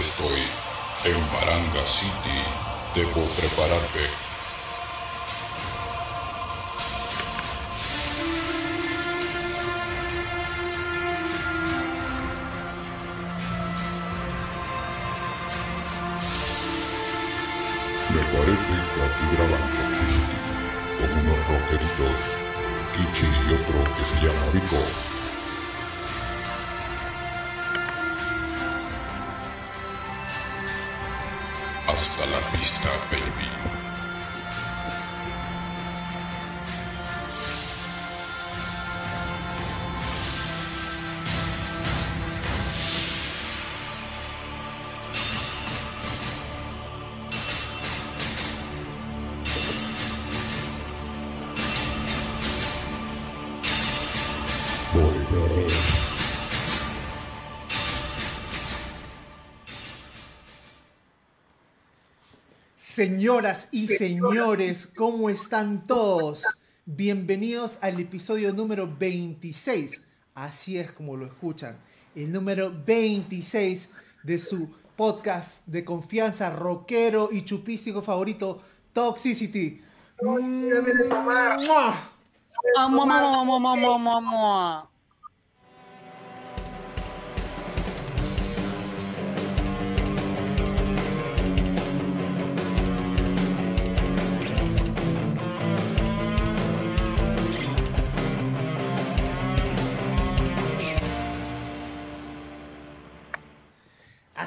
¿Dónde estoy? En Baranga City. Debo prepararme. Señoras y señores, ¿cómo están todos? Bienvenidos al episodio número 26. Así es como lo escuchan. El número 26 de su podcast de confianza rockero y chupístico favorito, Toxicity. ¡Mua! Amo, amo,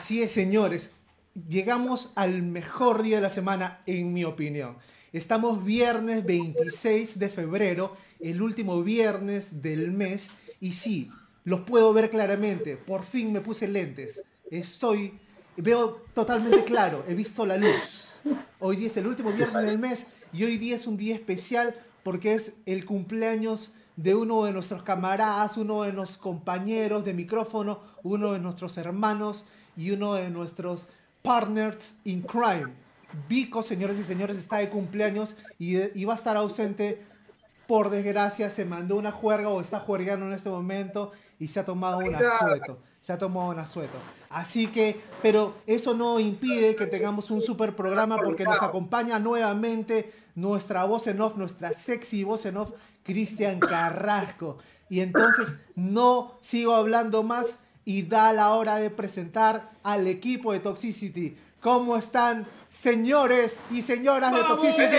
Así es, señores. Llegamos al mejor día de la semana, en mi opinión. Estamos viernes 26 de febrero, el último viernes del mes. Y sí, los puedo ver claramente. Por fin me puse lentes. Estoy, veo totalmente claro. He visto la luz. Hoy día es el último viernes del mes y hoy día es un día especial porque es el cumpleaños de uno de nuestros camaradas, uno de nuestros compañeros de micrófono, uno de nuestros hermanos y uno de nuestros partners in crime. Vico, señores y señores, está de cumpleaños y, y va a estar ausente. Por desgracia, se mandó una juerga o está juergando en este momento y se ha tomado un asueto. Se ha tomado un asueto. Así que, pero eso no impide que tengamos un super programa porque nos acompaña nuevamente nuestra voz en off, nuestra sexy voz en off, Cristian Carrasco. Y entonces no sigo hablando más y da la hora de presentar al equipo de Toxicity. ¿Cómo están, señores y señoras de Toxicity?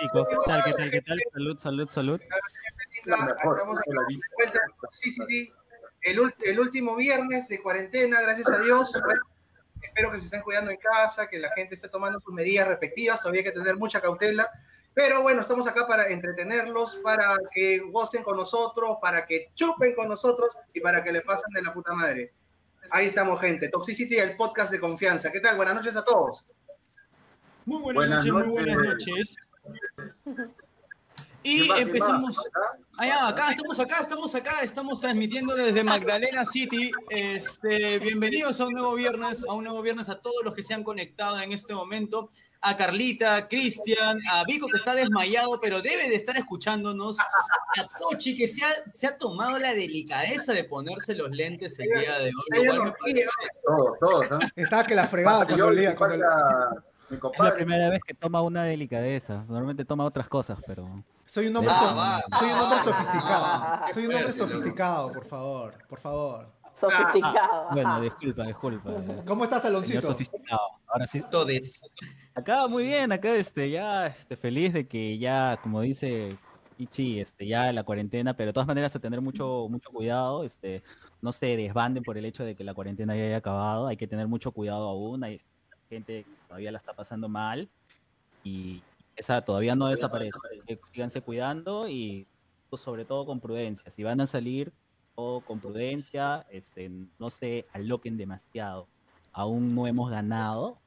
Chicos, ¿qué tal, qué tal, qué tal? Salud, salud, salud. Estamos aquí de vuelta en Toxicity, el, el último viernes de cuarentena, gracias a Dios. Bueno, espero que se estén cuidando en casa, que la gente esté tomando sus medidas respectivas, todavía hay que tener mucha cautela. Pero bueno, estamos acá para entretenerlos, para que gocen con nosotros, para que chupen con nosotros y para que le pasen de la puta madre. Ahí estamos, gente. Toxicity, el podcast de confianza. ¿Qué tal? Buenas noches a todos. Muy buenas, Buenas noches, muy buenas noches. Y ¿Quién va? ¿Quién empezamos. Allá, acá, estamos acá, estamos acá, estamos transmitiendo desde Magdalena City. Este, bienvenidos a un nuevo viernes, a un nuevo viernes a todos los que se han conectado en este momento. A Carlita, a Cristian, a Vico que está desmayado, pero debe de estar escuchándonos. A Tochi que se ha, se ha tomado la delicadeza de ponerse los lentes el día de hoy. Todos, todos, ¿ah? Estaba que la fregaba cuando yo, leía. Cuando mi Es la compadre. primera vez que toma una delicadeza. Normalmente toma otras cosas, pero. Soy un hombre, Ah, so- va. soy un hombre Ah, sofisticado. ah, Soy un hombre sofisticado, por favor, por favor. Sofisticado. Bueno, disculpa, disculpa. eh, ¿Cómo estás, Señor Aloncito? sofisticado. Ahora sí. Todes. Acá muy bien, acá este, ya este, feliz de que ya, como dice Ichi, este, ya la cuarentena, pero de todas maneras a tener mucho, mucho cuidado, este, no se desbanden por el hecho de que la cuarentena ya haya acabado, hay que tener mucho cuidado aún, hay gente todavía la está pasando mal y esa todavía no desaparece. Síganse cuidando y pues, sobre todo con prudencia. Si van a salir, todo con prudencia, este, no se aloquen demasiado. Aún no hemos ganado,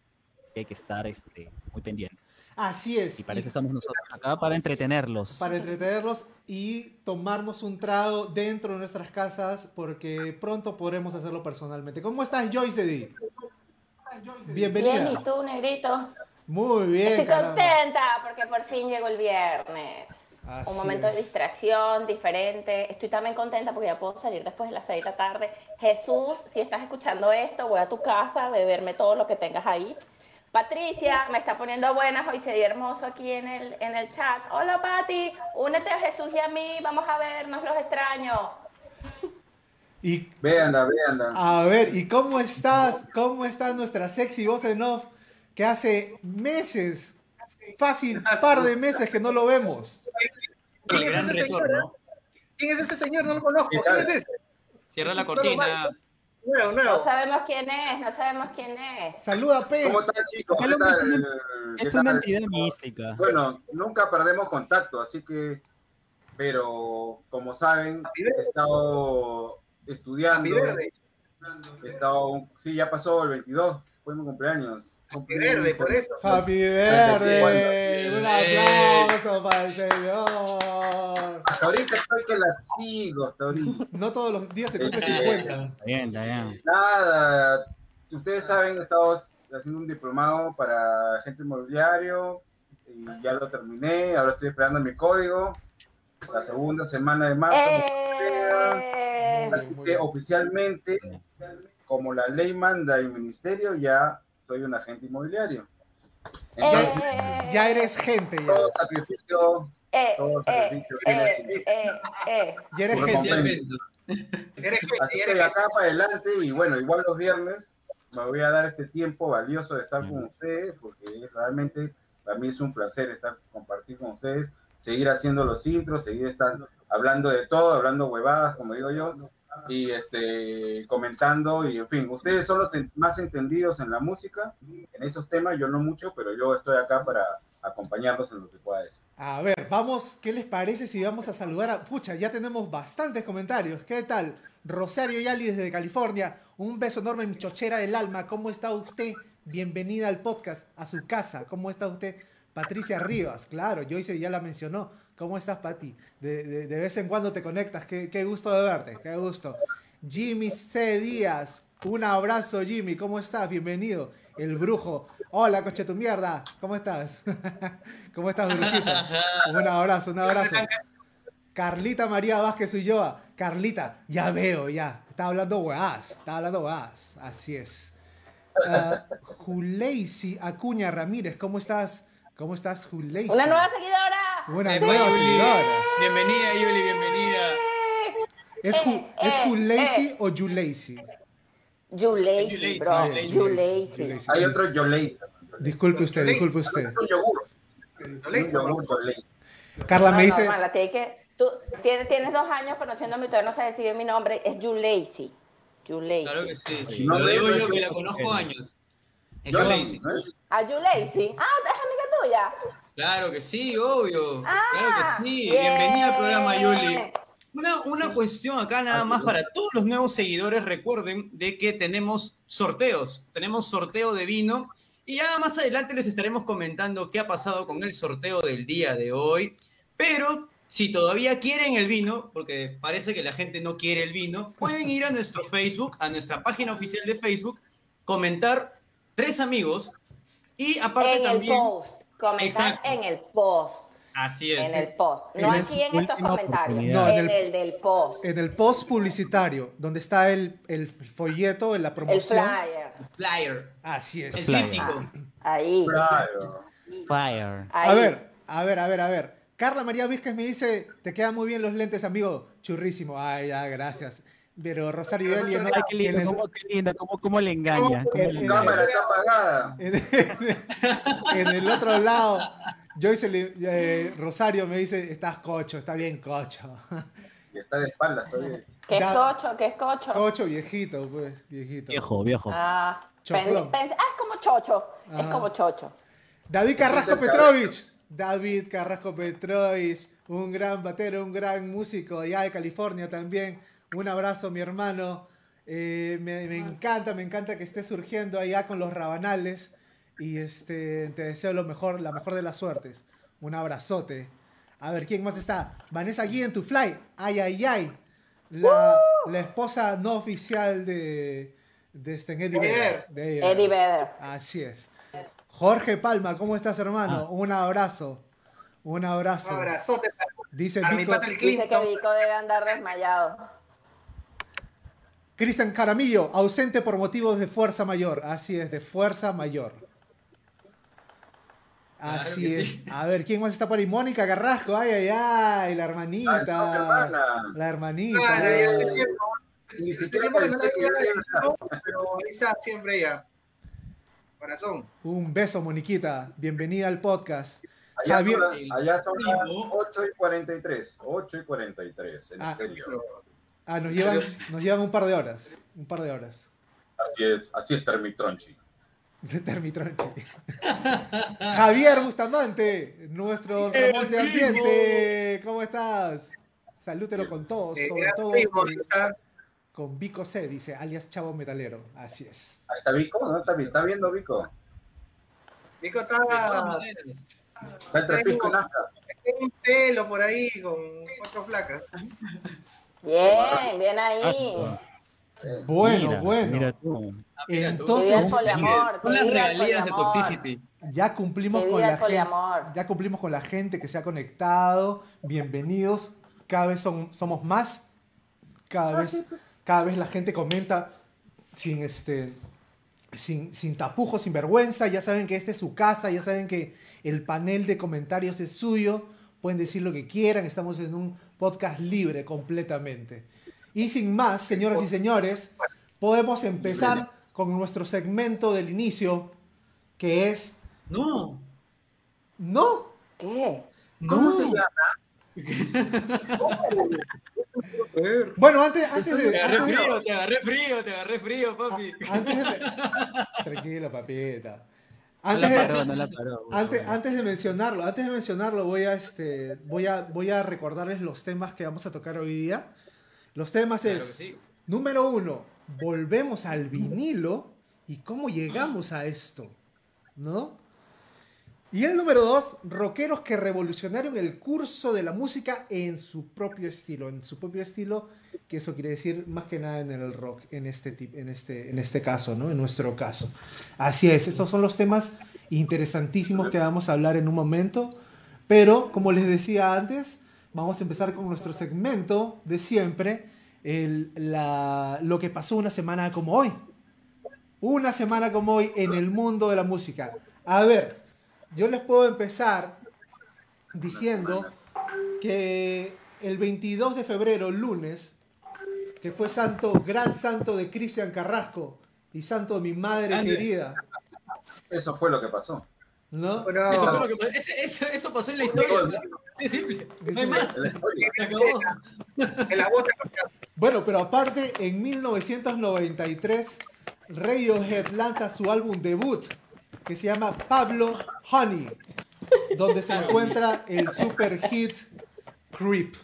hay que estar este, muy pendientes. Así es. Y para eso estamos nosotros acá, para entretenerlos. para entretenerlos y tomarnos un trago dentro de nuestras casas porque pronto podremos hacerlo personalmente. ¿Cómo estás, Joyce D? Bienvenida. Bien, ¿y tú, negrito? Muy bien, Estoy caramba. contenta porque por fin llegó el viernes. Así un momento de distracción diferente. Estoy también contenta porque ya puedo salir después de las 6 de la tarde. Jesús, si estás escuchando esto, voy a tu casa a beberme todo lo que tengas ahí. Patricia me está poniendo buenas hoy, se dio hermoso aquí en el, en el chat. Hola Pati, únete a Jesús y a mí, vamos a vernos, los extraño. Y Véanla, véanla. a ver, ¿y cómo estás? ¿Cómo está nuestra sexy voz en off? Que hace meses, fácil, par de meses que no lo vemos. ¿Quién El es gran ese señor? retorno. ¿Quién es ese señor? No lo conozco. ¿Qué ¿Quién tal? es ese? Cierra la cortina. Nuevo, No nuevo. sabemos quién es, no sabemos quién es. Saluda, P. ¿Cómo están, chicos? ¿Qué Es una- tal? ¿Qué Es una tal? entidad mística. Bueno, nunca perdemos contacto, así que, pero como saben, he estado estudiando, Verde. he estado, sí, ya pasó el 22, fue mi cumpleaños. Happy Verde, por eso. Happy Verde. Un aplauso para el señor. Hasta ahorita estoy que la sigo, hasta ahorita. No todos los días se cumple Eh, 50. Está bien, está bien. Nada, ustedes saben, he estado haciendo un diplomado para agente inmobiliario y ya lo terminé, ahora estoy esperando mi código. La segunda semana de marzo. Eh, Así muy que bien. oficialmente, como la ley manda y el ministerio, ya soy un agente inmobiliario. Entonces, eh, Ya eres gente, ya. todo sacrificio, eh, todo eh, sacrificio viene eh, eh, eh. Ya eres gente. Así eres que de acá para adelante, y bueno, igual los viernes, me voy a dar este tiempo valioso de estar con Ujú. ustedes, porque realmente para mí es un placer estar compartir con ustedes, seguir haciendo los intros, seguir hablando de todo, hablando huevadas, como digo yo, y este comentando, y en fin, ustedes son los más entendidos en la música, en esos temas, yo no mucho, pero yo estoy acá para acompañarlos en lo que pueda decir. A ver, vamos, ¿qué les parece si vamos a saludar a... Pucha, ya tenemos bastantes comentarios. ¿Qué tal? Rosario Yali desde California. Un beso enorme, mi chochera del alma. ¿Cómo está usted? Bienvenida al podcast, a su casa. ¿Cómo está usted? Patricia Rivas, claro, Joyce ya la mencionó. ¿Cómo estás, Pati? De, de- vez en cuando te conectas. Qué, qué gusto de verte, qué gusto. Jimmy C. Díaz, un abrazo, Jimmy. ¿Cómo estás? Bienvenido. El brujo. Hola, coche tu mierda. ¿Cómo estás? ¿Cómo estás, brujito? Un abrazo, un abrazo. Carlita María Vázquez Ulloa. Carlita, ya veo, ya. Está hablando weás. Está hablando weás. Así es. Ah, Juleisi Acuña Ramírez, ¿cómo estás? ¿Cómo estás, Juleisi? Una nueva seguidora. Una Eh, nueva seguidora. Bienvenida, Yuli, bienvenida. ¿Es, Ju- Eh, ¿es eh, Juleisi o lazy, Yulacy, bro. Hay otro Yolei, Disculpe usted, disculpe usted. un yogur, No un. Carla No, me dice, tiene que, tú tienes, tienes dos años conociéndome y todavía no sabes decir mi nombre. Es lazy. Claro que sí. Sí. Lo No, digo no, yo no, que la no, conozco no. años. Es no, no es- Ah, You lazy. Ah, tuya. Claro que sí, obvio. Ah, claro que sí. bien. Bienvenida al programa, Yuli. Una, una cuestión acá nada más para todos los nuevos seguidores. Recuerden de que tenemos sorteos. Tenemos sorteo de vino. Y ya más adelante les estaremos comentando qué ha pasado con el sorteo del día de hoy. Pero si todavía quieren el vino, porque parece que la gente no quiere el vino, pueden ir a nuestro Facebook, a nuestra página oficial de Facebook, comentar tres amigos. Y aparte En el también... post. Comentar Exacto. en el post. Así es. En el post. No En aquí en estos comentarios. No, en, en el, el- del post. en el post publicitario, donde está el, el folleto, en la El promoción. flyer. Flyer. Así es. El Flyer. tríptico. Ahí. Ahí. A ver, a ver, a ver, a ver. Carla María Vázquez me dice, te quedan muy bien los lentes, amigo. Churrísimo. Ay, ya, gracias. Pero Rosario Eli en, Ay, qué en el- cómo, qué lindo, cómo, cómo le engaña. cómo le engaña. cámara está apagada. en- en el otro lado, Joyce le- eh, Rosario me dice, estás cocho, está bien cocho. Y está de espaldas todavía. ¿Qué es cocho? ¿Qué es cocho? Cocho viejito, pues, viejito. Viejo, viejo. Ah, Choclón. pen- pen- ah, es como chocho. Es Ah. como chocho. David Carrasco Petrovich. David Carrasco Petrovich, un gran batero, un gran músico allá de California también. Un abrazo, mi hermano. Eh, me, me encanta, me encanta que estés surgiendo allá con los rabanales. Y este, te deseo lo mejor, la mejor de las suertes. Un abrazote. A ver, ¿quién más está? Vanessa Guía en tu fly. Ay, ay, ay. La, la esposa no oficial de, de este Eddie Vedder. De Eddie Vedder. Así es. Jorge Palma, ¿cómo estás, hermano? Ah. Un abrazo. Un Un abrazo. abrazote para Dice Vico, Dice que. Vico debe andar desmayado. Cristian Caramillo, ausente por motivos de fuerza mayor. Así es, de fuerza mayor. Así es. sí. A ver, ¿quién más está por ahí? Mónica Carrasco, ay, ay, ay, la Ah, hermanita. no, hermana. La hermanita. Ah, ya. Ni siquiera Tenemos que ya Pero ahí está siempre ella. Corazón. Un beso, Moniquita. Bienvenida al podcast. Allá, Javier- son, allá son las Primo. 8 y 43. 8 y 43 en Ah. estéreo. Ah, nos llevan, nos llevan un par de horas. Un par de horas. Así es, así es Termitronchi. De Termitronchi. Javier Bustamante, nuestro Ramón de. Ambiente. ¿Cómo estás? Salútelo con todos, sobre todo con, ahí está. con Vico C, dice, alias Chavo Metalero. Así es. Ahí está Vico, ¿no? ¿Está, está viendo Vico? Vico está. Está entre Pisco y Nazca. un pelo por ahí con cuatro flacas. Bien, bien ahí. Eh, Bueno, Mira, bueno. Mira tú. Ah, mira tú. Que Entonces- las de. Toxicity. Ya cumplimos con la gente. Ya cumplimos con la gente que se ha conectado. Bienvenidos. Cada vez son, somos más. Cada Ah, vez, sí, pues. cada vez la gente comenta sin este. Sin, sin tapujos, sin vergüenza, ya saben que esta es su casa, ya saben que el panel de comentarios es suyo, pueden decir lo que quieran, estamos en un podcast libre completamente. Y sin más, señoras y señores, podemos empezar con nuestro segmento del inicio, que es No. ¿No? ¿Qué? ¿Cómo no. se llama? Bueno, antes, antes de. Te agarré Antes de, frío, te agarré frío, te agarré frío, papi. antes de- tranquilo, papita. No la Antes de, paró, no la paró. antes, antes de mencionarlo, antes de mencionarlo, voy a este. Voy a, voy a recordarles los temas que vamos a tocar hoy día. Los temas Claro es. sí. Número uno, volvemos al vinilo y cómo llegamos a esto. ¿No? Y el número dos, rockeros que revolucionaron el curso de la música en su propio estilo. En su propio estilo, que eso quiere decir más que nada en el rock, en este, en este, en este caso, ¿no? En nuestro caso. Así es, esos son los temas interesantísimos que vamos a hablar en un momento. Pero, como les decía antes, vamos a empezar con nuestro segmento de siempre, el- la- lo que pasó una semana como hoy. Una semana como hoy en el mundo de la música. A ver, yo les puedo empezar diciendo que el 22 de febrero, lunes, que fue santo, gran santo de Cristian Carrasco y santo de mi madre querida, Eso fue lo que pasó. ¿no? Pero, Eso, fue lo que pasó. Ese- eso, eso pasó en la historia. ¿no? Es simple. No hay más. Se acabó. en la bota, Bueno, pero aparte, en 1993, Radiohead lanza su álbum debut, que se llama Pablo Honey, donde se encuentra el super hit Creep,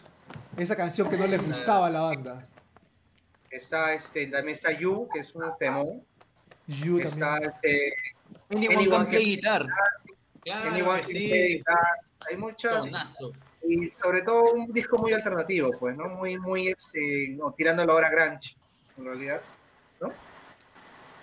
esa canción que no les gustaba a la banda. está este, también está You, que es un temón. You Está también. este, Anyone Anyone can play guitar. Claro Anyone Can sí. Play Guitar. Hay muchas, y sobre todo un disco muy alternativo, pues, ¿no? Muy, muy, este, no, tirando la hora grunge, en realidad.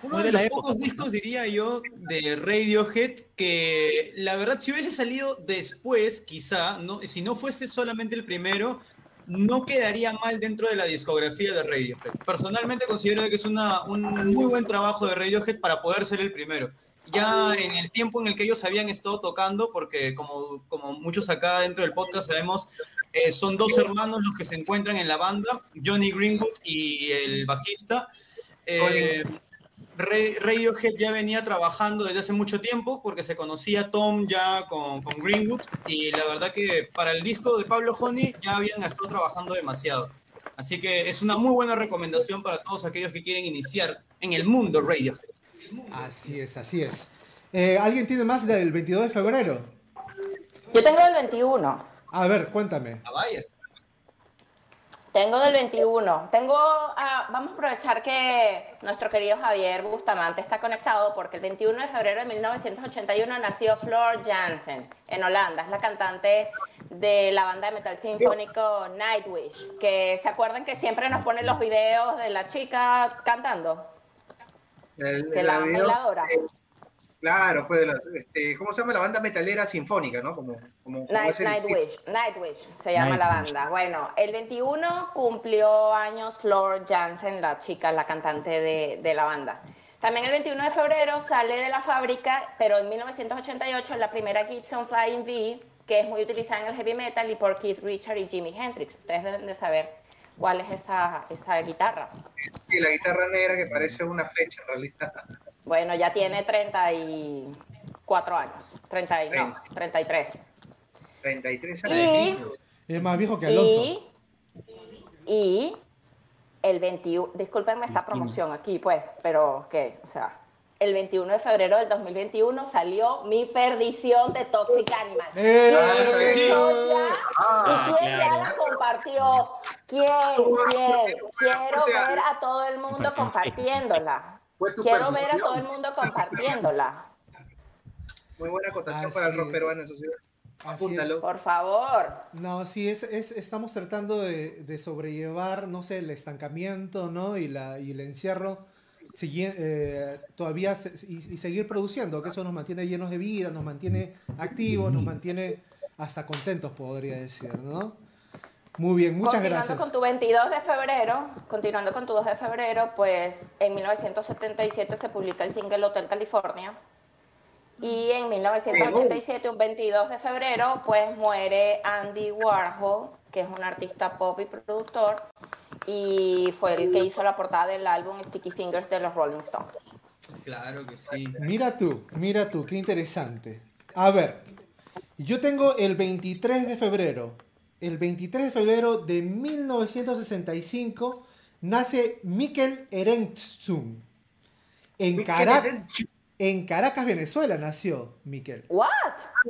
Uno de de los la pocos época. discos, diría yo, de Radiohead que la verdad, si hubiese salido después, quizá, no, si no fuese solamente el primero, no quedaría mal dentro de la discografía de Radiohead. Personalmente considero que es una, un muy buen trabajo de Radiohead para poder ser el primero. Ya en el tiempo en el que ellos habían estado tocando, porque como, como muchos acá dentro del podcast sabemos, eh, son dos hermanos los que se encuentran en la banda, Johnny Greenwood y el bajista. Eh, Radiohead ya venía trabajando desde hace mucho tiempo porque se conocía Tom ya con, con Greenwood y la verdad que para el disco de Pablo Honey ya habían estado trabajando demasiado. Así que es una muy buena recomendación para todos aquellos que quieren iniciar en el mundo Radiohead. Así es, así es. Eh, ¿Alguien tiene más del 22 de febrero? Yo tengo el 21. A ver, cuéntame. Ah, vaya. Tengo del 21. Tengo, ah, vamos a aprovechar que nuestro querido Javier Bustamante está conectado porque el 21 de febrero de 1981 nació Flor Jansen en Holanda. Es la cantante de la banda de metal sinfónico Nightwish. Que se acuerdan que siempre nos ponen los videos de la chica cantando. El, Que la video, bailadora. Claro, fue de las, este, ¿cómo se llama la banda metalera sinfónica, no? Como, como, como Night, Nightwish, Nightwish se llama la banda. Bueno, el 21 cumplió años Flor Jansen, la chica, la cantante de, de la banda. También el 21 de febrero sale de la fábrica, pero en 1988 la primera Gibson Flying V, que es muy utilizada en el heavy metal y por Keith Richard y Jimi Hendrix. Ustedes deben de saber cuál es esa, esa guitarra. Y la guitarra negra que parece una flecha en realidad. Bueno, ya tiene 34 años, 30 y, no, 33. 33 años. Y, Es más viejo que Alonso. y, y el 21, discúlpenme esta Cristina. promoción aquí, pues, pero que, o sea, el 21 de febrero del 2021 salió mi perdición de Toxic Animal. ¡Eh! Claro sí. Ya- Ah, ¿Y quién ya la compartió? ¿Quién? ¿Quién? Quiero ver a todo el mundo compartiéndola. Fue tu Quiero ver a todo el mundo compartiéndola. Muy buena acotación Así para el rock es. peruano, eso sí. Apúntalo. es. Por favor. No, sí, es, es- estamos tratando de, de sobrellevar, no sé, el estancamiento, ¿no? Y, la, y el encierro, eh, todavía se- y, y seguir produciendo, que eso nos mantiene llenos de vida, nos mantiene activos, nos mantiene hasta contentos, podría decir, ¿no? Muy bien, muchas continuando gracias. con tu 22 de febrero, continuando con tu 2 de febrero, pues en 1977 se publica el single Hotel California. Y en 1987, un 22 de febrero, pues muere Andy Warhol, que es un artista pop y productor, y fue el que hizo la portada del álbum Sticky Fingers de los Rolling Stones. Claro que sí. Mira tú, mira tú, qué interesante. A ver, yo tengo el 23 de febrero. El 23 de febrero de 1965 nace Mikkel Erentsson. En, Cara- en Caracas, Venezuela nació Miquel, ¿What?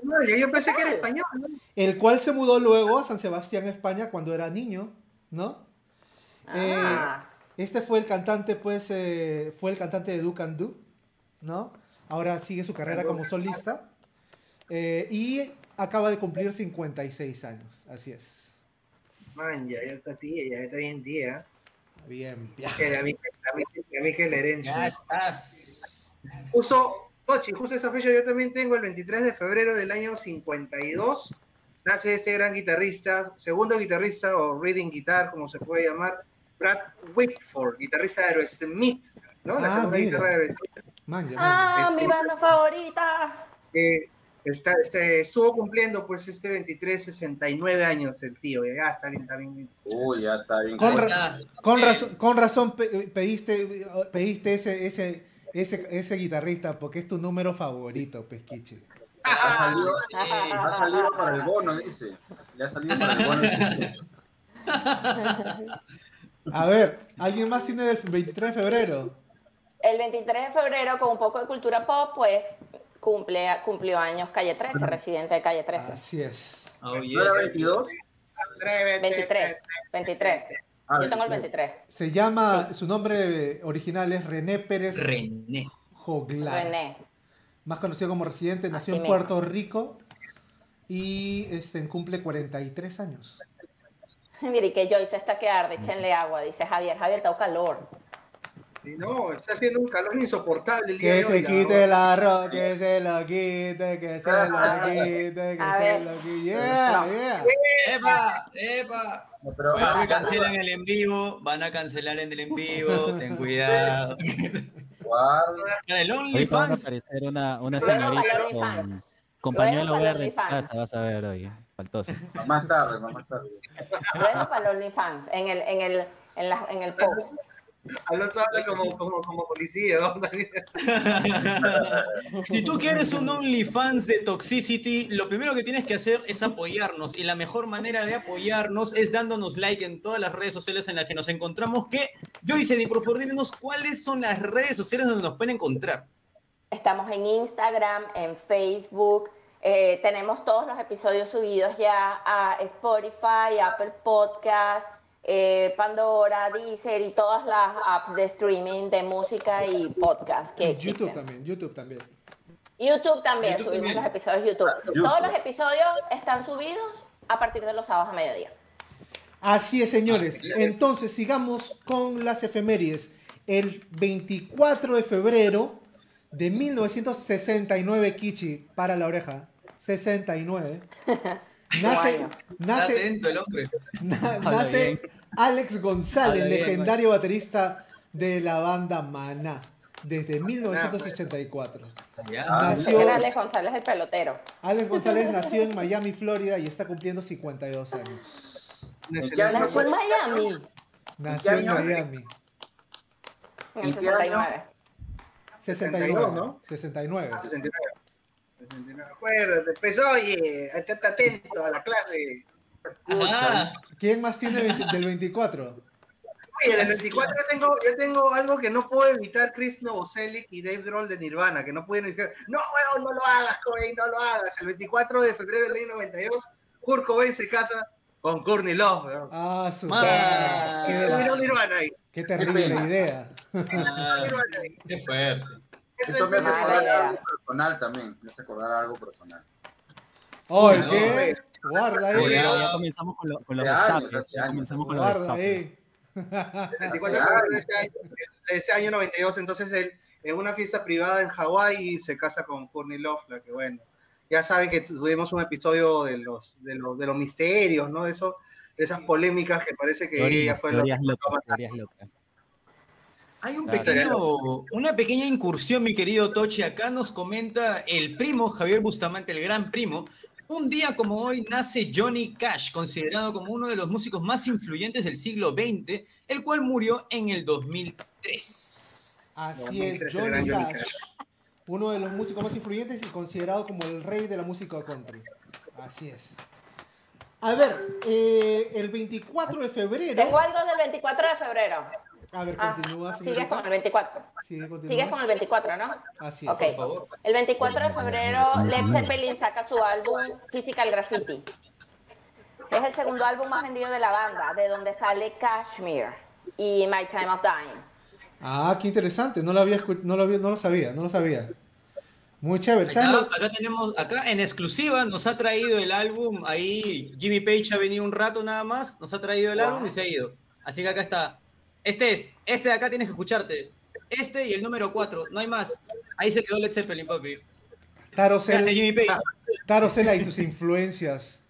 No, yo pensé que era español. ¿no? el cual se mudó luego a San Sebastián, España, cuando era niño, ¿no? Ah, Este fue el cantante, pues, eh, fue el cantante de Do Can Do, ¿no? Ahora sigue su carrera como solista. eh, y acaba de cumplir 56 años, así es. Man, ya, ya está tía, ya está bien tía. Bien, bien. Que la Mikel- la Erenzo. Ya estás. Justo, Tochi, justo esa fecha yo también tengo el 23 de febrero del año 52. Nace este gran guitarrista, segundo guitarrista o reading guitar, como se puede llamar, Brad Whitford, guitarrista de Aerosmith, ¿no? La Ah, segunda mira. guitarra de Aerosmith. Man, ya, man. ah Este- mi banda favorita. Eh, está, este, estuvo cumpliendo pues este 23, 69 años el tío, ya está bien, está bien. Uy, ya está bien. Con, Ahí ra- está. con Eh, razón, con razón pe- pediste, pediste ese, ese, ese, ese guitarrista porque es tu número favorito, Pesquiche. Ha salido, ha salido para el bono, dice. Le ha salido para el bono. A ver, ¿alguien más tiene del 23 de febrero? El 23 de febrero, con un poco de cultura pop, pues cumple, cumplió años Calle 13, residente de Calle 13. Así es. Oh, ¿No yes. era 22? Atrévete, 23, 23. Ah, Yo tengo el 23. 23. Se llama, su nombre original es René Pérez René. Joglar. René. Más conocido como residente, nació Así en mismo. Puerto Rico y este, cumple 43 años. Mire, que Joyce está que arde, échenle agua, dice Javier. Javier, está calor. No, está haciendo un calor insoportable el día Que de se hoy, la quite el arroz, que se lo quite, que se lo quite, que A se ver. lo quite. Yeah, No. yeah. ¡Epa! ¡Epa! No, pero, Cuidado ah, que cancelan el en vivo, van a cancelar en el en vivo, ten cuidado. el Ahorita van a OnlyFans, aparecer una, una señorita con, OnlyFans. con pañuelo verde en OnlyFans. casa, vas a ver hoy. Faltoso. Más tarde, más tarde. Luego para el OnlyFans, en el, en el, en la, en el post. Alonso habla como, como, como policía. ¿no? si tú quieres un OnlyFans de Toxicity, lo primero que tienes que hacer es apoyarnos. Y la mejor manera de apoyarnos es dándonos like en todas las redes sociales en las que nos encontramos. Que, Joyce, y por favor, díganos cuáles son las redes sociales donde nos pueden encontrar. Estamos en Instagram, en Facebook. eh, tenemos todos los episodios subidos ya a Spotify, Apple Podcast, eh, Pandora, Deezer y todas las apps de streaming de música y podcast que Y YouTube existen. también, YouTube también. YouTube también, YouTube subimos también. los episodios de YouTube. YouTube. Todos los episodios están subidos a partir de los sábados a mediodía. Así es, señores. Entonces, sigamos con las efemérides. El 24 de febrero de 1969, Kichi, para la oreja. 69. Nace, Está nace, atento el hombre. na- nace. Alex González, bien, legendario baterista de la banda Maná, desde 1984. Ya. Ah, Nació, Era Alex González el pelotero. Alex González nació en Miami, Florida, y está cumpliendo 52 años. ¿En qué año Nació en Miami. Nació en? Miami. En ¿En el qué año? 69. 69, ¿no? 69. Ah, 69. 69. Acuérdate, pues oye, estate atento a la clase. ¿Quién más tiene 20 del 24? Oye, del 24 yo tengo, yo tengo algo que no puedo evitar Chris Novoselic y Dave Grohl de Nirvana, que no pueden decir, no, weón, no lo hagas, Cobain, no lo hagas. El 24 de febrero del año 92, Kurt Cobain se casa con Courtney Love, weón. Ah, su qué, Nirvana ahí. qué terrible pena. idea. ah, qué fuerte. Eso me hace acordar algo personal también. Me hace acordar algo personal. No, ¿qué? Guarda. Oye, Ya, comenzamos con, lo- con los destapes. Ya años. comenzamos con los destapes. ahí. el 24 de febrero de ese año, de ese año 92, entonces él en una fiesta privada en Hawái se casa con Courtney Love, la que bueno, ya saben que tuvimos un episodio de los, de los, de los misterios, ¿no? Eso, de esas polémicas que parece que ella Teorías, fue lo teorías locas, teorías locas. Hay un Claro. pequeño, una pequeña incursión, mi querido Tochi. Acá nos comenta el primo Javier Bustamante, el gran primo. Un día como hoy nace Johnny Cash, considerado como uno de los músicos más influyentes del siglo XX, el cual murió en el 2003. Así No, es, Johnny Johnny Cash. Uno de los músicos más influyentes y considerado como el rey de la música country. Así es. A ver, eh, el 24 de febrero. Tengo algo del 24 de febrero. A ver, Ah, continúa, sigues señorita. con el 24. Sigue, continúa. Sigues con el 24, ¿no? Así es. Ok. Por favor. El 24 de febrero, Led Zeppelin saca su álbum Physical Graffiti. Es el segundo álbum más vendido de la banda, de donde sale Kashmir y My Time of Dying. Ah, qué interesante. No lo había escu- no lo, había- no lo sabía, no lo sabía. Muy chévere. ¿Saben Acá, acá tenemos, acá en exclusiva nos ha traído el álbum, ahí Jimmy Page ha venido un rato nada más, nos ha traído el álbum y se ha ido. Así que acá está. Este es, este de acá tienes que escucharte. Este y el número 4, no hay más. Ahí se quedó Led Zeppelin, papi. Taro Jimmy Page. Taro Sela y sus influencias.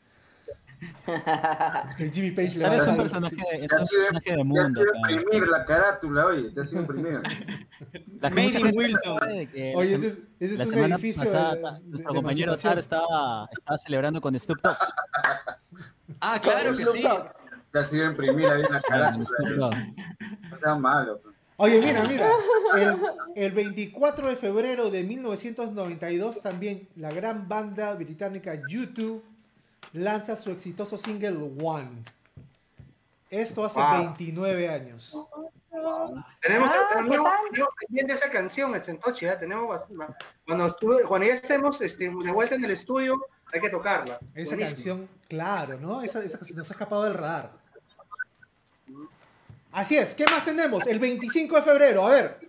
Jimmy Page le va a es un dar- personaje, es un ha sido- personaje del Te ha mundo. sido imprimir la carátula, oye, te ha sido imprimir. La Made in Wilson. Oye, ese es, ese es la un semana edificio pasada, de- de- nuestro de compañero. Tar estaba, estaba celebrando con Snoop Dogg. Ah, claro que sí. Te ha sido imprimir ahí una con carátula. No está malo. pues. Oye, mira, mira. El, el 24 de febrero de 1992 también la gran banda británica U2 lanza su exitoso single One. Esto hace Wow. 29 años. Tenemos, Ah, ¿qué tenemos, tal? tenemos pendiente esa canción, Etzentochi, ¿eh? tenemos cuando, estuve, cuando ya estemos este, de vuelta en el estudio, hay que tocarla. Esa Buenísimo. canción, claro, ¿no? Esa, esa canción nos ha escapado del radar. Así es, ¿qué más tenemos? El 25 de febrero, a ver.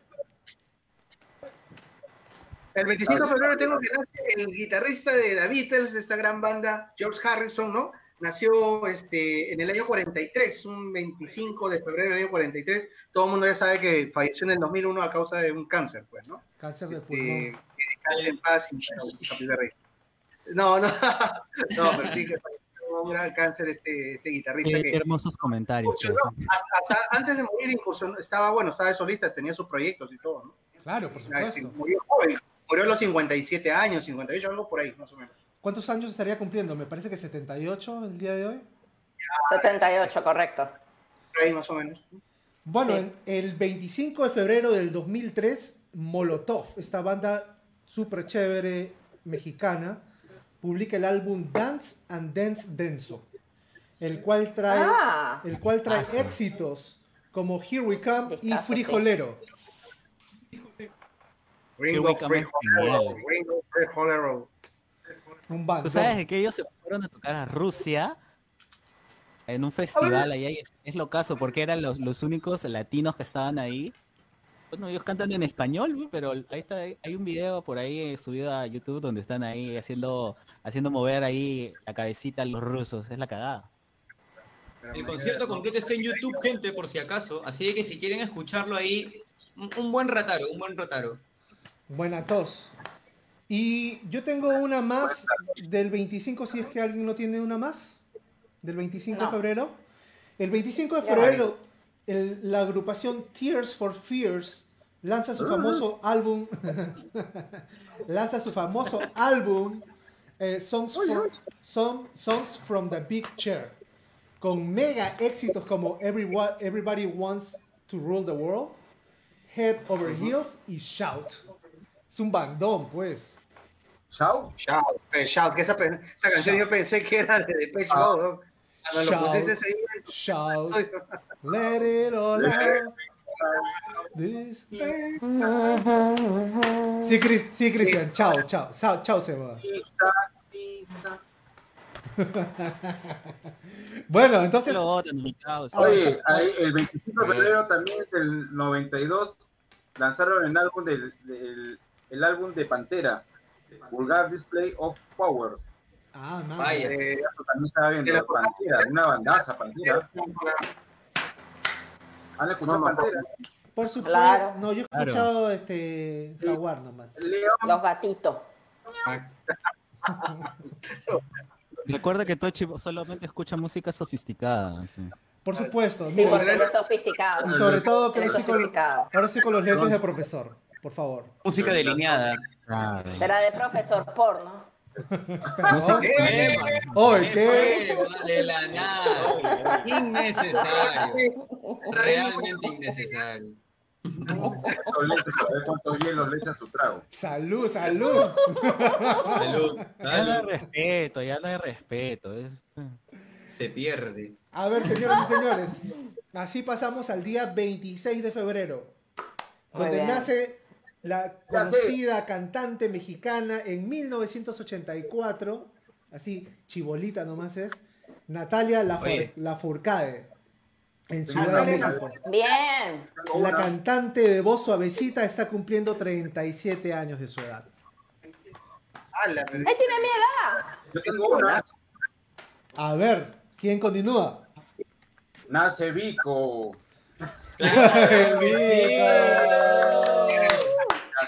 El 25 de febrero tengo que nace el guitarrista de The Beatles, de esta gran banda, George Harrison, ¿no? Nació este, en el año 43, un 25 de febrero del año 43. Todo el mundo ya sabe que falleció en el 2001 a causa de un cáncer, pues, ¿no? Cáncer de Este, pulmón. que en paz y. No, no, no, pero sí que falleció un gran cáncer este, este guitarrista Qué, que qué hermosos comentarios. Mucho, pues. ¿no? Hasta, hasta antes de morir incursionó- estaba bueno, estaba de solista, tenía sus proyectos y todo, ¿no? Claro, por este, supuesto. murió joven, murió a los 57 años, 58, algo por ahí, más o menos. ¿Cuántos años estaría cumpliendo? Me parece que 78 el día de hoy. 78, correcto. Por ahí más o menos. Bueno, Sí. en- el 25 de febrero del 2003, Molotov, esta banda súper chévere mexicana, publica el álbum Dance and Dance Denso, el cual trae, Ah, el cual trae éxitos como Here We Come y. Frijolero. Ringo, genial. Ringo, Free Holero. Un. ¿Tú sabes de que ellos se fueron a tocar a Rusia en un festival ahí? Es, es lo caso, porque eran los, los únicos latinos que estaban ahí. Bueno, ellos cantan en español, pero ahí está, hay un video por ahí eh, subido a YouTube donde están ahí haciendo, haciendo mover ahí la cabecita a los rusos. Es la cagada. El concierto completo está en YouTube, gente, por si acaso. Así que si quieren escucharlo ahí, un, buen rataro, un buen rataro. Buena tos. Y yo tengo una más del 25, si es que alguien no tiene una más. Del 25 de febrero. El 25 de febrero, el- la agrupación Tears for Fears lanza su famoso álbum. lanza su famoso álbum eh, Songs, for- Song- Songs from the Big Chair. Con mega éxitos como Everyone- Everybody Wants to Rule the World, Head Over Heels y Shout. Es un bandón, pues. Chao. Shout, eh, shout, que esa, canción yo pensé que era de Depeche Ah. Mode. ¿no? Cuando lo Shout. pusiste ahí, Shout. Let it all out. This- Sí, Cris- sí, Cristian. Chao, chao. Chao, chao, Seba. Tiza, tiza. Bueno, entonces. Lo. Oye, ahí, el 25 de febrero también del 92 lanzaron el álbum del, del- el álbum de Pantera, Vulgar Display of Power. Ah, man. Vaya. eh, Esto también estaba viendo Era- Pantera, una bandaza Pantera. ¿Han escuchado No, no, Pantera? Por supuesto. Claro. No, yo he Claro. escuchado este Jaguar nomás. León, Los gatitos. Recuerda que Tochi solamente escucha música sofisticada. sí. Por supuesto. Sí, mira, porque él es sofisticado. y sobre todo que estoy, con, ahora estoy con los lentes de profesor. Por favor. Música delineada. Será de profesor porno. Música- ¿Qué? Oye, ¿qué? fue? De la nada. Innecesario. Realmente innecesario. ¿cuántos lentes, a ver cuántos hielos le echa su trago? Salud, salud. Salud. Ya no hay Salud. respeto, ya no hay respeto. es- Se pierde. A ver, señoras y señores, así pasamos al día 26 de febrero, donde nace la conocida cantante mexicana en 1984, así chibolita nomás es, Natalia. Lafourcade, en Ciudad de. México. Bien. La cantante de voz suavecita está cumpliendo 37 años de su edad. pero- Él tiene mi edad. Yo tengo una. A ver, ¿quién continúa? Nace Vico. El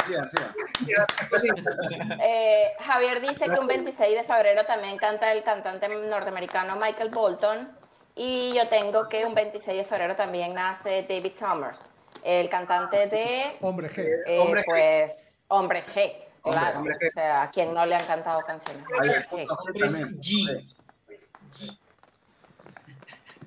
Eh, Javier dice que un 26 de febrero también canta el cantante norteamericano Michael Bolton. Y yo tengo que un 26 de febrero también nace David Summers, el cantante de, Hombre G. eh, Hombre G. pues, Hombre G. Hombre, Claro, Hombre G. o sea, a quien no le han cantado canciones. Hombre G. G.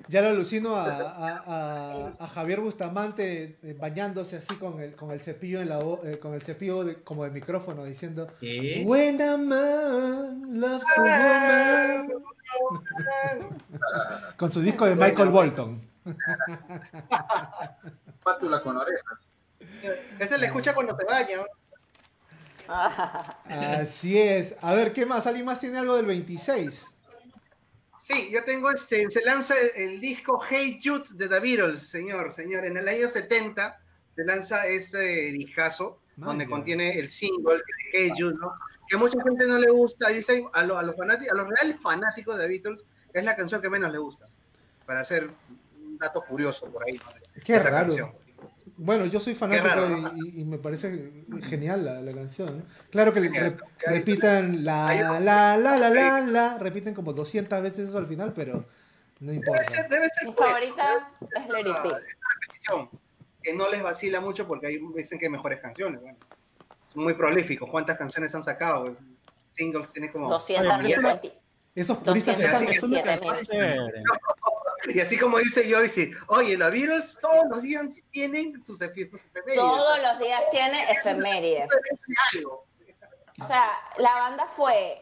Ya lo alucino a, a- a- a Javier Bustamante eh, bañándose así con el, con el cepillo en la eh, con el cepillo de- como de micrófono diciendo ¿Qué? When a man loves a woman con su disco de Michael Bolton. Pátula con orejas. Ese le escucha cuando se baña. Así es. A ver, ¿qué más? ¿Alguien más tiene algo del 26? Sí, yo tengo este, se lanza el, el disco Hey Jude de The Beatles, señor, señor. En el año 70 se lanza este discazo donde contiene el single Hey Jude, ¿no? Que mucha gente no le gusta, dicen a, lo- a los fanáticos, a los reales fanáticos de The Beatles, es la canción que menos le gusta. Para hacer un dato curioso por ahí, ¿no? Qué esa raro. canción. Bueno, yo soy fanático raro, y, y- me parece genial la, la canción. ¿no? Claro que re- repitan la, la, la, la, la, la, repiten como 200 veces eso al final, pero no Debe importa. ser, debe ser Mi pues, favorita es Let It Be. que no les vacila mucho porque ahí dicen que hay mejores canciones. Bueno, son muy prolíficos. ¿Cuántas canciones han sacado? Singles tiene como... 220. Esos puristas están... 227 Es una mil. Y así como dice Joyce, oye, los Beatles todos los días tienen sus efe- efemérides. Todos los días tiene efemérides. O sea, la banda fue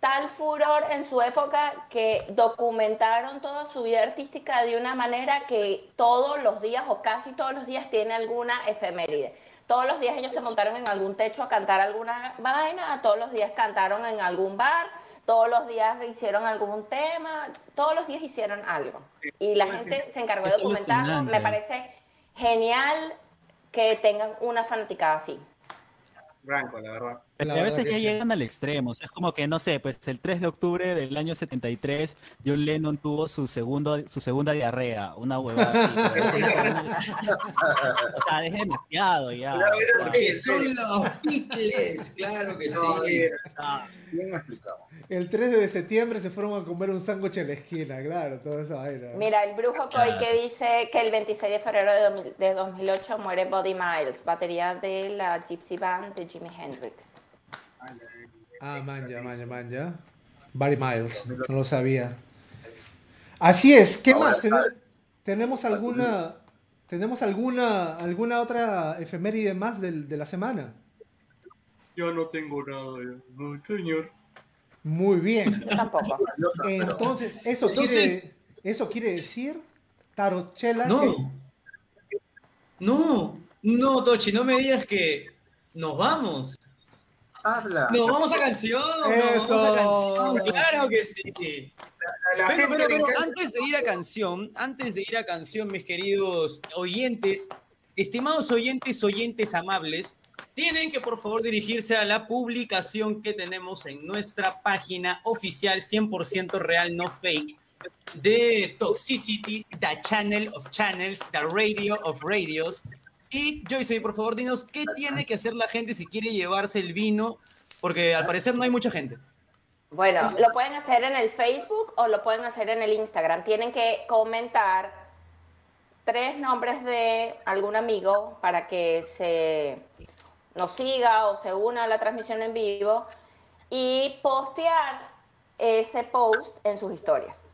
tal furor en su época que documentaron toda su vida artística de una manera que todos los días o casi todos los días tiene alguna efeméride. Todos los días ellos se montaron en algún techo a cantar alguna vaina, todos los días cantaron en algún bar, todos los días hicieron algún tema, todos los días hicieron algo. Y la gente se encargó de documentarlo. Me parece genial que tengan una fanaticada así. Branco, la verdad. Pero a veces ya llegan al extremo. es como que, no sé, pues el 3 de octubre del año 73, John Lennon tuvo su, segundo, su segunda diarrea. Una huevada así. o sea, es demasiado ya. Claro, que son los Beatles, claro que sí. Bien explicado. El 3 de septiembre se fueron a comer un sándwich en la esquina, claro, toda esa vaina. Mira, el brujo Coy que dice que el 26 de febrero de, 2008 muere Buddy Miles, batería de la Gypsy Band de Jimi Hendrix. Ah, manja, manja, manja. Barry Miles, no lo sabía. Así es, ¿qué más? ¿Tenemos alguna, ¿Tenemos alguna, alguna otra efeméride más de, de la semana? Yo no tengo nada, no, señor. Muy bien. Yo tampoco. Entonces, ¿eso, Quiere, ¿eso quiere decir, Tarochela? No. No, no, Tochi, no me digas que nos vamos. Habla. No, vamos a canción. vamos a canción, claro que sí. pero, pero, pero antes de ir a canción, antes de ir a canción, mis queridos oyentes, estimados oyentes, oyentes amables, tienen que por favor dirigirse a la publicación que tenemos en nuestra página oficial 100% real, no fake, de Toxicity, The Channel of Channels, The Radio of Radios, y Joyce, por favor, dinos qué tiene que hacer la gente si quiere llevarse el vino, porque al parecer no hay mucha gente. Bueno, lo pueden hacer en el Facebook o lo pueden hacer en el Instagram. Tienen que comentar tres nombres de algún amigo para que se nos siga o se una a la transmisión en vivo y postear ese post en sus historias.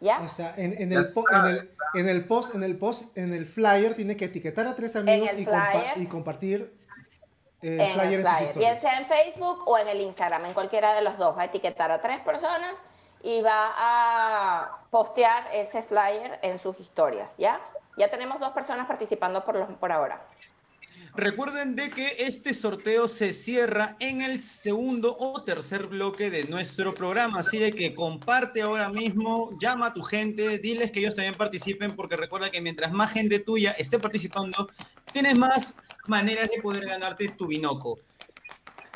¿Ya? O sea, en, en, el, en, el, en, el, post, en el post, en el flyer, tiene que etiquetar a tres amigos y, y, compartir el flyer, en sus Bien sea en Facebook o en el Instagram, en cualquiera de los dos. Va a etiquetar a tres personas y va a postear ese flyer en sus historias, ¿ya? Ya tenemos dos personas participando por, los, por ahora. Recuerden de que este sorteo se cierra en el segundo o tercer bloque de nuestro programa, así de que comparte ahora mismo, llama a tu gente, diles que ellos también participen, porque recuerda que mientras más gente tuya esté participando, tienes más maneras de poder ganarte tu binoco.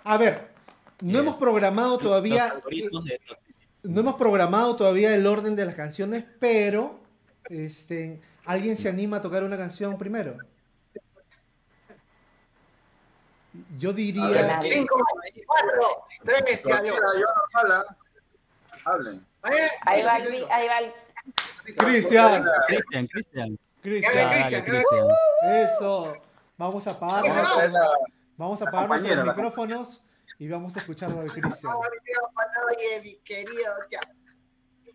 A ver, no hemos programado todavía... No hemos programado todavía el orden de las canciones, pero este, ¿alguien se anima a tocar una canción primero? Yo diría. 5, 4, 3, Hablen. Ahí va, ahí va el. Cristian. Cristian, Cristian. Cristian, Cristian. Eso. Vamos a apagar, vamos a apagar los micrófonos y vamos a escucharlo de Cristian. Oye, mi querido.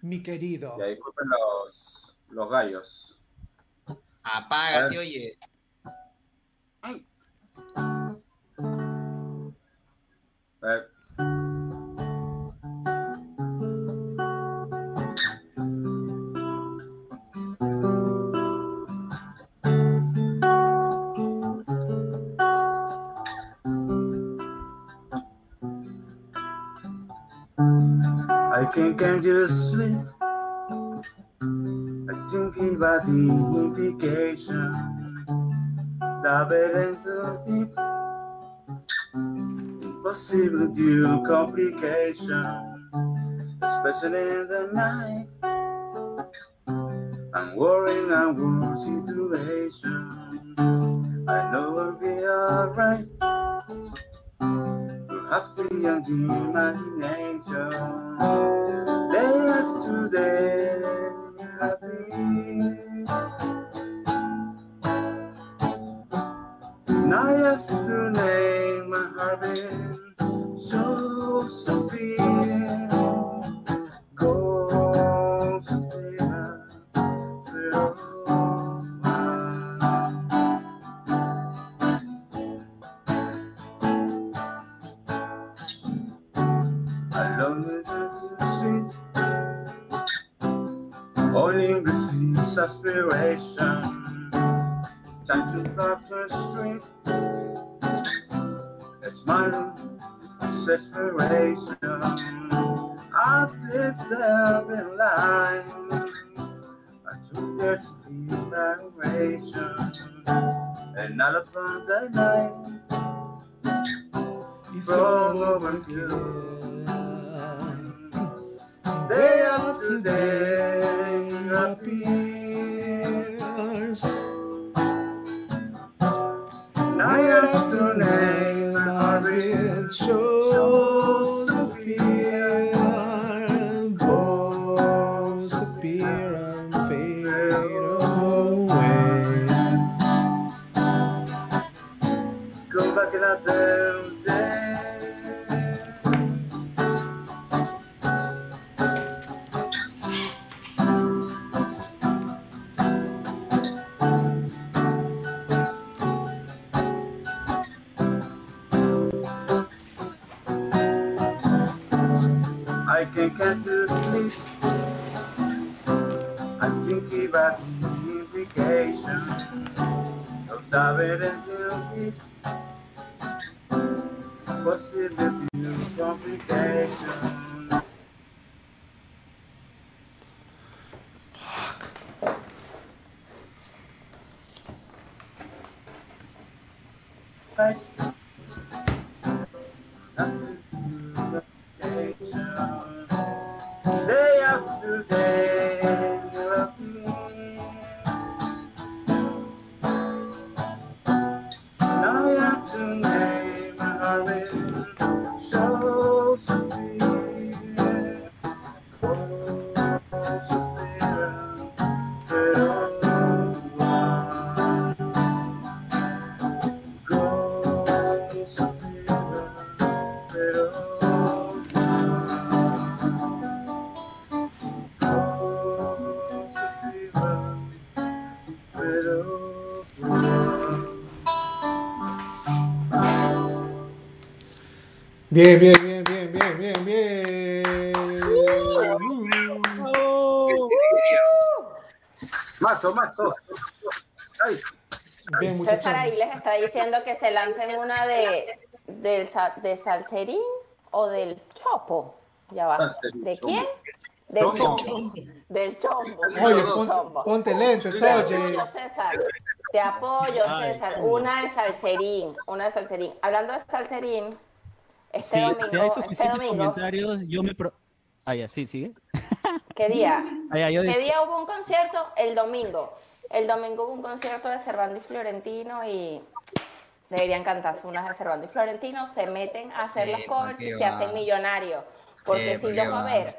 Mi querido. Ya disculpen los, los gallos. Apágate, oye. Ay. But I can't get you sleep. I think about the implication. Dive into deep possible due complication, especially in the night. I'm worrying about one situation. I know I'll be alright. You'll have to use imagination. Day after day, happy. Night after night, my heart is so Sophia goes Alone the streets, only receives aspiration. Time to love the street. Desperation. At least there in line. I took their sweet narration. And all upon the night. wrong overkill. Day after day appears. Night after night, my heart I can't get to sleep. I'm thinking about the implication of starving until deep. Possibility of complication. Right. birthday. Bien, bien, bien, bien, bien, bien, bien. Mazo, mazo. Ay, Bien, César ahí les está diciendo que se lancen una de, sa- de Salserín o del Chopo. Ya va. Salserín, ¿De Chombo. quién? Del Chombo. Chombo. Del Chombo. Oye, pon- ponte lentes, Te oye. apoyo, César. Te apoyo, César. Una de Salserín. Una de Salserín. Hablando de Salserín, este Si, domingo, si hay este suficientes domingo, comentarios, yo me... Pro... Ah, ya, sí, sigue. ¿qué día? Ah, ya, yo ¿Qué día hubo un concierto? El domingo. El domingo hubo un concierto de Cervantes y Florentino y deberían cantarse unas de Cervantes y Florentino. Se meten a hacer los covers ¿pa' y se hacen millonarios. Porque Eh, si ¿pa' los va a ver,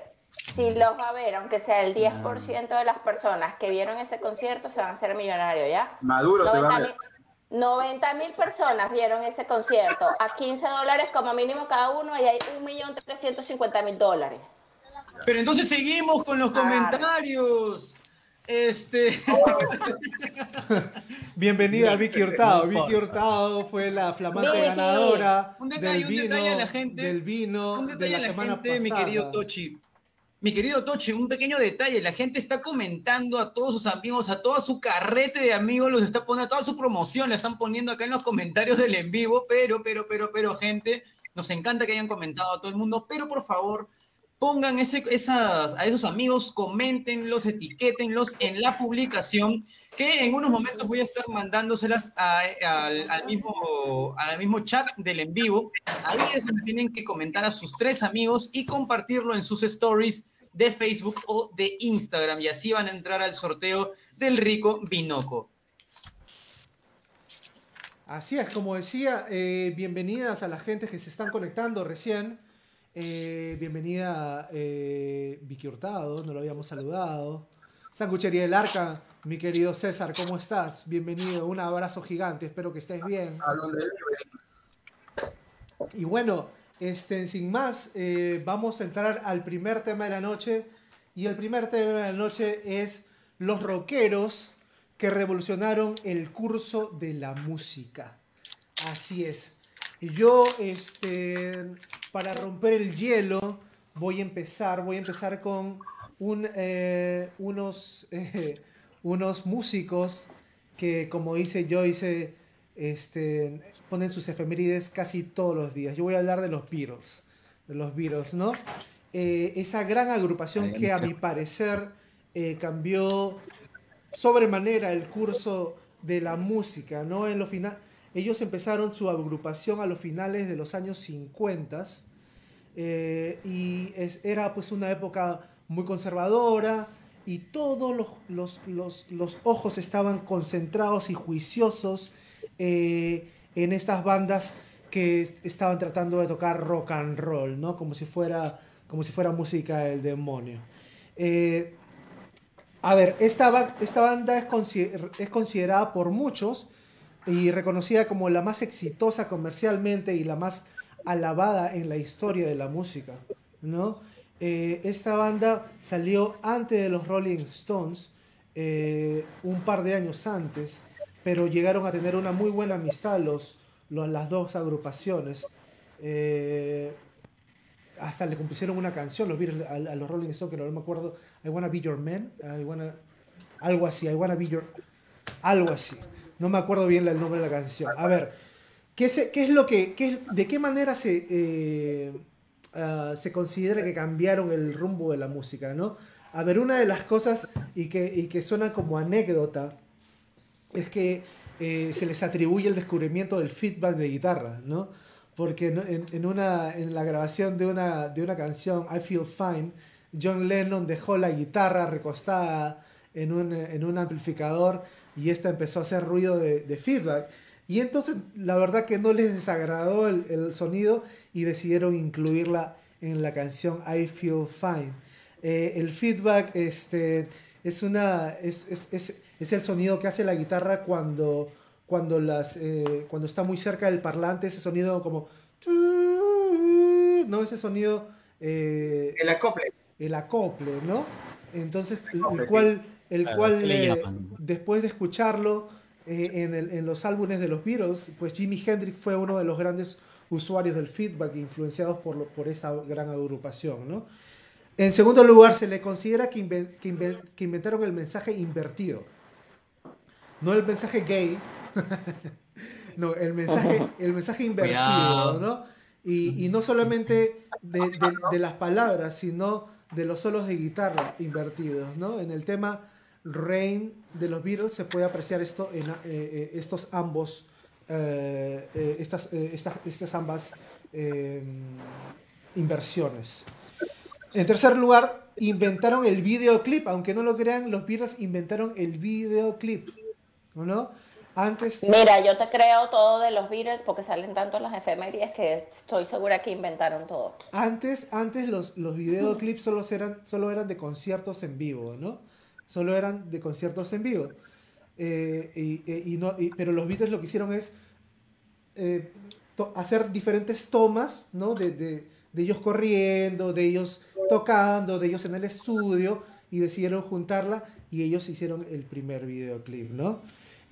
si los va a ver, aunque sea el 10% de las personas que vieron ese concierto, se van a hacer millonarios, ¿ya? Maduro te va a 90 ver. Mil, 90 mil personas vieron ese concierto. A 15 dólares como mínimo cada uno y hay 1.350.000 dólares. Pero entonces seguimos con los Claro. comentarios. Este. Bienvenida Vicky Hurtado. Vicky Hurtado fue la flamante ganadora Un detalle, del un vino, detalle a la gente. del vino Un de detalle la a la semana gente, mi querido Tochi. Mi querido Tochi, un pequeño detalle. La gente está comentando a todos sus amigos, a toda su carrete de amigos, los está poniendo, a toda su promoción, la están poniendo acá en los comentarios del en vivo. Pero, pero, pero, pero, gente, nos encanta que hayan comentado a todo el mundo. Pero por favor, pongan esas, a esos amigos, coméntenlos, etiquétenlos en la publicación, que en unos momentos voy a estar mandándoselas a- al, mismo, al mismo chat del en vivo. Ahí es donde tienen que comentar a sus tres amigos y compartirlo en sus stories de Facebook o de Instagram, y así van a entrar al sorteo del rico Binoco. Así es, como decía, eh, bienvenidas a la gente que se están conectando recién. Eh, bienvenida eh, Vicky Hurtado, no lo habíamos saludado. Sanguchería del Arca, mi querido César, ¿cómo estás? Bienvenido, un abrazo gigante, espero que estés bien. Y bueno, este, sin más, eh, vamos a entrar al primer tema de la noche. Y el primer tema de la noche es los rockeros que revolucionaron el curso de la música. Así es. Y Yo, este, para romper el hielo, voy a empezar, voy a empezar con un, eh, unos, eh, unos músicos que, como dice Joyce, este, ponen sus efemérides casi todos los días. Yo voy a hablar de los Beatles, de los Beatles, ¿no? Eh, esa gran agrupación que a mi parecer cambió sobremanera el curso de la música, ¿no? En lo final, Ellos empezaron su agrupación a los finales de los años 50 eh, y era pues una época muy conservadora y todos los, ojos estaban concentrados y juiciosos eh, en estas bandas que estaban tratando de tocar rock and roll, ¿no? Como si fuera, como si fuera música del demonio. Eh, a ver, esta, esta banda es, es considerada por muchos y reconocida como la más exitosa comercialmente y la más alabada en la historia de la música, ¿no? Eh, esta banda salió antes de los Rolling Stones, eh, un par de años antes, pero llegaron a tener una muy buena amistad los, las dos agrupaciones. Eh, hasta le compusieron una canción los Beatles, a, los Rolling Stones, que no me acuerdo, I Wanna Be Your Man, algo así, I Wanna Be Your... Algo así. No me acuerdo bien el nombre de la canción. A ver, ¿qué, qué es lo que... Qué, ¿De qué manera se Ah, se considera que cambiaron el rumbo de la música, ¿no? A ver, una de las cosas y que, y que suena como anécdota es que eh, se les atribuye el descubrimiento del feedback de guitarra, ¿no? Porque en, en, una, en la grabación de una, de una canción, I Feel Fine, John Lennon dejó la guitarra recostada en un, en un amplificador y esta empezó a hacer ruido de, de feedback. Y entonces la verdad que no les desagradó el, el sonido y decidieron incluirla en la canción I Feel Fine. Eh, el feedback este, es, una, es, es, es, es, el sonido que hace la guitarra cuando, cuando, las, eh, cuando está muy cerca del parlante, ese sonido como... ¿No? Ese sonido... Eh, el acople. El acople, ¿no? Entonces, el, cual, el cual después de escucharlo en, el, en los álbumes de los Beatles, pues Jimi Hendrix fue uno de los grandes usuarios del feedback influenciados por, por esa gran agrupación. ¿no? En segundo lugar, se le considera que, que, inventaron el mensaje invertido. No el mensaje gay, no, el mensaje, el mensaje invertido, ¿no? Y, y, no solamente de, de, las palabras, sino de los solos de guitarra invertidos, ¿no? En el tema Rain de los Beatles se puede apreciar esto en eh, eh, estos ambos eh, estas, estas, estas, ambas inversiones. En tercer lugar, inventaron el videoclip, aunque no lo crean, los Beatles inventaron el videoclip, ¿no? Antes... Mira, yo te creo todo de los Beatles porque salen tanto las efemérides que estoy segura que inventaron todo. Antes, antes los, los videoclips solo eran, solo eran de conciertos en vivo, ¿no? Solo eran de conciertos en vivo. Eh, y, no, pero los Beatles lo que hicieron es eh, hacer diferentes tomas, ¿no? De, ellos corriendo, de ellos tocando, de ellos en el estudio, y decidieron juntarla y ellos hicieron el primer videoclip, ¿no?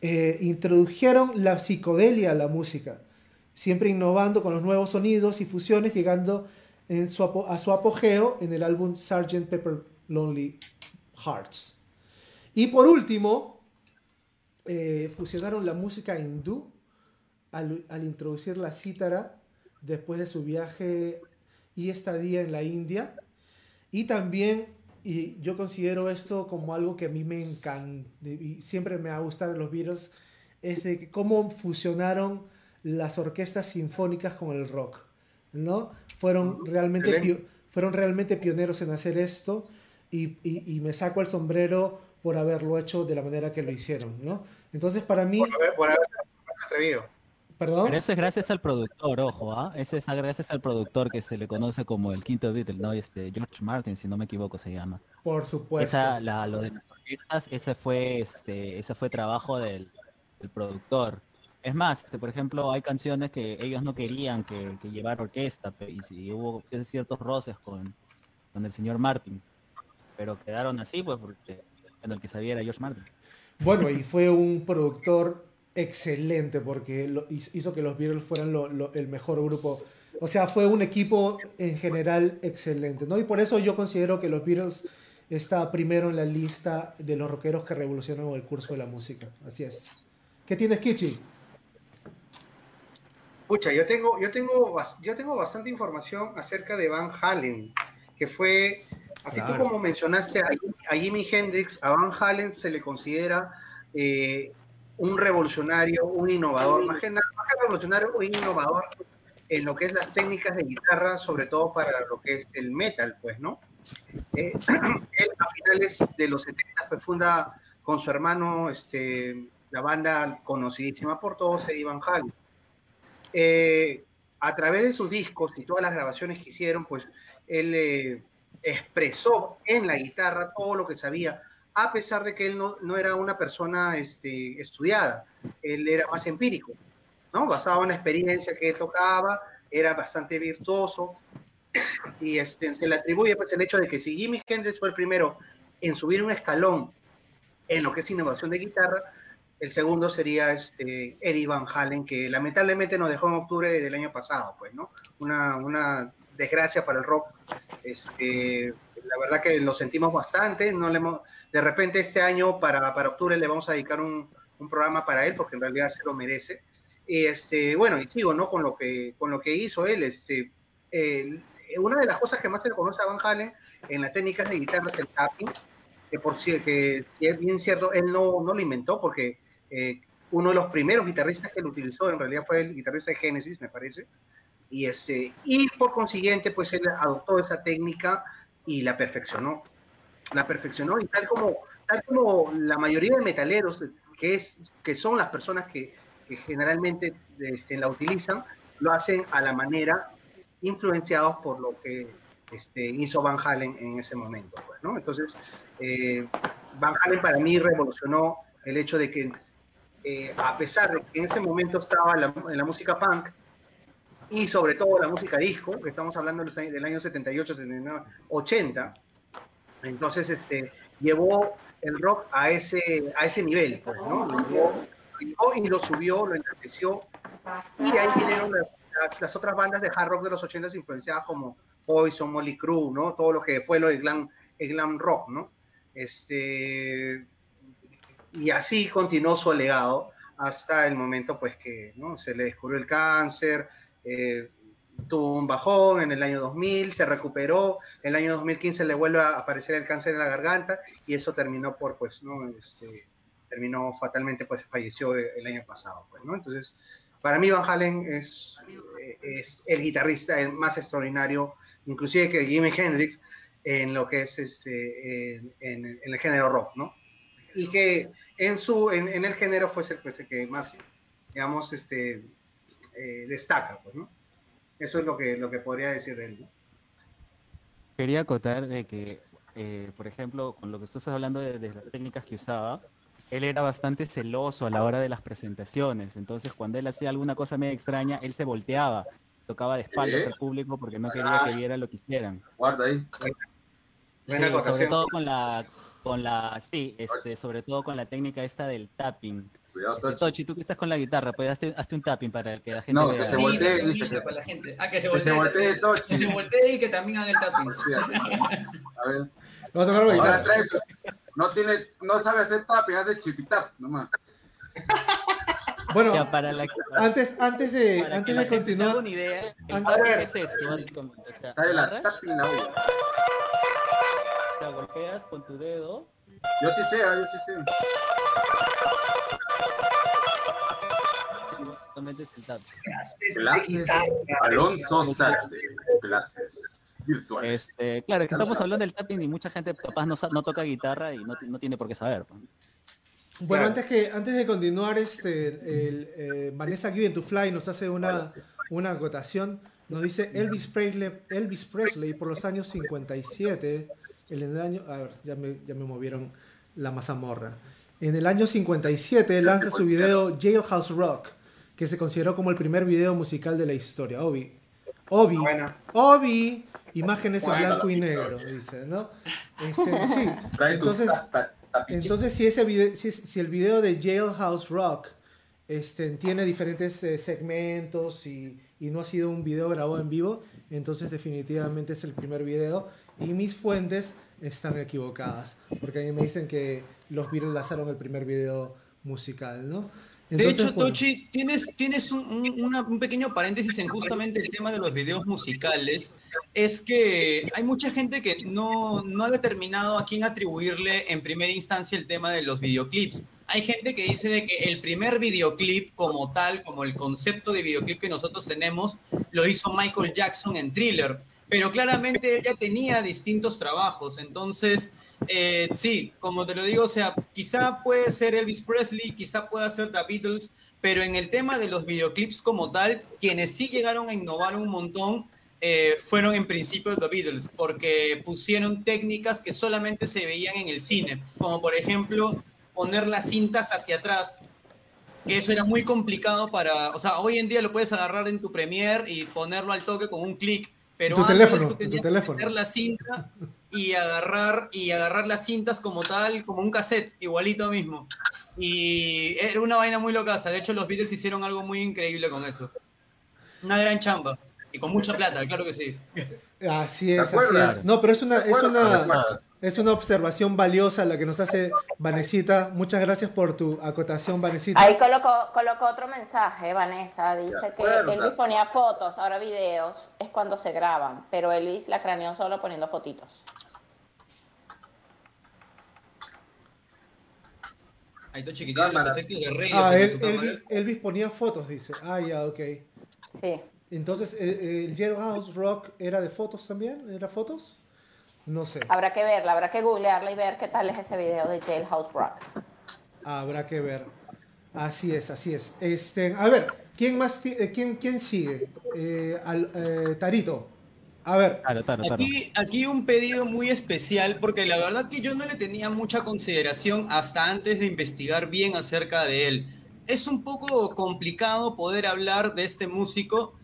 Eh, introdujeron la psicodelia a la música, siempre innovando con los nuevos sonidos y fusiones, llegando a su apogeo en el álbum Sgt. Pepper Lonely Hearts. Y por último, eh, fusionaron la música hindú al, al, introducir la cítara después de su viaje y estadía en la India. Y también, y yo considero esto como algo que a mí me encanta, y siempre me ha gustado los Beatles, es de cómo fusionaron las orquestas sinfónicas con el rock, ¿no? Fueron realmente, fueron realmente pioneros en hacer esto y, y, y me saco el sombrero por haberlo hecho de la manera que lo hicieron, ¿no? Entonces, para mí... Por haber, por haber atrevido. ¿Perdón? Pero eso es gracias al productor, ojo, ¿ah? Eso es gracias al productor que se le conoce como el quinto Beatle, ¿no? Este, George Martin, si no me equivoco, se llama. Por supuesto. Esa, la, lo de las orquestas, ese fue, este, ese fue trabajo del, del productor. Es más, este, por ejemplo, hay canciones que ellos no querían que, que llevar orquesta, y si hubo ciertos roces con, con el señor Martin, pero quedaron así, pues, porque en el que sabía era George Martin. Bueno, y fue un productor excelente porque lo, hizo que los Beatles fueran lo, lo, el mejor grupo. O sea, fue un equipo en general excelente, ¿no? Y por eso yo considero que los Beatles está primero en la lista de los rockeros que revolucionaron el curso de la música. Así es. ¿Qué tienes, Kichi? Pucha, yo tengo, yo tengo, yo tengo bastante información acerca de Van Halen, que fue Así claro. tú como mencionaste a, Jimi Hendrix, a Van Halen se le considera eh, un revolucionario, un innovador, más que nada revolucionario e innovador en lo que es las técnicas de guitarra, sobre todo para lo que es el metal, pues, ¿no? Eh, él a finales de los 70 pues, funda con su hermano este, la banda conocidísima por todos, Eddie Van Halen. Eh, a través de sus discos y todas las grabaciones que hicieron, pues él eh, expresó en la guitarra todo lo que sabía, a pesar de que él no, no era una persona este, estudiada, él era más empírico, ¿no? Basado en la experiencia que tocaba, era bastante virtuoso, y este, se le atribuye pues, el hecho de que si Jimmy Hendrix fue el primero en subir un escalón en lo que es innovación de guitarra, el segundo sería este Eddie Van Halen, que lamentablemente nos dejó en octubre del año pasado, pues, ¿no? Una, una desgracia para el rock. Este, la verdad que lo sentimos bastante. No le de repente este año, para, para octubre, le vamos a dedicar un, un, programa para él, porque en realidad se lo merece. Este, bueno, y sigo, ¿no? Con lo que, con lo que hizo él. Este, una de las cosas que más se le conoce a Van Halen en las técnicas de guitarra es el tapping, que por si, que si es bien cierto, él no, no lo inventó porque eh, uno de los primeros guitarristas que lo utilizó en realidad fue el guitarrista de Genesis, me parece, y, este, y por consiguiente, pues él adoptó esa técnica y la perfeccionó. La perfeccionó y tal como, tal como la mayoría de metaleros, que, es, que son las personas que, que generalmente este, la utilizan, lo hacen a la manera influenciados por lo que este, hizo Van Halen en ese momento. Pues, ¿no? Entonces, eh, Van Halen para mí revolucionó el hecho de que, eh, a pesar de que en ese momento estaba en la música punk, y sobre todo la música disco, que estamos hablando del año 78, 79, 80, entonces este, llevó el rock a ese, a ese nivel, pues, ¿no? Lo llevó, y lo subió, lo enalteció, y de ahí vinieron las, otras bandas de hard rock de los 80 influenciadas como Poison, Molly Crew, ¿no? Todo lo que fue lo del glam, el glam rock, ¿no? Este, y así continuó su legado hasta el momento pues que ¿no? se le descubrió el cáncer, eh, tuvo un bajón en el año 2000, se recuperó, en el año 2015 le vuelve a aparecer el cáncer en la garganta y eso terminó por, pues, ¿no? Este, terminó fatalmente, pues falleció el año pasado, pues, ¿no? Entonces, para mí Van Halen es, es el guitarrista más extraordinario, inclusive que Jimi Hendrix, en lo que es este, en, el género rock, ¿no? Y que en, su, en, el género fue el, pues, el que más, digamos, este, eh, destaca, pues, ¿no? Eso es lo que, lo que podría decir de él, ¿no? Quería acotar de que, eh, por ejemplo, con lo que tú estás hablando de, de las técnicas que usaba, él era bastante celoso a la hora de las presentaciones. Entonces, cuando él hacía alguna cosa medio extraña, él se volteaba, tocaba de espaldas al público porque no quería que viera lo que hicieran. Guarda ahí. sobre todo con la, con la, sí, este, sobre todo con la técnica esta del tapping. Cuidado, Tochi. Tochi, tú que estás con la guitarra, pues hazte, hazte, un tapping para que la gente no, vea. que se voltee, dice que... para la gente. Ah, que se voltee. Que se voltee, Tochi. Que se voltee y que también haga el tapping. a ver. Vamos a tocar la guitarra. No, tiene, no sabe hacer tapping, hace chipitap nomás. Bueno, para la, antes, antes de, antes de continuar. Una idea, ¿Qué es esto, básicamente? O sea, ¿Sabe la tapping la? Te golpeas con tu dedo. Yo sí sé, ah, yo sí sé. Clases, Alonso Sarte, clases virtuales. Este, claro, que estamos hablando del tapping y mucha gente capaz no, no toca guitarra y no, no, tiene por qué saber. Bueno, antes, que, antes de continuar, este, el, eh, Vanessa Given to Fly nos hace una, una acotación. Nos dice Elvis Presley, Elvis Presley por los años 57, en el año, a ver, ya me, ya me movieron la mazamorra. En el año 57 lanza su video Jailhouse Rock, que se consideró como el primer video musical de la historia. Obi, Obi, Obi, imágenes en blanco y negro, dice, ¿no? Este, sí. Entonces, entonces si, ese video, si, el video de Jailhouse Rock este, tiene diferentes eh, segmentos y, y, no ha sido un video grabado en vivo, entonces definitivamente es el primer video. Y mis fuentes están equivocadas, porque a mí me dicen que los Beatles lanzaron el primer video musical, ¿no? de hecho, Tochi, tienes, tienes un, un, pequeño paréntesis en justamente el tema de los videos musicales. Es que hay mucha gente que no, no ha determinado a quién atribuirle en primera instancia el tema de los videoclips. Hay gente que dice de que el primer videoclip como tal, como el concepto de videoclip que nosotros tenemos, lo hizo Michael Jackson en Thriller, pero claramente ella tenía distintos trabajos, entonces eh, sí, como te lo digo, o sea, quizá puede ser Elvis Presley, quizá pueda ser The Beatles, pero en el tema de los videoclips como tal, quienes sí llegaron a innovar un montón eh, fueron en principio The Beatles, porque pusieron técnicas que solamente se veían en el cine, como por ejemplo poner las cintas hacia atrás, que eso era muy complicado para, o sea, hoy en día lo puedes agarrar en tu Premiere y ponerlo al toque con un clic, pero tu antes teléfono, tú tenías tu teléfono. que meter la cinta y agarrar y agarrar las cintas como tal, como un cassette, igualito mismo. Y era una vaina muy locaza. De hecho, los Beatles hicieron algo muy increíble con eso. Una gran chamba. Y con mucha plata, claro que sí. Así ¿Te es, así es. No, pero es una, ¿Te es una, es una observación valiosa la que nos hace Vanesita. Muchas gracias por tu acotación, Vanesita. Ahí colocó, colocó otro mensaje, Vanessa. Dice que. Elvis ponía fotos, ahora videos es cuando se graban, pero Elvis la craneó solo poniendo fotitos. Ahí está chiquitito los efectos de rey. Ah, él-. Elvis, Elvis ponía fotos, dice. Ah, ya, ok. Sí. Entonces, ¿el, el Jailhouse Rock era de fotos también? ¿Era fotos? No sé. Habrá que verla, habrá que googlearla y ver qué tal es ese video de Jailhouse Rock. Habrá que ver. Así es, así es. Este, a ver, ¿quién más eh, quién, quién sigue? Eh, al- eh, Tarito. A ver, Claro, claro, claro. Aquí, aquí un pedido muy especial porque la verdad que yo no le tenía mucha consideración hasta antes de investigar bien acerca de él. Es un poco complicado poder hablar de este músico.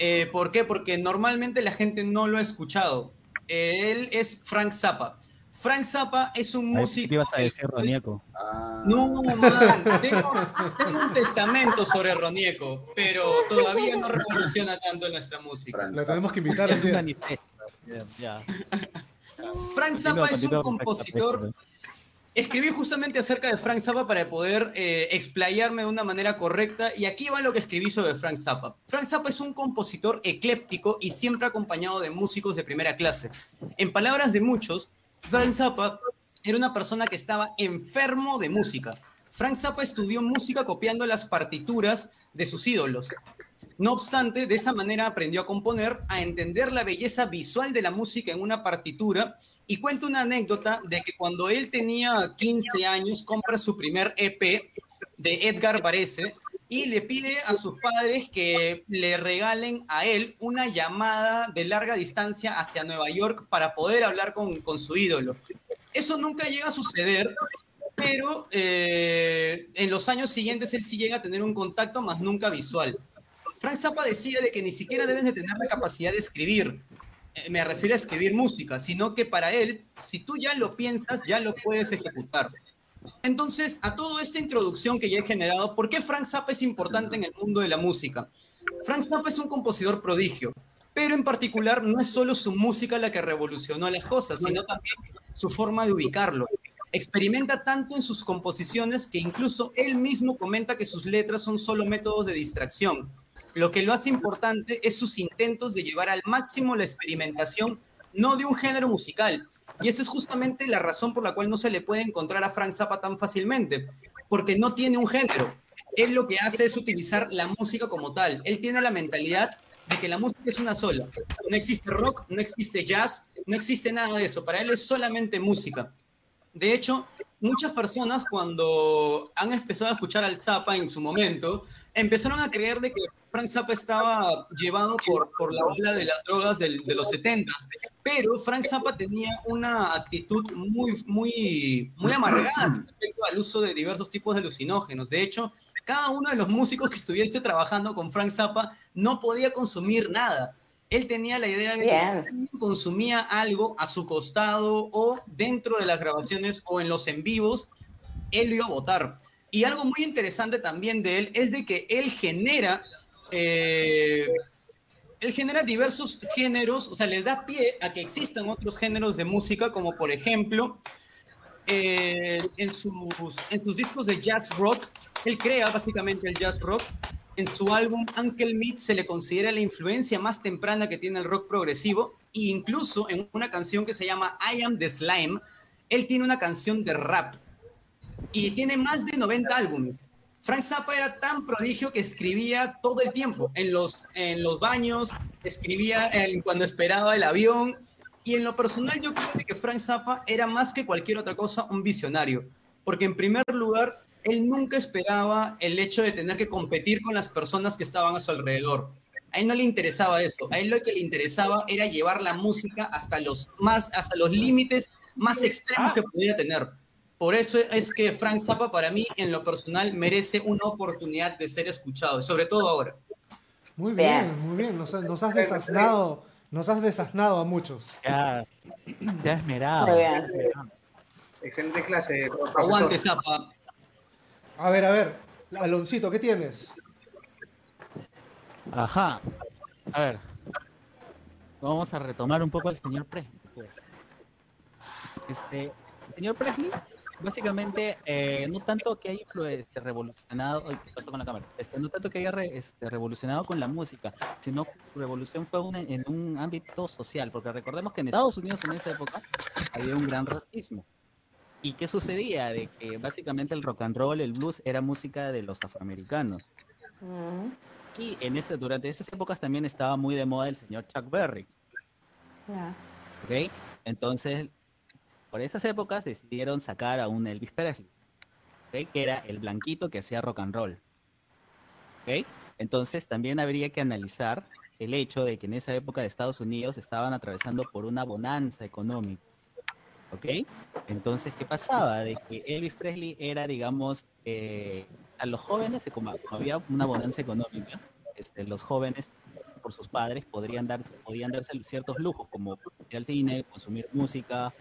Eh, ¿Por qué? Porque normalmente la gente no lo ha escuchado. Eh, él es Frank Zappa. Frank Zappa es un A ver, músico... ¿Qué ibas a decir, Ronieco? Ah, No, man, tengo, tengo un testamento sobre Ronieco, pero todavía no revoluciona tanto en nuestra música. Lo tenemos que invitar. Es un manifiesto. Frank Zappa es un compositor perfecto. Escribí justamente acerca de Frank Zappa para poder eh, explayarme de una manera correcta y aquí va lo que escribí sobre Frank Zappa. Frank Zappa es un compositor ecléptico y siempre acompañado de músicos de primera clase. En palabras de muchos, Frank Zappa era una persona que estaba enfermo de música. Frank Zappa estudió música copiando las partituras de sus ídolos. No obstante, de esa manera aprendió a componer, a entender la belleza visual de la música en una partitura y cuenta una anécdota de que cuando él tenía 15 años compra su primer EP de Edgar Varese y le pide a sus padres que le regalen a él una llamada de larga distancia hacia Nueva York para poder hablar con, su ídolo. Eso nunca llega a suceder, pero eh, en los años siguientes él sí llega a tener un contacto, más nunca visual. Frank Zappa decía de que ni siquiera debes de tener la capacidad de escribir, eh, me refiero a escribir música, sino que para él, si tú ya lo piensas, ya lo puedes ejecutar. Entonces, a toda esta introducción que ya he generado, ¿por qué Frank Zappa es importante en el mundo de la música? Frank Zappa es un compositor prodigio, pero en particular no es solo su música la que revolucionó las cosas, sino también su forma de ubicarlo. Experimenta tanto en sus composiciones que incluso él mismo comenta que sus letras son solo métodos de distracción. Lo que lo hace importante es sus intentos de llevar al máximo la experimentación, no de un género musical. Y esta es justamente la razón por la cual no se le puede encontrar a Frank Zappa tan fácilmente, porque no tiene un género. Él lo que hace es utilizar la música como tal. Él tiene la mentalidad de que la música es una sola. No existe rock, no existe jazz, no existe nada de eso. Para él es solamente música. De hecho, muchas personas cuando han empezado a escuchar al Zappa en su momento, empezaron a creer de que Frank Zappa estaba llevado por, por la ola de las drogas del- de los 70 pero Frank Zappa tenía una actitud muy, muy, muy amargada respecto al uso de diversos tipos de alucinógenos. De hecho, cada uno de los músicos que estuviese trabajando con Frank Zappa no podía consumir nada. Él tenía la idea de que si Bien. alguien consumía algo a su costado o dentro de las grabaciones o en los en vivos, él lo iba a votar. Y algo muy interesante también de él es de que él genera, eh, él genera diversos géneros, o sea, les da pie a que existan otros géneros de música, como por ejemplo, eh, en, sus, en sus discos de jazz rock, él crea básicamente el jazz rock. En su álbum Uncle Meat se le considera la influencia más temprana que tiene el rock progresivo, e incluso en una canción que se llama I Am the Slime, él tiene una canción de rap. y tiene más de 90 álbumes. Frank Zappa era tan prodigio que escribía todo el tiempo, en los, en los baños, escribía cuando esperaba el avión, y en lo personal yo creo que Frank Zappa era más que cualquier otra cosa un visionario, porque en primer lugar, él nunca esperaba el hecho de tener que competir con las personas que estaban a su alrededor. A él no le interesaba eso, a él lo que le interesaba era llevar la música hasta los, más, hasta los límites más extremos que pudiera tener. Por eso es que Frank Zappa para mí en lo personal merece una oportunidad de ser escuchado, sobre todo ahora. Muy bien, muy bien, nos, nos has desasnado, nos has desasnado a muchos. Ya, ya esmerado. Muy bien. Excelente clase. profesor. Aguante Zappa. A ver, a ver, Aloncito, ¿qué tienes? Ajá. A ver. Vamos a retomar un poco al señor Presley. Pues. Este, señor Presley, básicamente, eh, no tanto que haya este, revolucionado, ay, ¿qué pasó con la cámara? Este, no tanto que haya re- este, revolucionado con la música, sino revolución fue una- en un ámbito social, porque recordemos que en Estados Unidos en esa época había un gran racismo. ¿Y qué sucedía? De que básicamente el rock and roll, el blues, era música de los afroamericanos. Mm, Y en ese, durante esas épocas también estaba muy de moda el señor Chuck Berry, ya. ¿ok? Entonces, por esas épocas decidieron sacar a un Elvis Presley, ¿ok? Que era el blanquito que hacía rock and roll, ¿ok? Entonces también habría que analizar el hecho de que en esa época de Estados Unidos estaban atravesando por una bonanza económica, ¿ok? Entonces, ¿qué pasaba? De que Elvis Presley era, digamos, eh, a los jóvenes, como había una bonanza económica, este, los jóvenes por sus padres podrían darse, podían darse ciertos lujos, como ir al cine, consumir música,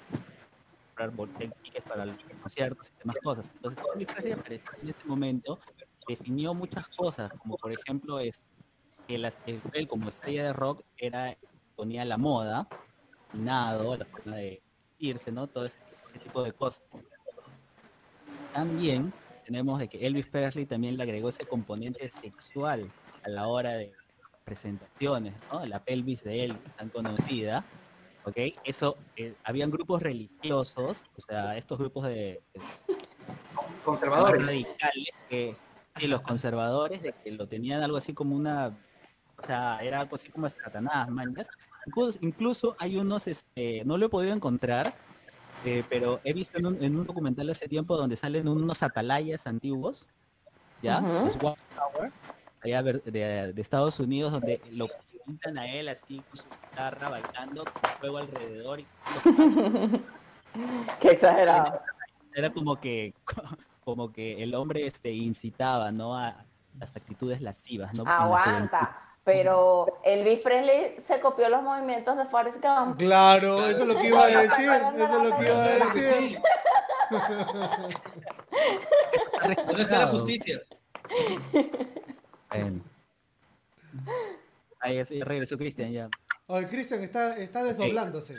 comprar bol- tickets para los conciertos y demás cosas. Entonces, Elvis Presley apareció en ese momento, definió muchas cosas, como por ejemplo es que las, él como estrella de rock era, ponía la moda, nado, la forma de irse, ¿no? Todo ese, ese tipo de cosas. También tenemos de que Elvis Presley también le agregó ese componente sexual a la hora de presentaciones, ¿no? La pelvis de él, tan conocida, ¿ok? Eso, eh, habían grupos religiosos, o sea, estos grupos de, de Conservadores. radicales que, que los conservadores de que lo tenían algo así como una o sea era algo así como Satanás mañas incluso, incluso hay unos este no lo he podido encontrar eh, pero he visto en un, en un documental hace tiempo donde salen unos atalayas antiguos ya Ujú. los Watchtower allá de, de Estados Unidos donde lo pintan a él así con su guitarra bailando con fuego alrededor y Qué exagerado. era como que como que el hombre este incitaba no a las actitudes lascivas no En la Aguanta. Pero Elvis Presley se copió los movimientos de Forrest Gump. Claro, eso es lo que iba a decir, eso es lo que iba a Claro decir. ¿Dónde está la justicia? Bueno. Ahí regresó Cristian ya. Oye, Cristian está, está desdoblándose.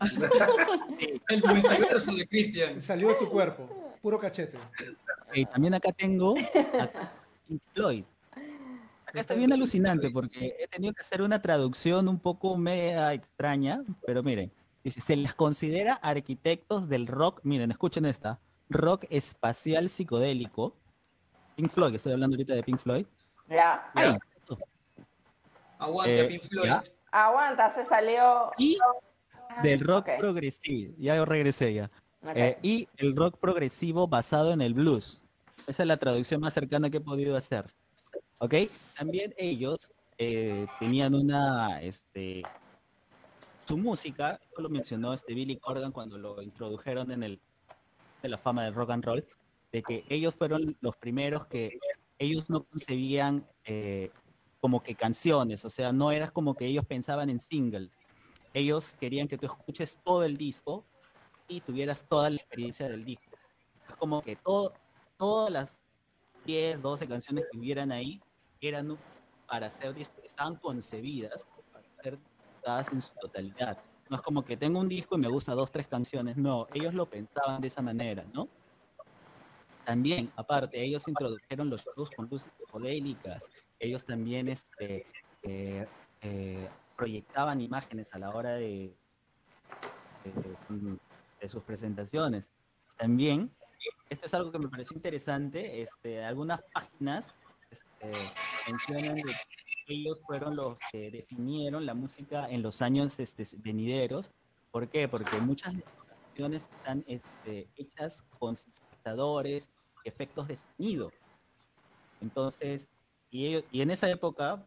El multiverso de Christian. Salió de su cuerpo, puro cachete. Y también acá tengo a Pink Floyd. Acá está bien alucinante porque he tenido que hacer una traducción un poco media extraña, pero miren, dice, se les considera arquitectos del rock, miren, escuchen esta, rock espacial psicodélico. Pink Floyd, que estoy hablando ahorita de Pink Floyd. Ya. Ay, Aguante, Eh, Pink Floyd. ya. Aguanta, se salió. y del rock progresivo, ya regresé ya. Eh, y el rock progresivo basado en el blues. Esa es la traducción más cercana que he podido hacer. ¿Ok? También ellos eh, tenían una, este, su música, esto lo mencionó este Billy Corgan cuando lo introdujeron en el, de la fama del rock and roll, de que ellos fueron los primeros que ellos no concebían eh, como que canciones, o sea, no era como que ellos pensaban en singles. Ellos querían que tú escuches todo el disco y tuvieras toda la experiencia del disco. Es como que todo, todas las 10, 12 canciones que hubieran ahí eran para ser, estaban concebidas para ser dadas en su totalidad. No es como que tengo un disco y me gusta dos, tres canciones. No, ellos lo pensaban de esa manera, ¿no? También, aparte, ellos introdujeron los shows con luces psicodélicas. Ellos también este, eh, eh, proyectaban imágenes a la hora de, de- de sus presentaciones. También esto es algo que me pareció interesante. Este, algunas páginas este, mencionan que ellos fueron los que definieron la música en los años este, venideros. ¿Por qué? Porque muchas de las canciones están este, hechas con sintetizadores, efectos de sonido. Entonces, y, y en esa época,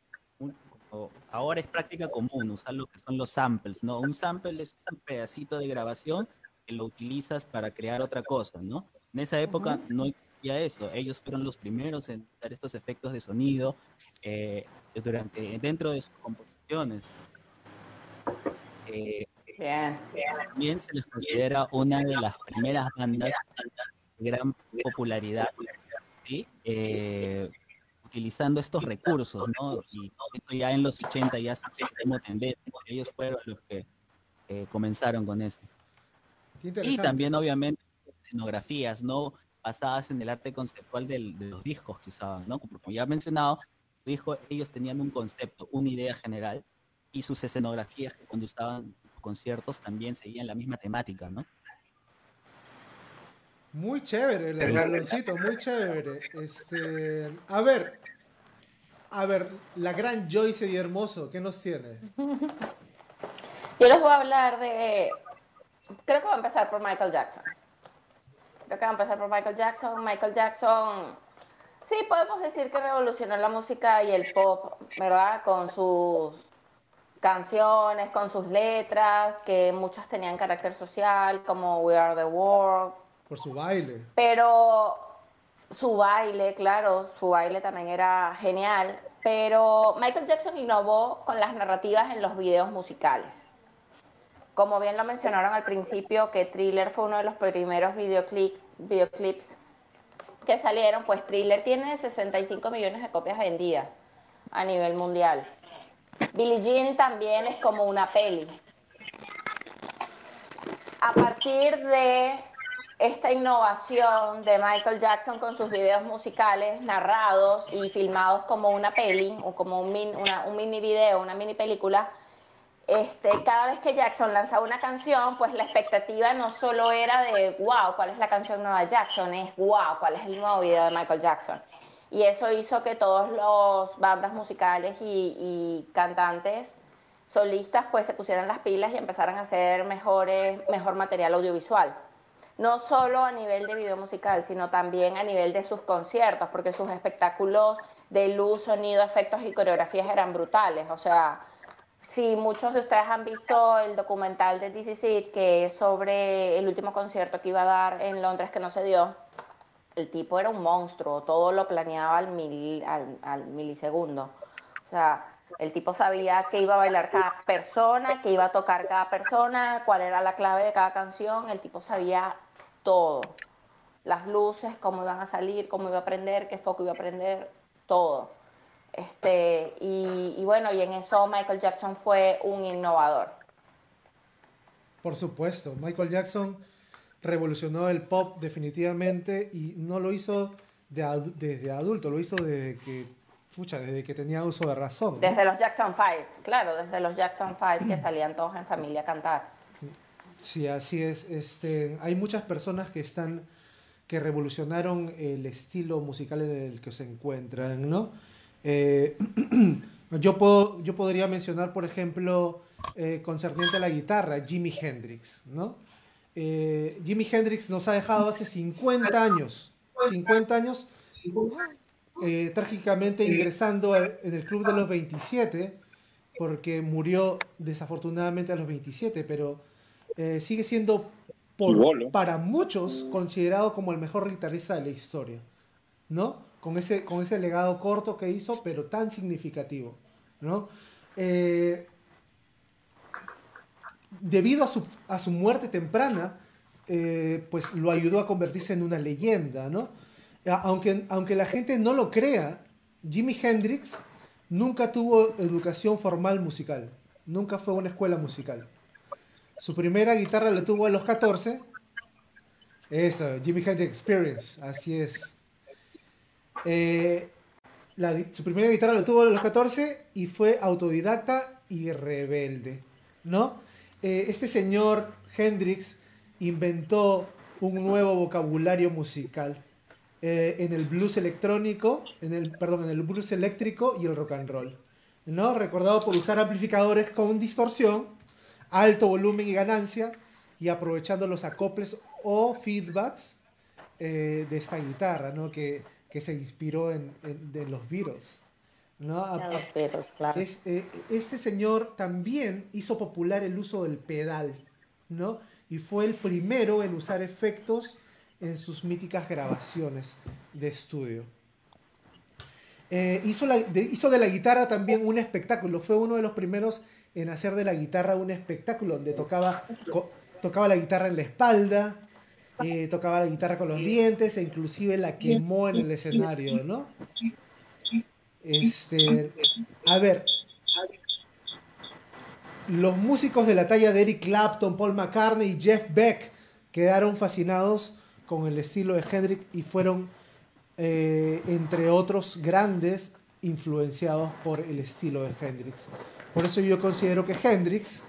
ahora es práctica común usar lo que son los samples, ¿no? Un sample es un pedacito de grabación que lo utilizas para crear otra cosa, ¿no? En esa época no existía eso. Ellos fueron los primeros en usar estos efectos de sonido eh, durante, dentro de sus composiciones. Eh, también se les considera una de las primeras bandas gran popularidad, ¿sí? eh, utilizando estos recursos, ¿no? Y esto ya en los 80 ya se como tendencia, ellos fueron los que eh, comenzaron con esto. Y también obviamente escenografías, ¿no? Basadas en el arte conceptual de los discos que usaban, ¿no? Como ya he mencionado, dijo, ellos tenían un concepto, una idea general, y sus escenografías que cuando estaban conciertos también seguían la misma temática, ¿no? Muy chévere, el baloncito, muy chévere. Este, a ver, a ver, la gran Joyce y Hermoso, ¿qué nos tiene? Yo les voy a hablar de, creo que voy a empezar por Michael Jackson. Creo que va a empezar por Michael Jackson. Michael Jackson, sí, podemos decir que revolucionó la música y el pop, ¿verdad? Con sus canciones, con sus letras, que muchas tenían carácter social, como We Are the World. Por su baile. Pero su baile, claro, su baile también era genial. Pero Michael Jackson innovó con las narrativas en los videos musicales. Como bien lo mencionaron al principio, que Thriller fue uno de los primeros videoclips que salieron, pues Thriller tiene 65 millones de copias vendidas a nivel mundial. Billie Jean también es como una peli. A partir de esta innovación de Michael Jackson con sus videos musicales narrados y filmados como una peli o como un, mini video, una mini película, este, cada vez que Jackson lanzaba una canción, pues la expectativa no solo era de, wow, ¿cuál es la canción nueva de Jackson? Es, wow, ¿cuál es el nuevo video de Michael Jackson? Y eso hizo que todos los bandas musicales y, cantantes solistas pues se pusieran las pilas y empezaran a hacer mejor material audiovisual. No solo a nivel de video musical, sino también a nivel de sus conciertos, porque sus espectáculos de luz, sonido, efectos y coreografías eran brutales. O sea, si muchos de ustedes han visto el documental de DC que es sobre el último concierto que iba a dar en Londres que no se dio, el tipo era un monstruo, todo lo planeaba al, al, milisegundo. O sea, el tipo sabía que iba a bailar cada persona, que iba a tocar cada persona, cuál era la clave de cada canción, el tipo sabía todo. Las luces, cómo iban a salir, cómo iba a prender, qué foco iba a prender, todo. Este, y, bueno, y en eso Michael Jackson fue un innovador. Por supuesto, Michael Jackson revolucionó el pop definitivamente y no lo hizo desde adulto, lo hizo desde que, fucha, desde que tenía uso de razón. Desde los Jackson Five, claro, desde los Jackson Five que salían todos en familia a cantar. Sí, así es. Este, hay muchas personas que están que revolucionaron el estilo musical en el que se encuentran, ¿no? Eh, yo, puedo, yo podría mencionar, por ejemplo, eh, concerniente a la guitarra, Jimi Hendrix, ¿no? Eh, Jimi Hendrix nos ha dejado hace 50 años, 50 años, trágicamente ingresando en el club de los 27, porque murió desafortunadamente a los 27, pero sigue siendo para muchos considerado como el mejor guitarrista de la historia, ¿no? con ese, con ese legado corto que hizo, pero tan significativo. ¿no? Eh, debido a su, a su, muerte temprana, eh, pues lo ayudó a convertirse en una leyenda. ¿no? Aunque, aunque la gente no lo crea, Jimi Hendrix nunca tuvo educación formal musical, nunca fue a una escuela musical. Su primera guitarra la tuvo a los 14. Eso, Jimi Hendrix Experience, así es. Eh, su primera guitarra la tuvo a los 14 y fue autodidacta y rebelde, ¿no? Eh, este señor Hendrix inventó un nuevo vocabulario musical eh, en el blues electrónico, en el, perdón, en el blues eléctrico y el rock and roll. ¿no? Recordado por usar amplificadores con distorsión, alto volumen y ganancia, y aprovechando los acoples o feedbacks eh, de esta guitarra, ¿no? que, que se inspiró en, en de los Beatles. ¿no? es, eh, este señor también hizo popular el uso del pedal, ¿no? Y fue el primero en usar efectos en sus míticas grabaciones de estudio. Eh, hizo, de, la guitarra también un espectáculo, fue uno de los primeros en hacer de la guitarra un espectáculo, donde tocaba, tocaba la guitarra en la espalda, eh, tocaba la guitarra con los dientes e inclusive la quemó en el escenario, ¿no? Este, a ver, los músicos de la talla de Eric Clapton, Paul McCartney y Jeff Beck quedaron fascinados con el estilo de Hendrix y fueron, eh, entre otros, grandes influenciados por el estilo de Hendrix. Por eso yo considero que Hendrix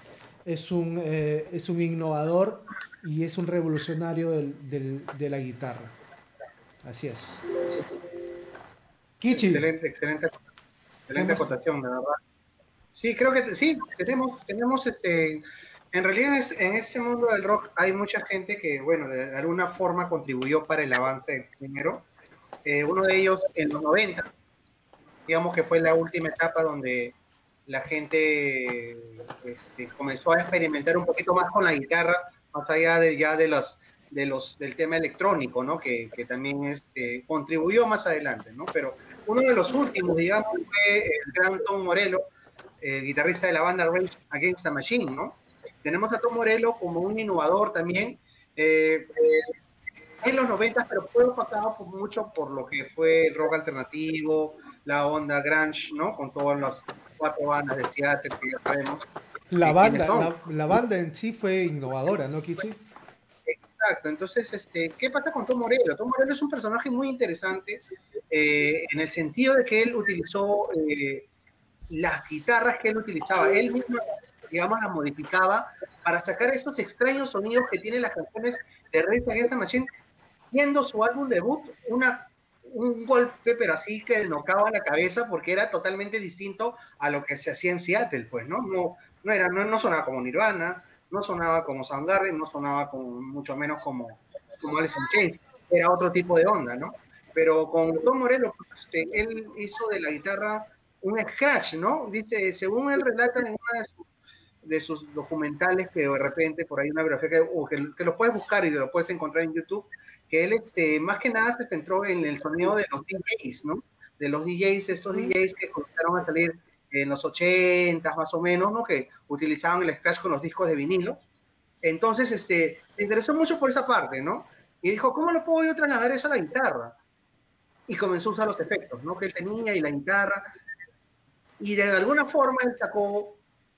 es un, eh, es un innovador y es un revolucionario de la guitarra. Así es. Excelente, excelente, excelente acotación, la verdad. Sí, creo que sí, tenemos, tenemos este, en realidad en este mundo del rock hay mucha gente que, bueno, de alguna forma contribuyó para el avance del género. Eh, uno de ellos en los 90, digamos que fue la última etapa donde la gente este, comenzó a experimentar un poquito más con la guitarra, más allá de ya de los de los, del tema electrónico, ¿no? Que, que también este, contribuyó más adelante, ¿no? Pero uno de los últimos, digamos, fue el gran Tom Morello, el guitarrista de la banda Rage Against the Machine, ¿no? Tenemos a Tom Morello como un innovador también, eh, eh, en los 90, pero fue opacado por mucho por lo que fue el rock alternativo, la onda grunge, ¿no? Con todas las cuatro bandas de Seattle que ya sabemos. La banda, la, la, banda en sí fue innovadora, ¿no, Kichi? Exacto, entonces, este, ¿qué pasa con Tom Morello? Tom Morello es un personaje muy interesante eh, en el sentido de que él utilizó eh, las guitarras que él utilizaba, él mismo, digamos, las modificaba para sacar esos extraños sonidos que tienen las canciones de Rage Against the Machine, siendo su álbum debut una, un golpe, pero así que nocaba la cabeza porque era totalmente distinto a lo que se hacía en Seattle, pues, ¿no? No, no, era, no, no sonaba como Nirvana, no sonaba como Soundgarden, no sonaba como, mucho menos como, como Alice in Chains, era otro tipo de onda, ¿no? Pero con Tom Morello, este, él hizo de la guitarra un scratch, ¿no? Dice, según él relata en uno de sus, documentales, que de repente por ahí una biografía que, que, lo puedes buscar y lo puedes encontrar en YouTube, que él este, más que nada se centró en el sonido de los DJs, ¿no? De los DJs, estos DJs que comenzaron a salir en los 80 más o menos, ¿no? Que utilizaban el scratch con los discos de vinilo. Entonces, este, se interesó mucho por esa parte, ¿no? Y dijo, ¿cómo lo puedo yo trasladar eso a la guitarra? Y comenzó a usar los efectos, ¿no? Que él tenía y la guitarra. Y de alguna forma él sacó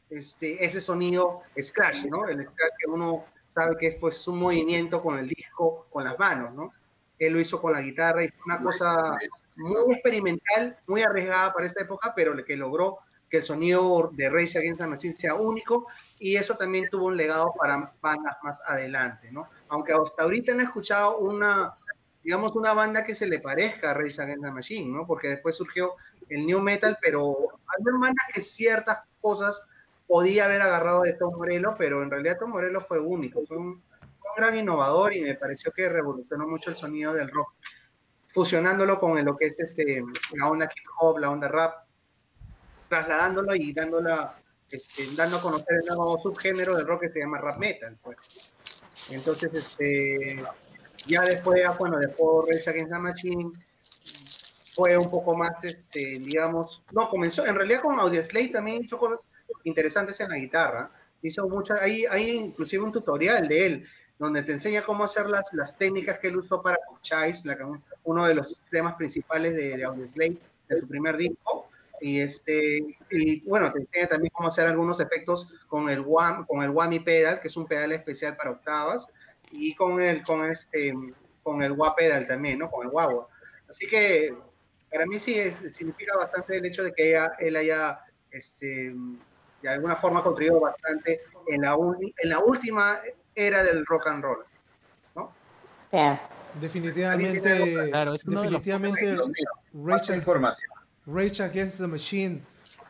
este, ese sonido scratch, ¿no? El scratch que uno sabe que es pues un movimiento con el disco, con las manos, ¿no? Él lo hizo con la guitarra y fue una cosa muy experimental, muy arriesgada para esta época, pero que logró que el sonido de Rage Against the Machine sea único y eso también tuvo un legado para bandas más adelante, ¿no? Aunque hasta ahorita no he escuchado una, digamos, una banda que se le parezca a Rage Against the Machine, ¿no? Porque después surgió el New Metal, pero hay bandas que ciertas cosas podía haber agarrado de Tom Morello, pero en realidad Tom Morello fue único, fue un, gran innovador y me pareció que revolucionó mucho el sonido del rock fusionándolo con lo que es este, la onda hip hop, la onda rap, trasladándolo y dándola, este, dando a conocer el nuevo subgénero de rock que se llama rap metal. Pues. Entonces, este, ya después, bueno, después Rage Against the Machine fue un poco más, este, digamos, no, comenzó, en realidad con Audioslave también hizo cosas interesantes en la guitarra, hizo muchas, hay, hay inclusive un tutorial de él, donde te enseña cómo hacer las, las técnicas que él usó para Chase, uno de los temas principales de, de Audioslave, de su primer disco. Y, este, y bueno, te enseña también cómo hacer algunos efectos con el, wham, con el whammy pedal, que es un pedal especial para octavas, y con el, con este, con el wah pedal también, ¿no? Con el wah, Así que para mí sí significa bastante el hecho de que ella, él haya este, de alguna forma contribuido bastante en la, en la última era del rock and roll. ¿no? Bien. Definitivamente, Claro, es definitivamente Rachel, información. Rage Against the Machine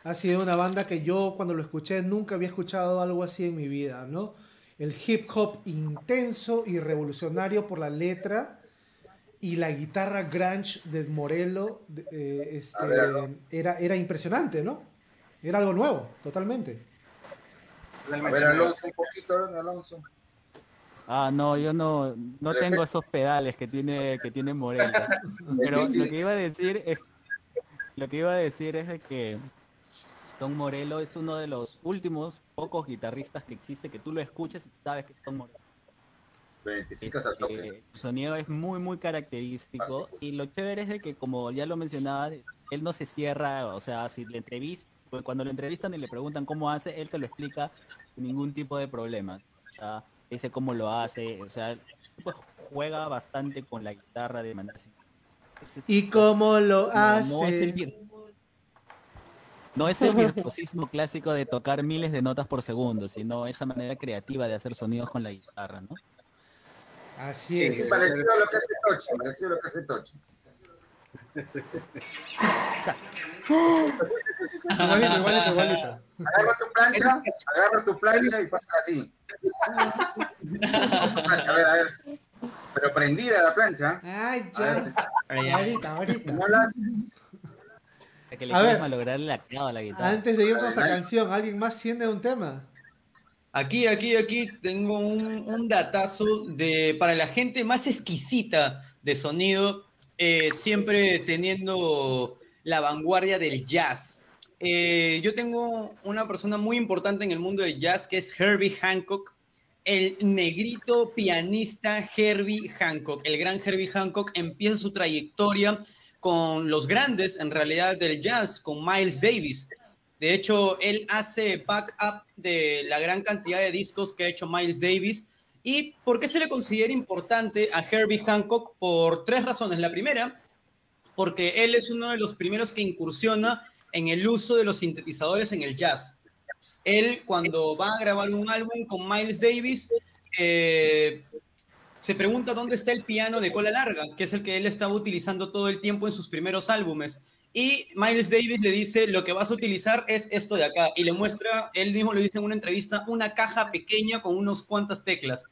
ha sido una banda que yo cuando lo escuché nunca había escuchado algo así en mi vida, ¿no? El hip hop intenso y revolucionario por la letra y la guitarra grunge de Morello eh, este, era, era impresionante, ¿no? Era algo nuevo, totalmente. A ver, Alonso, un poquito, Alonso. Ah, no, yo no, no Pero tengo que- esos pedales que tiene, que tiene Morello. Pero lo que iba a decir es, lo que iba a decir es de que Tom Morello es uno de los últimos pocos guitarristas que existe que tú lo escuchas y sabes que es Tom Morello. Lo identificas al toque. Su sonido es muy, muy característico y lo chévere es de que, como ya lo mencionaba, él no se cierra, o sea, si le entrevistan, cuando lo entrevistan y le preguntan cómo hace, él te lo explica sin ningún tipo de problema. O sea, dice cómo lo hace, o sea, pues, juega bastante con la guitarra de manera ¿Y cómo lo no, hace? no es el vir- no es el virtuosismo clásico de tocar miles de notas por segundo, sino esa manera creativa de hacer sonidos con la guitarra, ¿no? Así Sí, es. parecido a lo que hace Tochi, parecido a lo que hace Tochi. Igualito, igualito, igualito. Agarra tu plancha, agarra tu plancha y pasa así. A ver, a ver. Pero prendida la plancha. Ay, A ver, ya. si- Ahorita, ahorita. no la que le A ver. malograr a la guitarra. Antes de irnos a canción, ¿alguien más tiene un tema? Aquí, aquí, aquí tengo un, un datazo de para la gente más exquisita de sonido, eh, siempre teniendo la vanguardia del jazz. Eh, yo tengo una persona muy importante en el mundo del jazz que es Herbie Hancock, el negrito pianista Herbie Hancock. El gran Herbie Hancock empieza su trayectoria con los grandes, en realidad, del jazz, con Miles Davis. De hecho, él hace backup de la gran cantidad de discos que ha hecho Miles Davis. ¿Y por qué se le considera importante a Herbie Hancock? Por tres razones. La primera, porque él es uno de los primeros que incursiona en el uso de los sintetizadores en el jazz. Él, cuando va a grabar un álbum con Miles Davis, eh, se pregunta dónde está el piano de cola larga, que es el que él estaba utilizando todo el tiempo en sus primeros álbumes. Y Miles Davis le dice, lo que vas a utilizar es esto de acá. Y le muestra, él mismo le dice en una entrevista, una caja pequeña con unos cuantas teclas.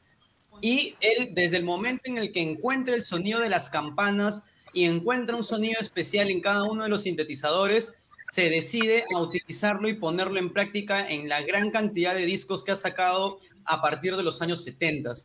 Y él, desde el momento en el que encuentra el sonido de las campanas y encuentra un sonido especial en cada uno de los sintetizadores, se decide a utilizarlo y ponerlo en práctica en la gran cantidad de discos que ha sacado a partir de los años 70.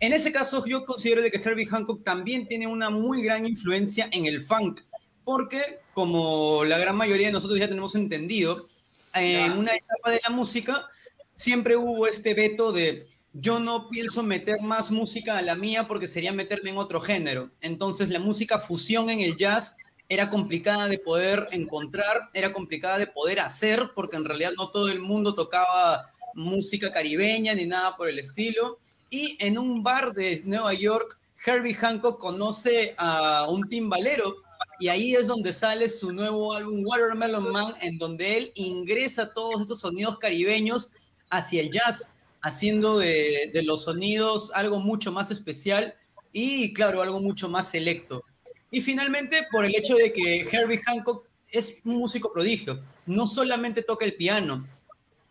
En ese caso, yo considero de que Herbie Hancock también tiene una muy gran influencia en el funk, porque como la gran mayoría de nosotros ya tenemos entendido, en una etapa de la música siempre hubo este veto de yo no pienso meter más música a la mía porque sería meterme en otro género. Entonces la música fusión en el jazz era complicada de poder encontrar, era complicada de poder hacer, porque en realidad no todo el mundo tocaba música caribeña ni nada por el estilo. Y en un bar de Nueva York, Herbie Hancock conoce a un timbalero y ahí es donde sale su nuevo álbum Watermelon Man, en donde él ingresa todos estos sonidos caribeños hacia el jazz, haciendo de, los sonidos algo mucho más especial y, claro, algo mucho más selecto. Y finalmente, por el hecho de que Herbie Hancock es un músico prodigio, no solamente toca el piano,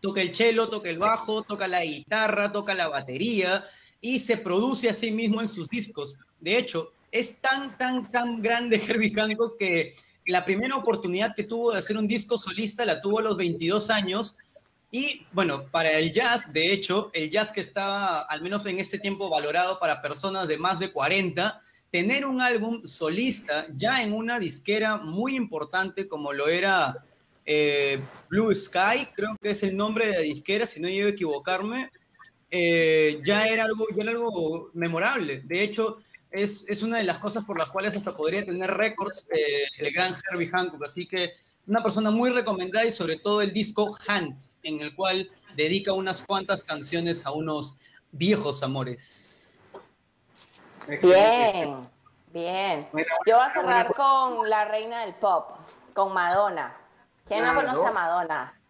toca el cello, toca el bajo, toca la guitarra, toca la batería y se produce a sí mismo en sus discos. De hecho, es tan, tan, tan grande Herbie Hancock que la primera oportunidad que tuvo de hacer un disco solista la tuvo a los 22 años. Y bueno, para el jazz, de hecho, el jazz que estaba, al menos en este tiempo, valorado para personas de más de 40, tener un álbum solista ya en una disquera muy importante como lo era eh, Blue Sky, creo que es el nombre de la disquera, si no llego a equivocarme, eh, ya, era algo, ya era algo memorable. De hecho, es, es, una de las cosas por las cuales hasta podría tener récords eh, el gran Herbie Hancock. Así que una persona muy recomendada y sobre todo el disco Hands, en el cual dedica unas cuantas canciones a unos viejos amores. Bien, bien. Yo voy a cerrar con la reina del pop, con Madonna. ¿Quién no conoce a Madonna?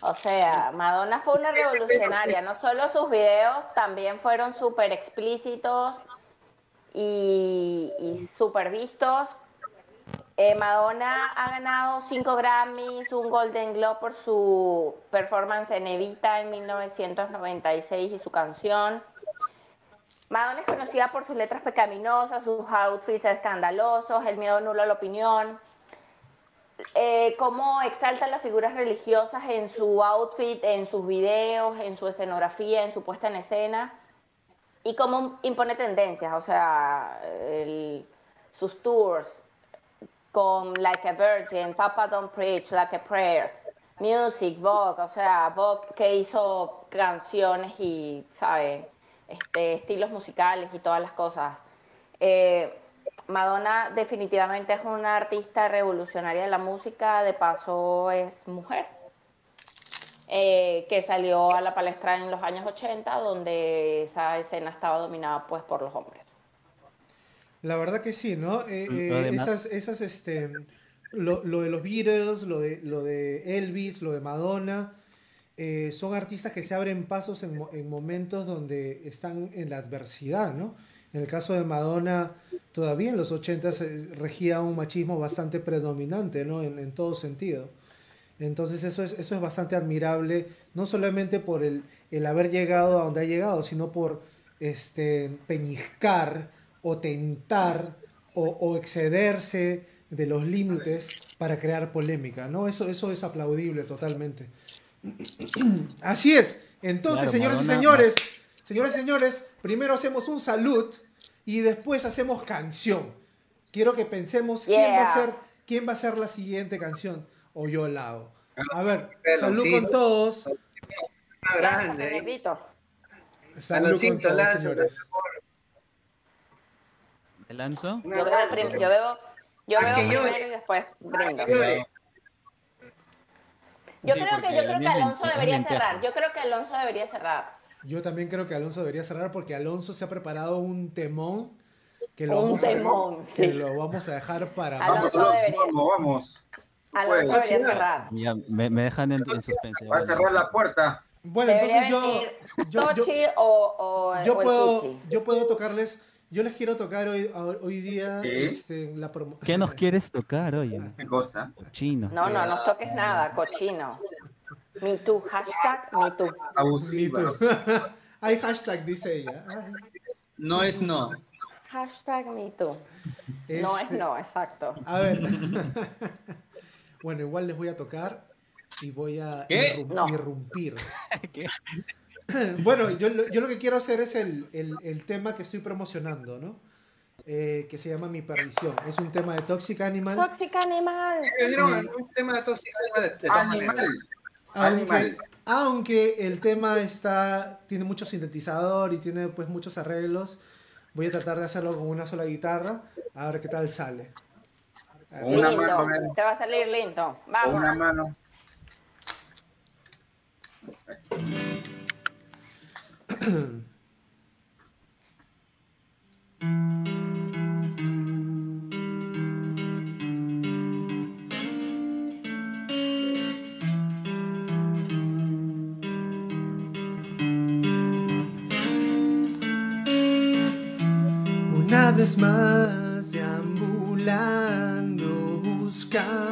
O sea, Madonna fue una revolucionaria. No solo sus videos también fueron súper explícitos. Y, y vistos. Eh, Madonna ha ganado cinco Grammys, un Golden Globe por su performance en Evita en 1996 y su canción. Madonna es conocida por sus letras pecaminosas, sus outfits escandalosos, el miedo nulo a la opinión. Eh, cómo exalta las figuras religiosas en su outfit, en sus videos, en su escenografía, en su puesta en escena. Y cómo impone tendencias, o sea, sus tours, con Like a Virgin, Papa Don't Preach, Like a Prayer, Music, Vogue, o sea, Vogue que hizo canciones y, ¿sabe? Este, estilos musicales y todas las cosas. Eh, Madonna definitivamente es una artista revolucionaria de la música, de paso es mujer, eh, que salió a la palestra en los años 80, donde esa escena estaba dominada pues por los hombres. La verdad que sí, ¿no? Eh, eh, esas, esas, este, lo, lo de los Beatles, lo de, lo de Elvis, lo de Madonna, eh, son artistas que se abren pasos en, en momentos donde están en la adversidad, ¿no? En el caso de Madonna, todavía en los 80 se regía un machismo bastante predominante, ¿no? En, en todo sentido. Entonces eso es, eso es bastante admirable, no solamente por el, el haber llegado a donde ha llegado, sino por este, peñiscar o tentar o, o excederse de los límites para crear polémica, ¿no? Eso, eso es aplaudible totalmente. Así es. Entonces, Claro, señoras y señores, señores y señores, primero hacemos un salud y después hacemos canción. Quiero que pensemos quién va a ser, quién va a ser la siguiente canción o yo la hago. A ver, Pero salud sí. con todos. Grande. ¿eh? Salud con todos, señores. ¿Te lanzo? Yo prim- yo Ah, que yo- primero y después brindo. que yo- Sí, creo que yo creo que Alonso debería cerrar. Yo creo que Alonso debería cerrar. Yo también creo que Alonso debería cerrar porque Alonso se ha preparado un temón que lo, Un vamos, a, temón, que sí. lo vamos a dejar para Alonso más. Vamos, debería. vamos, vamos. Alonso Pues, debería cerrar. Ya, me, me dejan en, en suspense. Va a cerrar la puerta. Bueno, Debería entonces yo, yo, yo, o, o, yo o puedo, yo puedo tocarles, yo les quiero tocar hoy, hoy día ¿Qué? este, la promo. ¿Qué nos quieres tocar, oye? ¿Qué cosa? Chino. No, no, no toques nada, cochino. Me too, hashtag me too. Me Abusiva. Hay hashtag, dice ella. Ay, No es no. Hashtag me too. No es este, no, exacto. A ver. bueno, igual les voy a tocar y voy a ¿Qué? irrum- No. irrumpir. ¿Qué? Bueno, yo, lo- yo lo que quiero hacer es el, el- el tema que estoy promocionando, ¿no? Eh, que se llama Mi Perdición. Es un tema de Toxic Animal. Tóxica animal. Un tema de tóxico de, de Animal. Aunque, Animal. aunque el tema está tiene mucho sintetizador y tiene pues muchos arreglos, voy a tratar de hacerlo con una sola guitarra, a ver qué tal sale. Una lindo. mano, ven. Te va a salir lindo. Vamos. una mano. Una vez más deambulando, buscando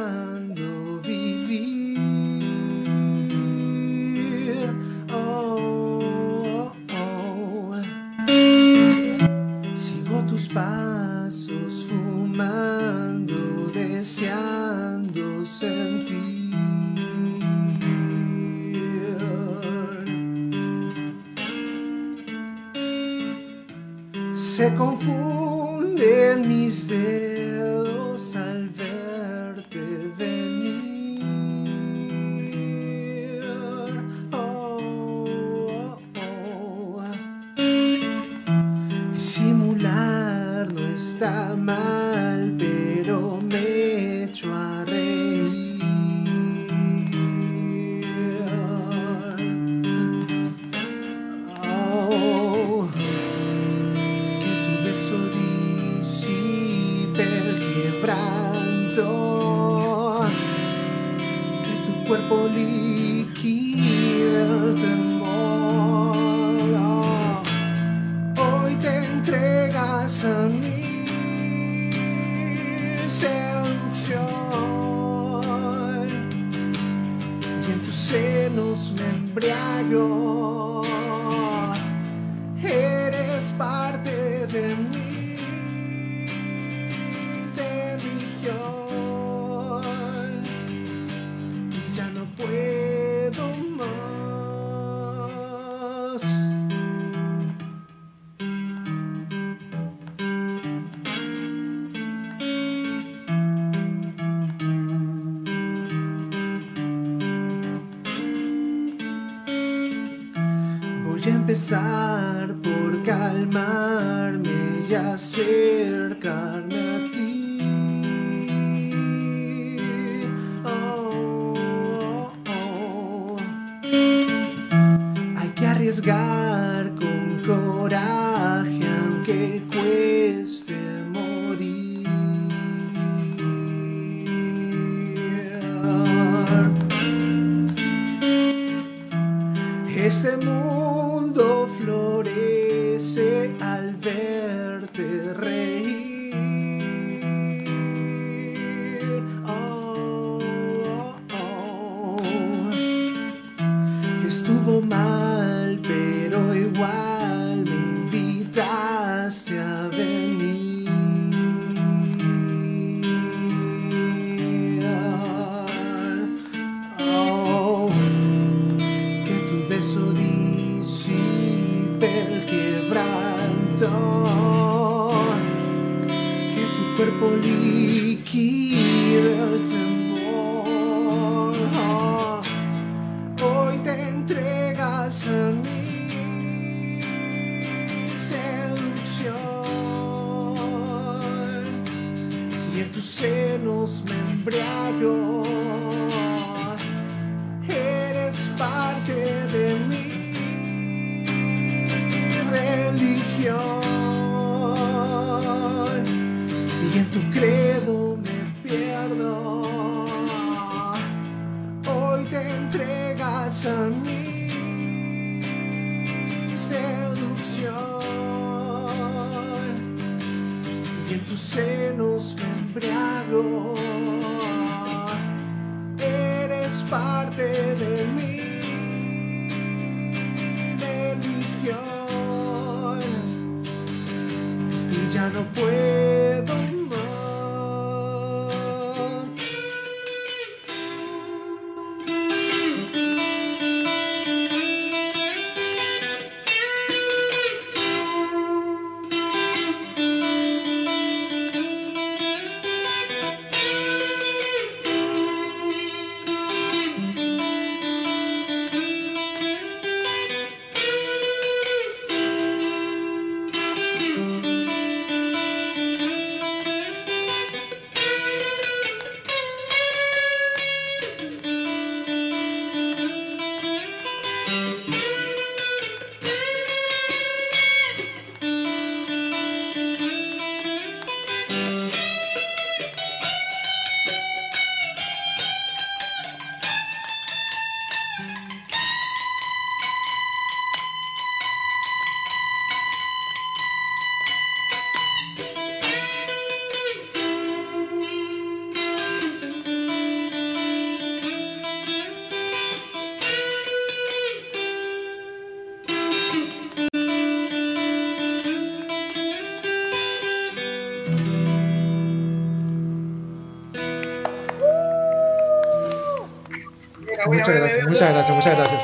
Muchas gracias, muchas gracias, muchas gracias.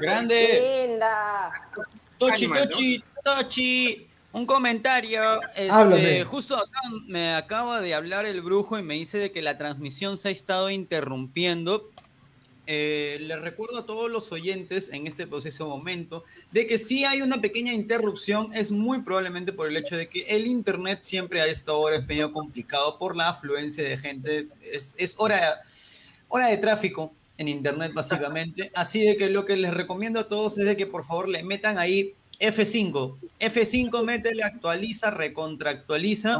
Grande. Linda. Tochi. Tochi, Tochi, un comentario. Este, Háblame. Justo acá me acaba de hablar el brujo y me dice de que la transmisión se ha estado interrumpiendo. Eh, les recuerdo a todos los oyentes en este preciso momento de que si hay una pequeña interrupción, es muy probablemente por el hecho de que el internet siempre a esta hora es medio complicado por la afluencia de gente. Es, es hora, hora de tráfico en internet básicamente. Así de que lo que les recomiendo a todos es de que por favor le metan ahí F5. F5 métele, actualiza, recontractualiza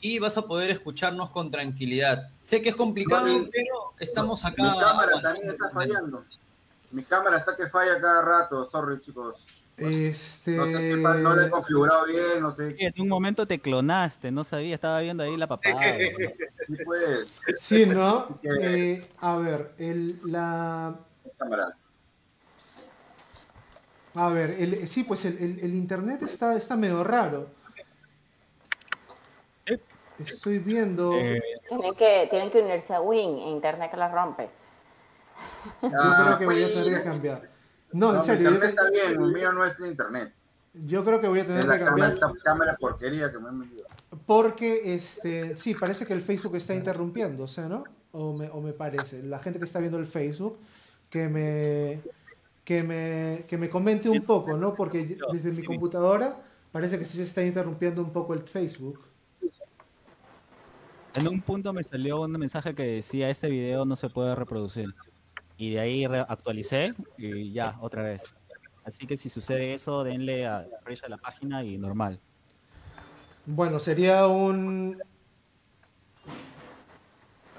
y vas a poder escucharnos con tranquilidad. Sé que es complicado, pero estamos acá. Mi cámara también está fallando. Mi cámara está que falla cada rato, sorry chicos. Este... No sé qué no la he configurado bien, no sé. En un momento te clonaste, no sabía, estaba viendo ahí la papada. Sí, pues. Sí, ¿no? Eh, a ver, el, la... Cámara. A ver, el, sí, pues el, el- el internet está, está medio raro. Estoy viendo... Eh, Tienen que, tienen que unirse a Win, e internet que la rompe. Yo Ah, creo que voy a tener que cambiar. No, No, en serio, internet te- está bien, el mío no es el internet. yo creo que voy a Es tener la que cámara, cambiar esta cámara porquería que me han vendido. porque, este, sí, parece que el Facebook está interrumpiendo, o sea, ¿no? O me, o me parece. La gente que está viendo el Facebook, que me, que me, que me comente un poco, ¿no? Porque desde mi computadora parece que sí se está interrumpiendo un poco el Facebook. en un punto me salió un mensaje que decía este video no se puede reproducir. Y de ahí actualicé y ya, otra vez. Así que si sucede eso, denle a refresh a la página y normal. Bueno, sería un...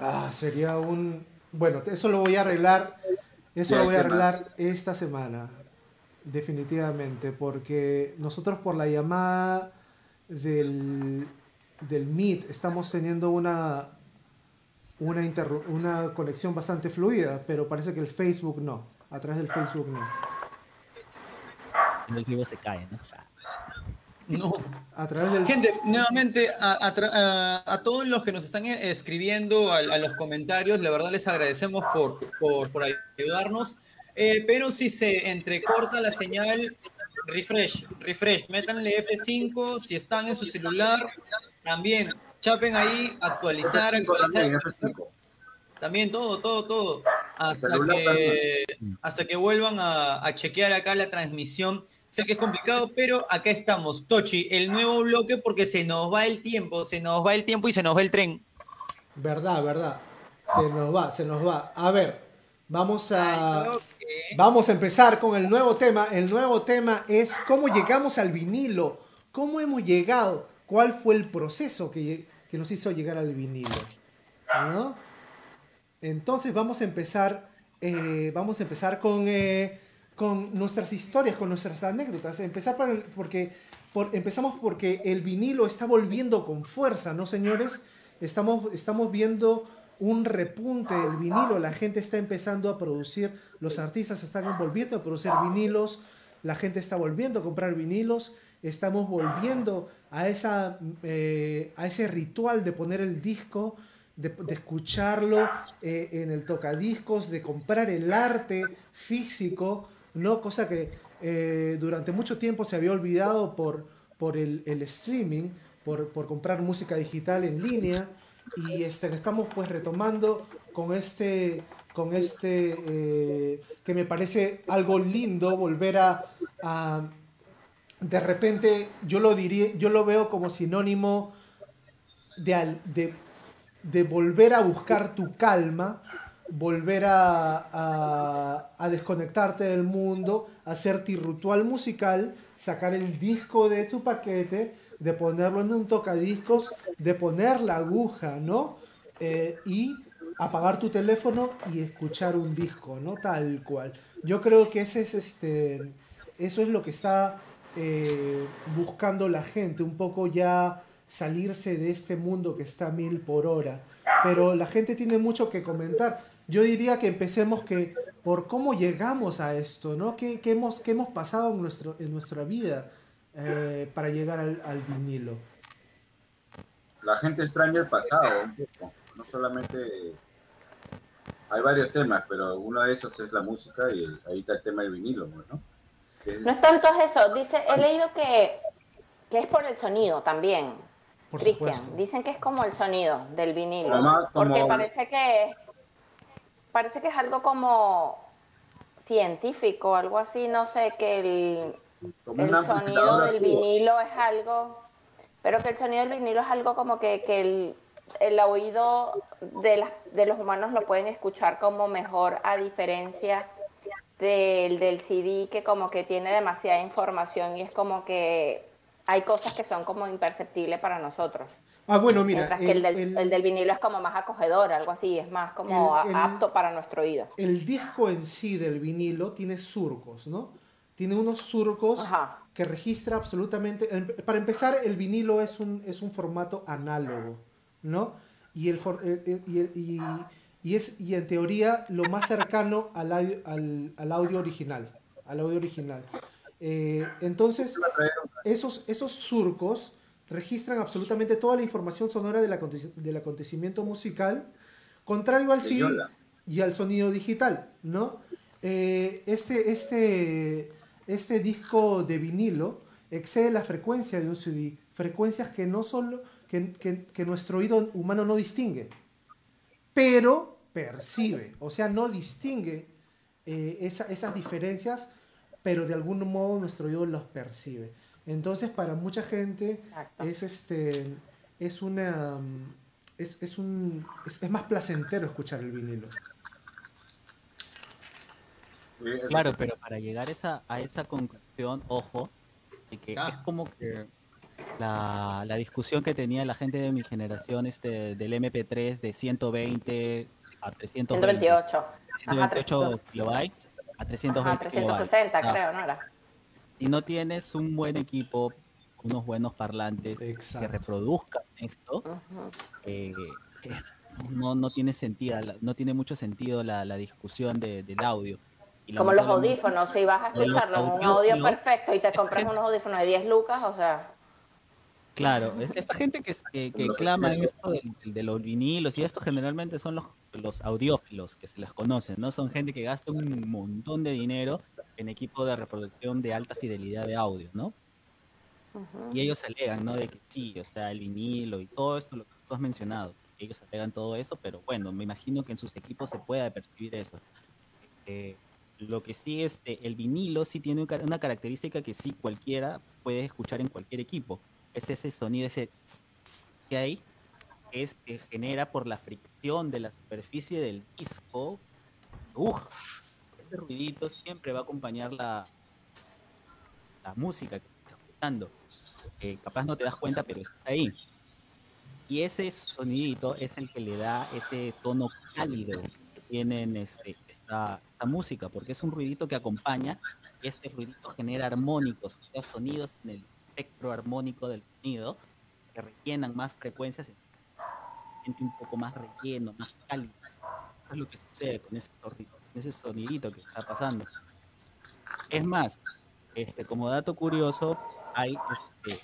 Ah, sería un... Bueno, eso lo voy a arreglar. Eso lo voy a arreglar esta semana. Definitivamente. Porque nosotros por la llamada del, del Meet estamos teniendo una, una, una conexión bastante fluida. Pero parece que el Facebook no. A través del Facebook no. En el vivo se cae, ¿no? No. A través del... Gente, nuevamente a, a tra- a- a todos los que nos están escribiendo a, a los comentarios, la verdad les agradecemos por, por, por ayudarnos. Eh, pero si se entrecorta la señal, refresh, refresh, métanle F5, si están en su celular, también chapen ahí, actualizar, F5 actualizar. también, F5. También todo, todo, todo. Hasta que, hasta que vuelvan a, a chequear acá la transmisión. Sé que es complicado, pero acá estamos. Tochi, el nuevo bloque porque se nos va el tiempo, se nos va el tiempo y se nos va el tren. Verdad, verdad. Se nos va, se nos va. A ver, vamos a... Vamos a empezar con el nuevo tema. El nuevo tema es cómo llegamos al vinilo. ¿Cómo hemos llegado? ¿Cuál fue el proceso que, que nos hizo llegar al vinilo? ¿No? Entonces vamos a empezar, eh, vamos a empezar con, eh, con nuestras historias, con nuestras anécdotas. Empezar porque, por- empezamos porque el vinilo está volviendo con fuerza, ¿no, señores? Estamos, estamos viendo un repunte del vinilo, la gente está empezando a producir, los artistas están volviendo a producir vinilos, la gente está volviendo a comprar vinilos, estamos volviendo a, esa, eh, a ese ritual de poner el disco, de, escucharlo eh, en el tocadiscos, de comprar el arte físico, ¿no? Cosa que eh, durante mucho tiempo se había olvidado por, por el, streaming, por, por comprar música digital en línea. Y este, estamos pues retomando con este, con este eh, que me parece algo lindo volver a- de repente yo lo diría, yo lo veo como sinónimo de, de, volver a buscar tu calma, volver a, a- a desconectarte del mundo, hacer tu ritual musical, sacar el disco de tu paquete, de ponerlo en un tocadiscos, de poner la aguja, ¿no? Eh, y apagar tu teléfono y escuchar un disco, ¿no? Tal cual. Yo creo que ese es este, eso es lo que está eh, buscando la gente, un poco ya salirse de este mundo que está mil por hora. Pero la gente tiene mucho que comentar. Yo diría que empecemos que por cómo llegamos a esto, ¿no? ¿Qué, qué hemos, qué hemos pasado en, nuestro, en nuestra vida eh, para llegar al, vinilo? La gente extraña el pasado un poco. No solamente. Hay varios temas, pero uno de esos es la música y ahí está el tema del vinilo, ¿no? No es tanto eso, dice, he leído que, que es por el sonido también. Cristian, dicen que es como el sonido del vinilo. Como Porque parece que parece que es algo como científico, algo así, no sé, que el, el sonido del vinilo es algo, pero que el sonido del vinilo es algo como que, que el, el oído de, las- de los humanos lo pueden escuchar como mejor a diferencia del, del CD que como que tiene demasiada información y es como que hay cosas que son como imperceptibles para nosotros. Ah, bueno, mira. Mientras que el, del, el, del, vinilo es como más acogedor, algo así, es más como apto para nuestro oído. el disco en sí del vinilo tiene surcos, ¿no? Tiene unos surcos Ajá. que registra absolutamente. em- Para empezar, el vinilo es un, es un formato análogo, ¿no? Y, el, for- eh, eh, y, y- y es, y en teoría, lo más cercano al, audio- al, al audio original. Al audio original. Eh, entonces, esos, esos surcos registran absolutamente toda la información sonora del, aconte- del acontecimiento musical, contrario al CD y al sonido digital, ¿no? Eh, este, este, este disco de vinilo excede la frecuencia de un CD, frecuencias que no solo que, que- que nuestro oído humano no distingue, pero percibe, o sea, no distingue eh, esa- esas diferencias, pero de algún modo nuestro oído los percibe. Entonces, para mucha gente Exacto. es este es una mm, es, es un es, es más placentero escuchar el vinilo. Claro, pero para llegar esa, a esa conclusión, ojo, de que Ah. es como que la, la discusión que tenía la gente de mi generación este, del MP3 de 120 a 320, 128. Ajá, 128 kilobytes a 320 Ajá, 360 kilobytes. Ah, creo, ¿no era? Si no tienes un buen equipo, unos buenos parlantes que Exacto. reproduzcan esto, Ujú. eh, eh, no, no tiene sentido, no tiene mucho sentido la, la discusión de- del audio. Y Como los audífonos, si vas a escucharlo en un audio perfecto y te compras unos audífonos de 10 lucas, o sea, Claro, es- esta gente que, que, que Lo clama en esto del- de, los vinilos y esto generalmente son los, los audiófilos que se les conocen, ¿no? Son gente que gasta un montón de dinero en equipo de reproducción de alta fidelidad de audio, ¿no? Y ellos alegan, ¿no? De que sí, o sea, el vinilo y todo esto, lo que tú has mencionado, ellos alegan todo eso, pero bueno, me imagino que en sus equipos se pueda percibir eso. Eh, lo que sí, este, el vinilo sí tiene una característica que sí cualquiera puede escuchar en cualquier equipo. Es ese sonido, ese que hay, que genera por la fricción de la superficie del disco. Uf, ese ruidito siempre va a acompañar la, la música que estás escuchando. Eh, capaz no te das cuenta, pero está ahí. Y ese sonidito es el que le da ese tono cálido que tienen este, esta, esta música, porque es un ruidito que acompaña, y este ruidito genera armónicos, sonidos en el espectro armónico del sonido que rellenan más frecuencias, siente un poco más relleno, más cálido. Eso es lo que sucede con ese, con ese sonidito que está pasando. Es más, este, como dato curioso, hay este,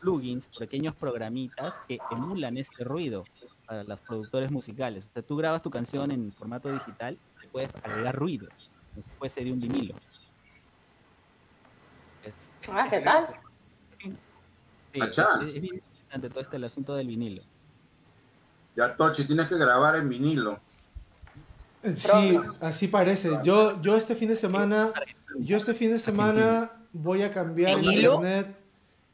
plugins, pequeños programitas que emulan este ruido para los productores musicales. O sea, tú grabas tu canción en formato digital y puedes agregar ruido, como si fuese de un vinilo. Ah, ¿qué tal? Sí, es, es bien interesante todo este el asunto del vinilo. Ya, Tochi, tienes que grabar en vinilo. Sí, así parece. Yo, yo este fin de semana, yo este fin de semana voy a cambiar el internet.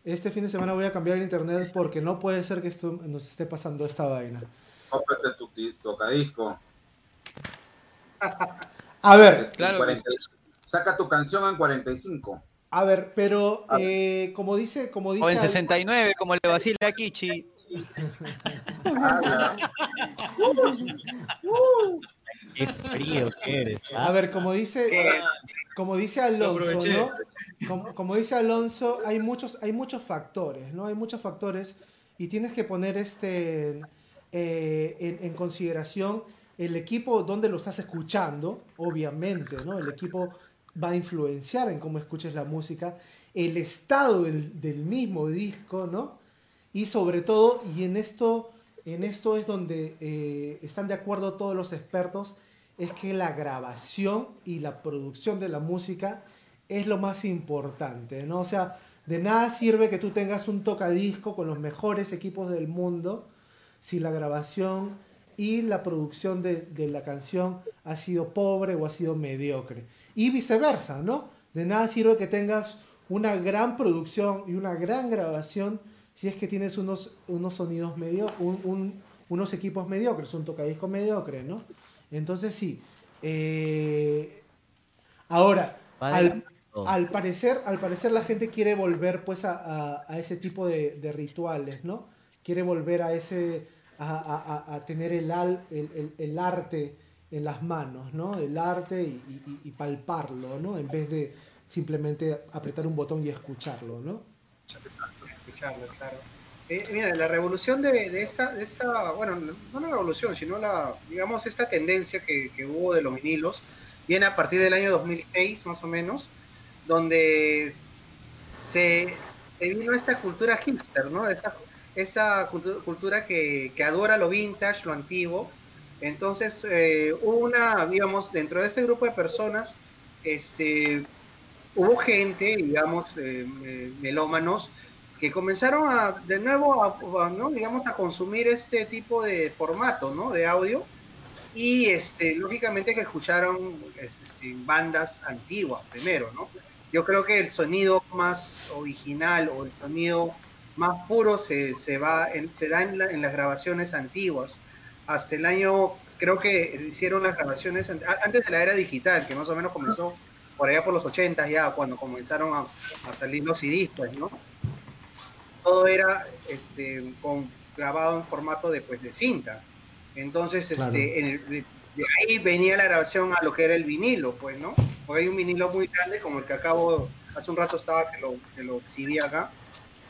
Este fin de semana voy a cambiar el internet porque no puede ser que esto nos esté pasando esta vaina. Cómprate tu tocadisco. A ver, Claro que 45. Saca tu canción en 45. A ver, pero A eh, como dice, como dice, O en Al- 69, como le vacila a Kichi. Qué frío que eres. ¿ah? a ver, como dice, como dice Alonso. ¿no? Como, como dice Alonso, hay muchos, hay muchos factores, ¿no? Hay muchos factores y tienes que poner este eh, en, en consideración el equipo donde lo estás escuchando, obviamente, ¿no? El equipo va a influenciar en cómo escuches la música, el estado del, del mismo disco, ¿no? Y sobre todo, y en esto, en esto es donde eh, están de acuerdo todos los expertos, es que la grabación y la producción de la música es lo más importante, ¿no? O sea, de nada sirve que tú tengas un tocadisco con los mejores equipos del mundo si la grabación y la producción de, de la canción ha sido pobre o ha sido mediocre. Y viceversa, ¿no? De nada sirve que tengas una gran producción y una gran grabación si es que tienes unos, unos sonidos medio, un- un- unos equipos mediocres, un tocadisco mediocre, ¿no? Entonces sí. eh, ahora, al- al parecer, al parecer la gente quiere volver pues a, ese tipo de, rituales, ¿no? Quiere volver a ese, a, tener el, el, arte en las manos, ¿no? El arte y, palparlo, ¿no? En vez de simplemente apretar un botón y escucharlo, ¿no? Escucharlo, claro. Eh, mira, la revolución de, esta, esta, bueno, no la revolución, sino la, digamos, esta tendencia que, hubo de los vinilos, viene a partir del año 2006, más o menos, donde se, vino esta cultura hipster, ¿no? Esta cultura que, adora lo vintage, lo antiguo. Entonces, eh, una, digamos, dentro de ese grupo de personas, este, hubo gente, digamos, eh, melómanos, que comenzaron de nuevo, a, ¿no? digamos, a consumir este tipo de formato, ¿no? De audio. Y, este, lógicamente, que escucharon este, bandas antiguas primero, ¿no? yo creo que el sonido más original o el sonido más puro se, se va se da en, las grabaciones antiguas. Hasta el año, creo que hicieron las grabaciones antes de la era digital, que más o menos comenzó por allá por los 80 ya, cuando comenzaron a, salir los CDs, pues, ¿no? Todo era este, con, grabado en formato de, pues, de cinta. Entonces, este, en el, de ahí venía la grabación a lo que era el vinilo, pues, ¿no? Porque hay un vinilo muy grande, como el que acabo, hace un rato estaba que lo, que lo exhibí acá,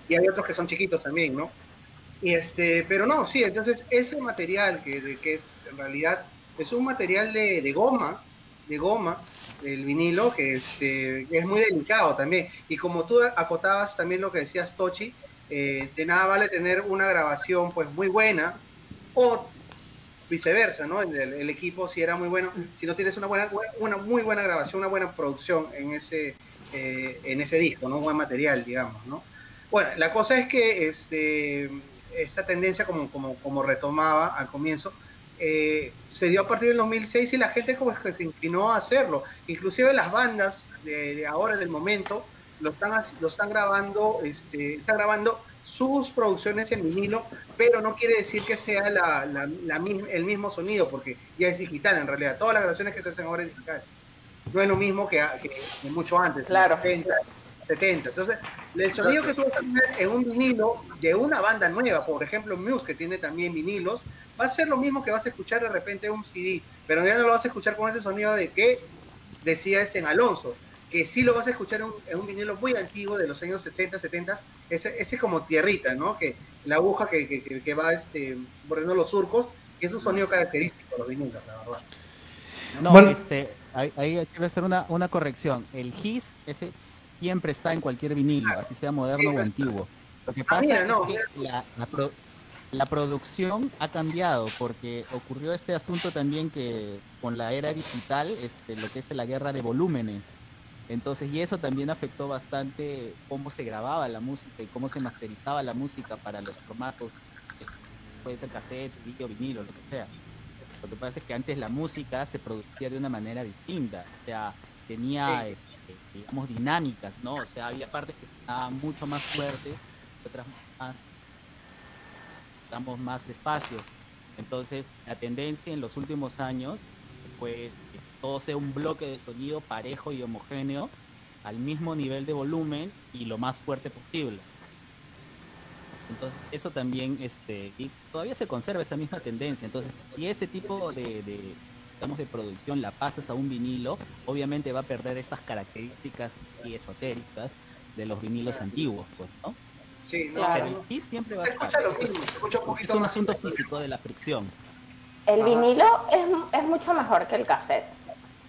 y hay otros que son chiquitos también, ¿no? Y este, pero no, sí, entonces ese material que, que es en realidad es un material de, de goma, de goma, el vinilo, que este, es muy delicado también. Y como tú acotabas también lo que decías, Tochi, eh, de nada vale tener una grabación pues muy buena o viceversa, ¿no? El, equipo si era muy bueno, si no tienes una buena, una muy buena grabación, una buena producción en ese, eh, en ese disco, ¿no? Buen material, digamos, ¿no? Bueno, la cosa es que este, esta tendencia, como, como, como retomaba al comienzo, eh, se dio a partir del 2006 y la gente como que se inclinó a hacerlo. Inclusive las bandas de, ahora, del momento, lo están, lo están grabando, este, están grabando sus producciones en vinilo, pero no quiere decir que sea la, la, el mismo sonido, porque ya es digital en realidad. Todas las grabaciones que se hacen ahora es digital. No es lo mismo que, que, mucho antes, claro. 70, 70. Entonces, el sonido que tú vas a tener en un vinilo de una banda nueva, por ejemplo Muse, que tiene también vinilos, va a ser lo mismo que vas a escuchar de repente en un CD, pero ya no lo vas a escuchar con ese sonido de que decía este en Alonso que sí lo vas a escuchar en un, vinilo muy antiguo de los años 60, 70, ese, ese como tierrita, ¿no? Que la aguja que, que, que va este, bordeando los surcos, que es un sonido característico de los vinilos, la verdad. No, este, ahí, ahí quiero hacer una, una corrección. El GIS ese siempre está en cualquier vinilo, así sea moderno o antiguo. Lo que ah, pasa es que la, la producción ha cambiado porque ocurrió este asunto también que con la era digital, este, lo que es la guerra de volúmenes, entonces, y eso también afectó bastante cómo se grababa la música y cómo se masterizaba la música para los formatos, puede ser cassettes, video, vinilo, lo que sea. Lo que pasa es que antes la música se producía de una manera distinta, o sea, tenía, este, digamos, dinámicas, ¿no? O sea, había partes que estaban mucho más fuertes, otras más, digamos, más despacio. Entonces, la tendencia en los últimos años fue todo sea un bloque de sonido parejo y homogéneo al mismo nivel de volumen y lo más fuerte posible. Entonces, eso también, este, y todavía se conserva esa misma tendencia. Entonces, y ese tipo de, digamos, de producción la pasas a un vinilo, obviamente va a perder estas características y esotéricas de los vinilos antiguos, pues, ¿no? Sí, Pero el siempre va a estar. es un asunto físico de la fricción. El vinilo es, es mucho mejor que el cassette.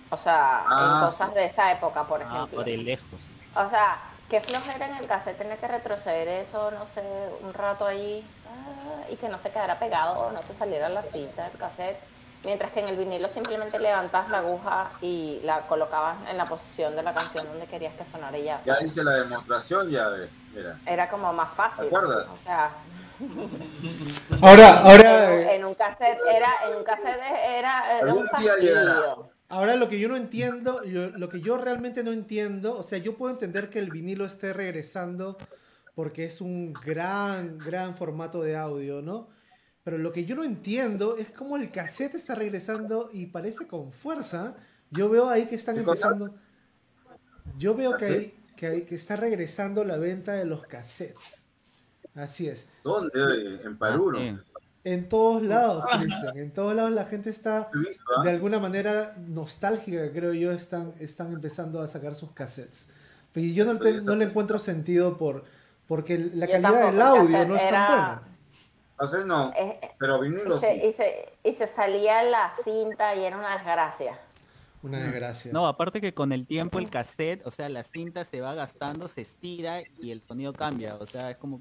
O sea, en ah. cosas de esa época, por ah, ejemplo. por el lejos. O sea, qué flojera en el cassette tener que retroceder eso, no sé, un rato ahí ah, y que no se quedara pegado o no se saliera la cinta del cassette. Mientras que en el vinilo simplemente levantas la aguja y la colocabas en la posición de la canción donde querías que sonara y ya. Ya hice la demostración, ya mira. Era como más fácil. ¿Te acuerdas? O sea, ahora, ahora. En, un cassette era, en un cassette era, era un fastidio. Ahora lo que yo no entiendo, lo que yo realmente no entiendo, o sea, yo puedo entender que el vinilo esté regresando porque es un gran, gran formato de audio, ¿no? Pero lo que yo no entiendo es cómo el cassette está regresando y parece con fuerza. Yo veo ahí que están empezando. Yo veo que, ¿Ah, hay, que, hay- que está regresando la venta de los cassettes. Así es. ¿Dónde? oye? En Perú, ¿no? Sí. En todos lados, Cristian. En todos lados la gente está ¿ah? de alguna manera nostálgica, creo yo, están, están empezando a sacar sus cassettes. Y yo no, te- Sí, no le encuentro sentido por porque la Yo calidad del el audio no es tan era- buena. Sea, no, Eh, eh, pero y, vinilo se, sí. y, se, y se salía la cinta y era una desgracia. Una desgracia. No, aparte que con el tiempo el cassette, o sea, la cinta se va gastando, se estira y el sonido cambia, o sea, es como...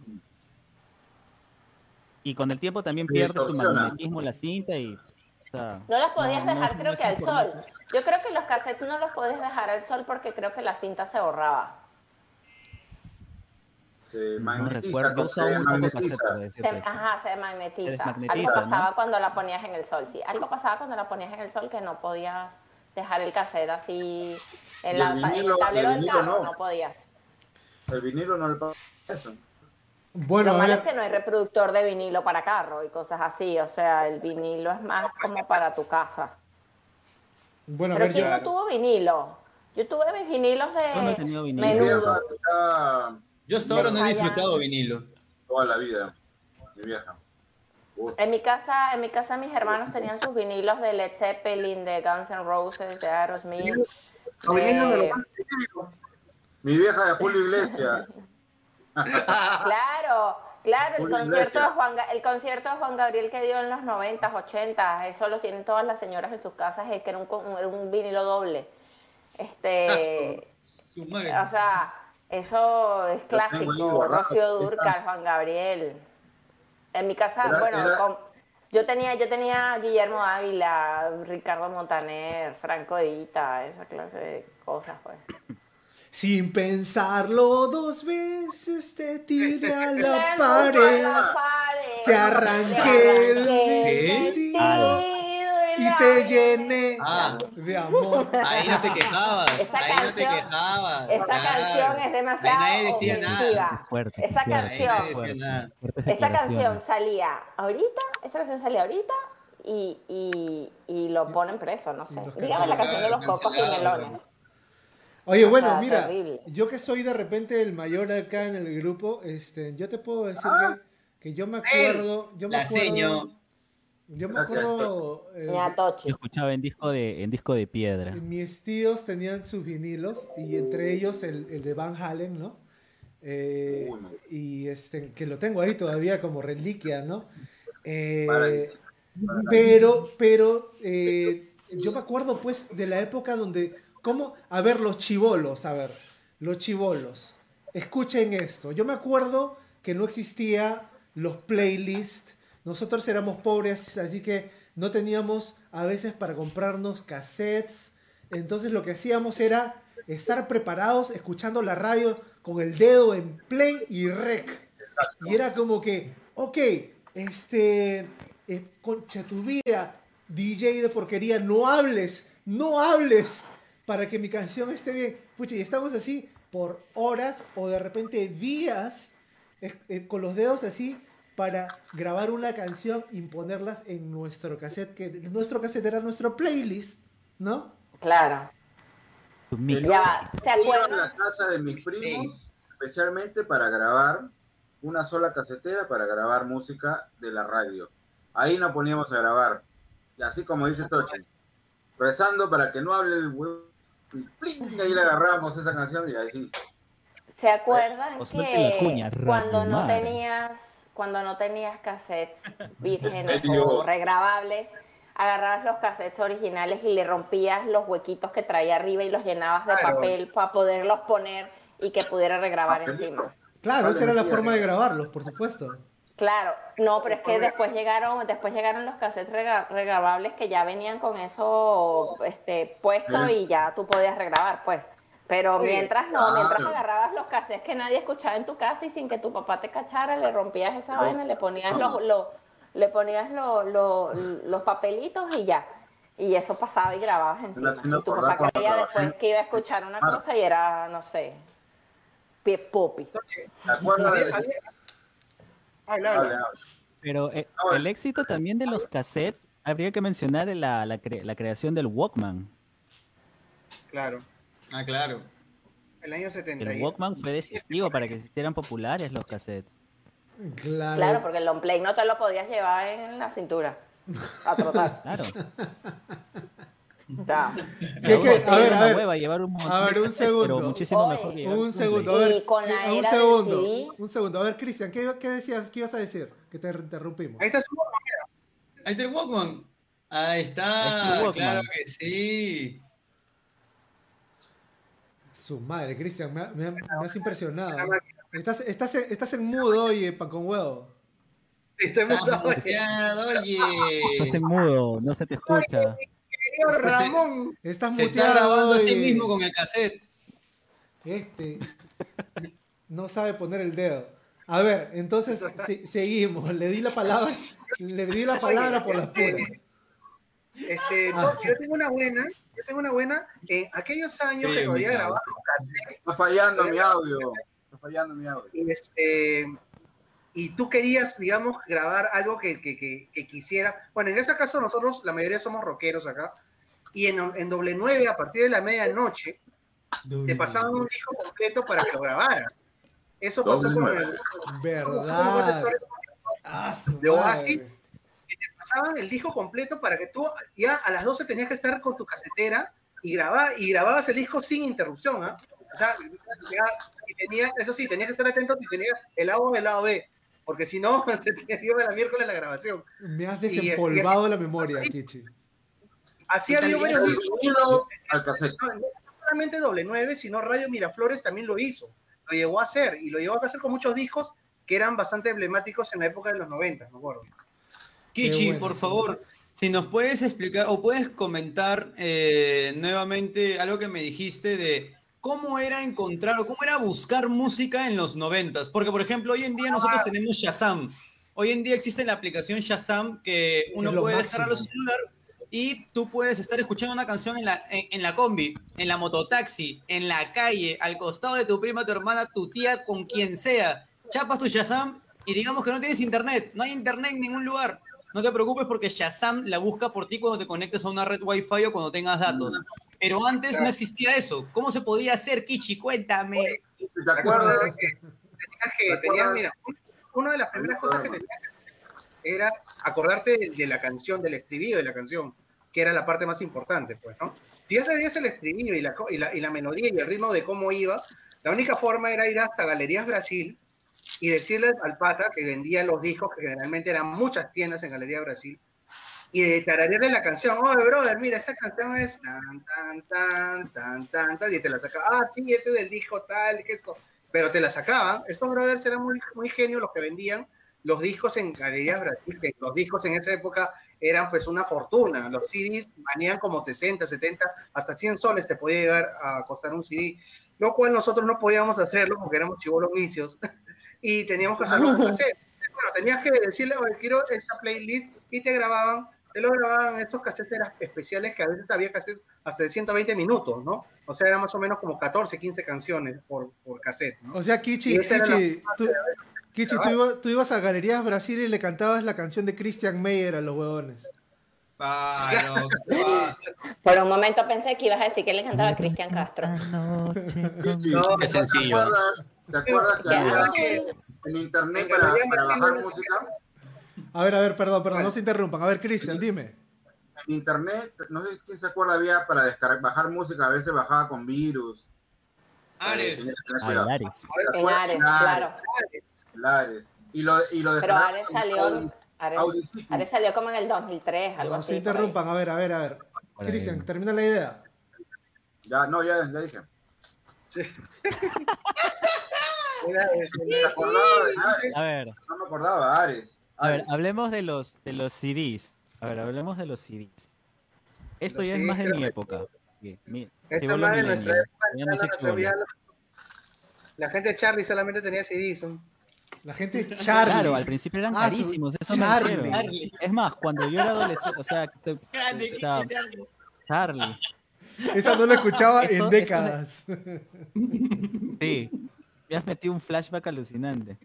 Y con el tiempo también pierde su magnetismo la cinta y... o sea, No las podías no- dejar, no creo que al formato. sol. Yo creo que los cassettes no los podías dejar al sol porque creo que la cinta se borraba. Se No magnetiza, recuerdo, usaba se magnetiza. Se- esto. ajá, se magnetiza. Algo ¿no? pasaba cuando la ponías en el sol, sí. Algo pasaba cuando la ponías en el sol que no podías dejar el cassette así en, la- el en vinilo- el el del vinilo carro, no. no podías. El vinilo no le pasa eso. Bueno, Lo malo es que no hay reproductor de vinilo para carro y cosas así. O sea, el vinilo es más como para tu casa. bueno, Pero ver, ¿quién ya- no tuvo vinilo? Yo tuve mis vinilos no de tenido vinilo. Mi menudo. Yo hasta ahora no he disfrutado vinilo. toda la vida. Mi vieja. Uf, En mi casa, en mi casa mis hermanos tenían sus vinilos de Led Zeppelin, de Guns N' Roses, de Aerosmith. Los vinilos de de- los Mi vieja de Julio Iglesias. Claro, claro, el concierto, de. Juan, el concierto de Juan Gabriel que dio en los 90, 80, eso lo tienen todas las señoras en sus casas, es que era un, con- era un vinilo doble. Este, Su madre. o sea, eso es clásico, Rocío Durcal. Juan Gabriel. En mi casa, Era- bueno, era- con- yo tenía, yo tenía Guillermo Ávila, Ricardo Montaner, Franco Edita, esa clase de cosas, pues. sin pensarlo dos veces te tiré a Te la a pared. la pared, te arranqué el arranqué vestido y te llené Ah. de amor. Ahí no te quejabas, Esta ahí no te canción- quejabas. Esta claro. canción es demasiado Ahí nadie decía nada. Fuerte, Esa nadie canción, decía nada. esa canción salía ahorita, esa canción salía ahorita y, y, y lo ponen preso, no sé. Dígame la canción de los cocos y melones. Oye, O bueno, sea, mira, terrible. yo que soy de repente el mayor acá en el grupo, este, yo te puedo decir Ah. que, que yo me acuerdo, yo me La acuerdo, seño. Yo me Gracias, acuerdo, eh, Ña Tochi. Yo escuchaba en disco de, en disco de piedra. mis tíos tenían sus vinilos y entre ellos el, el de Van Halen, ¿no? Eh, Uy, y este, que lo tengo ahí todavía como reliquia, ¿no? Eh, pero, pero eh, yo me acuerdo pues de la época donde, ¿cómo? A ver, los chivolos, a ver, los chivolos, escuchen esto. Yo me acuerdo que no existía los playlists, nosotros éramos pobres, así que no teníamos a veces para comprarnos cassettes, entonces lo que hacíamos era estar preparados escuchando la radio con el dedo en play y rec. Y era como que, ok, este, eh, concha tu vida, DJ de porquería, no hables, no hables para que mi canción esté bien. Pucha, y estamos así por horas o de repente días eh, eh, con los dedos así para grabar una canción y ponerlas en nuestro cassette, que nuestro cassette era nuestro playlist, ¿no? Claro. Ya ¿se Iba a acuerdan? la casa de mis primos, especialmente para grabar una sola casetera para grabar música de la radio. Ahí nos poníamos a grabar. Y así como dice Tochi, rezando para que no hable el huevo. Y ahí le agarramos esa canción y así. ¿Se acuerdan que cuña, cuando no tenías cuando no tenías cassettes vírgenes o regrabables, agarrabas los cassettes originales y le rompías los huequitos que traía arriba y los llenabas de Claro. papel para poderlos poner y que pudiera regrabar encima? Claro, esa era la forma de grabarlos, por supuesto. Claro, no, pero es que después llegaron, después llegaron los cassettes rega- regrabables que ya venían con eso este, puesto y ya tú podías regrabar, pues. Pero mientras no, mientras agarrabas los cassettes que nadie escuchaba en tu casa y sin que tu papá te cachara, le rompías esa vaina, le ponías los, los- le ponías lo- lo- los papelitos y ya. Y eso pasaba y grababas encima. Y tu papá creía después que iba a escuchar una Claro. cosa y era, no sé, pie popi. ¿Te acuerdas de Había- había- Habla, habla. Hable, hable. Pero eh, el éxito también de los cassettes, habría que mencionar la, la, cre- la creación del Walkman. Claro. Ah, claro. el año 70. El Walkman fue decisivo para que se hicieran populares los cassettes. Claro. Claro, porque el long play no te lo podías llevar en la cintura a trotar. Claro. Sí, A ver, a ver. hueva llevar un A ver, un segundo. muchísimo Oye, Un un segundo, a ver. Y con la un segundo. CD. Un segundo. A ver, Cristian, ¿qué, ¿qué decías? ¿Qué ibas a decir? Que te interrumpimos. Ahí está su Ahí está el Walkman. Ahí Ahí está, Walkman. claro que sí. Su madre, Cristian, me, ha- me ha- me has impresionado. Estás, estás, estás en mudo, oye, pan con huevo. Estoy muteado, oye. Estás en mudo, no se te escucha. Querido Ramón. Estás Se está grabando a sí mismo con el cassette. Este no sabe poner el dedo. A ver, entonces se- seguimos. Le di la palabra, le di la palabra por las puras. Este, Ah. yo tengo una buena, yo tengo una buena. En aquellos años Sí, que todavía mi Está fallando mi audio. Está fallando mi audio. y este, y tú querías, digamos, grabar algo que, que, que, que quisiera. Bueno, en este caso nosotros, la mayoría somos rockeros acá, y en, en doble 9, a partir de la medianoche, te pasaban un disco completo para que lo grabaras. Eso pasó con nueve. el, Verdad. Ah, De Oasis. que te pasaban el disco completo para que tú ya a las 12 tenías que estar con tu casetera y, grababa, y grababas el disco sin interrupción. ¿ah? O sea, ya, y tenía, eso sí, tenías que estar atento si tenías el lado A o el lado B, porque si no, se te iba la miércoles la grabación. Me has Y es- y desempolvado es- la memoria, Kichi. Así había varios discos. al cassette. No, no solamente doble 9, sino Radio Miraflores también lo hizo. Lo llegó a hacer, y lo llegó a hacer con muchos discos que eran bastante emblemáticos en la época de los 90, me acuerdo. Kichi, bueno. por favor, si nos puedes explicar o puedes comentar eh, nuevamente algo que me dijiste de cómo era encontrar o cómo era buscar música en los noventas. Porque, por ejemplo, hoy en día nosotros Ah. tenemos Shazam. Hoy en día existe la aplicación Shazam que uno puede máximo. descargarlo a su celular y tú puedes estar escuchando una canción en la, en, en la combi, en la mototaxi, en la calle, al costado de tu prima, tu hermana, tu tía, con quien sea. Chapas tu Shazam y digamos que no tienes internet, no hay internet en ningún lugar. No te preocupes porque Shazam la busca por ti cuando te conectes a una red Wi-Fi o cuando tengas datos. Pero antes no existía eso. ¿Cómo se podía hacer, Kichi? Cuéntame. ¿Te ¿Te acuerdas? acuerdas que tenías que, ¿Te tenías, acuerdas? mira, una de las primeras cosas que tenías que hacer era acordarte de, de la canción, del estribillo de la canción, que era la parte más importante, pues, ¿no? Si ya sabías el estribillo y la, co- y la, y la melodía y el ritmo de cómo iba, la única forma era ir hasta Galerías Brasil y decirle al pata que vendía los discos, que generalmente eran muchas tiendas en Galería Brasil, y de tararearle la canción, oye, brother, mira, esa canción es tan, tan, tan, tan, tan, tan, y te la sacaba, ah, sí, este es del disco tal, que eso, pero te la sacaban, estos brothers eran muy, muy genios los que vendían los discos en Galerías Brasil, que los discos en esa época eran pues una fortuna, los CDs venían como 60, 70, hasta 100 soles te podía llegar a costar un CD, lo cual nosotros no podíamos hacerlo porque éramos chivolos vicios, y teníamos que hacerlo con cassette. Bueno, tenías que decirle, oye, quiero esa playlist, y te grababan, te lo grababan, estos cassettes eran especiales que a veces había cassettes hasta de 120 minutos, ¿no? O sea, eran más o menos como 14, 15 canciones por, por cassette, ¿no? O sea, Kichi, Kichi, tú, Kichi, tú iba- tú ibas a Galerías Brasil y le cantabas la canción de Christian Meyer a los huevones. Por un momento pensé que ibas a decir que le cantaba a Cristian Castro. No, Qué sencillo. ¿Te acuerdas, ¿te acuerdas que había en internet para, para bajar música? A ver, a ver, perdón, perdón, no se interrumpan. A ver, Cristian, dime. En internet, no sé quién se acuerda, había para descargar, bajar música, a veces bajaba con virus. Ares. Cuidado. Ares. En Ares, claro. Lares. Y lo, y lo Pero Ares salió, Ares. Ares salió como en el 2003, algo No así. se por ahí. interrumpan. A ver, a ver, a ver. Cristian, termina la idea. Ya, no, ya, ya dije. Era- Me acordaba de Ares, A ver, no me acordaba, Ares. a ver, hablemos de los, de los CDs. A ver, hablemos de los CDs. Esto Los ya es más de mi que- época. Mi- más de nuestra época, no no La gente de Charlie solamente tenía CDs. ¿no? La gente es Charlie. Claro, al principio eran Ah, carísimos, eso me Charlie. Charlie. Es más, cuando yo era adolescente, o sea, te- Grande. Charlie, Esa no la escuchaba Eso- en eso- décadas. sí, me has metido un flashback alucinante.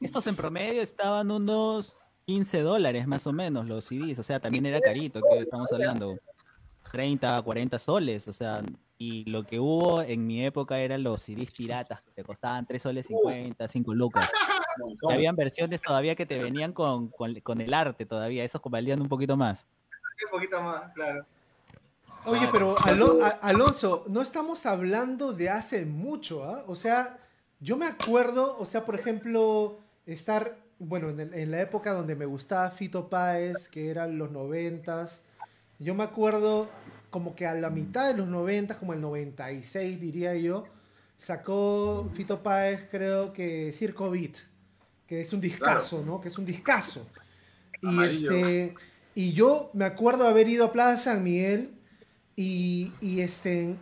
Estos en promedio estaban unos 15 dólares más o menos los CDs, o sea, también era carito que estamos hablando. 30, 40 soles, o sea, y lo que hubo en mi época eran los CDs piratas, que te costaban 3 soles 50, 5 lucas. Y habían versiones todavía que te venían con, con, con el arte todavía, esos valían un poquito más. Un poquito más, claro. Oye, pero Alonso, no estamos hablando de hace mucho, ¿ah? O sea, yo me acuerdo, o sea, por ejemplo, estar, bueno, en, el- en la época donde me gustaba Fito Páez, que eran los noventas, yo me acuerdo como que a la mitad de los noventas, como el 96 diría yo, sacó Fito Páez, creo que Circo Beat, que es un discazo, ¿no? Que es un discazo. Y Amarillo. este y yo me acuerdo haber ido a Plaza San Miguel y, y este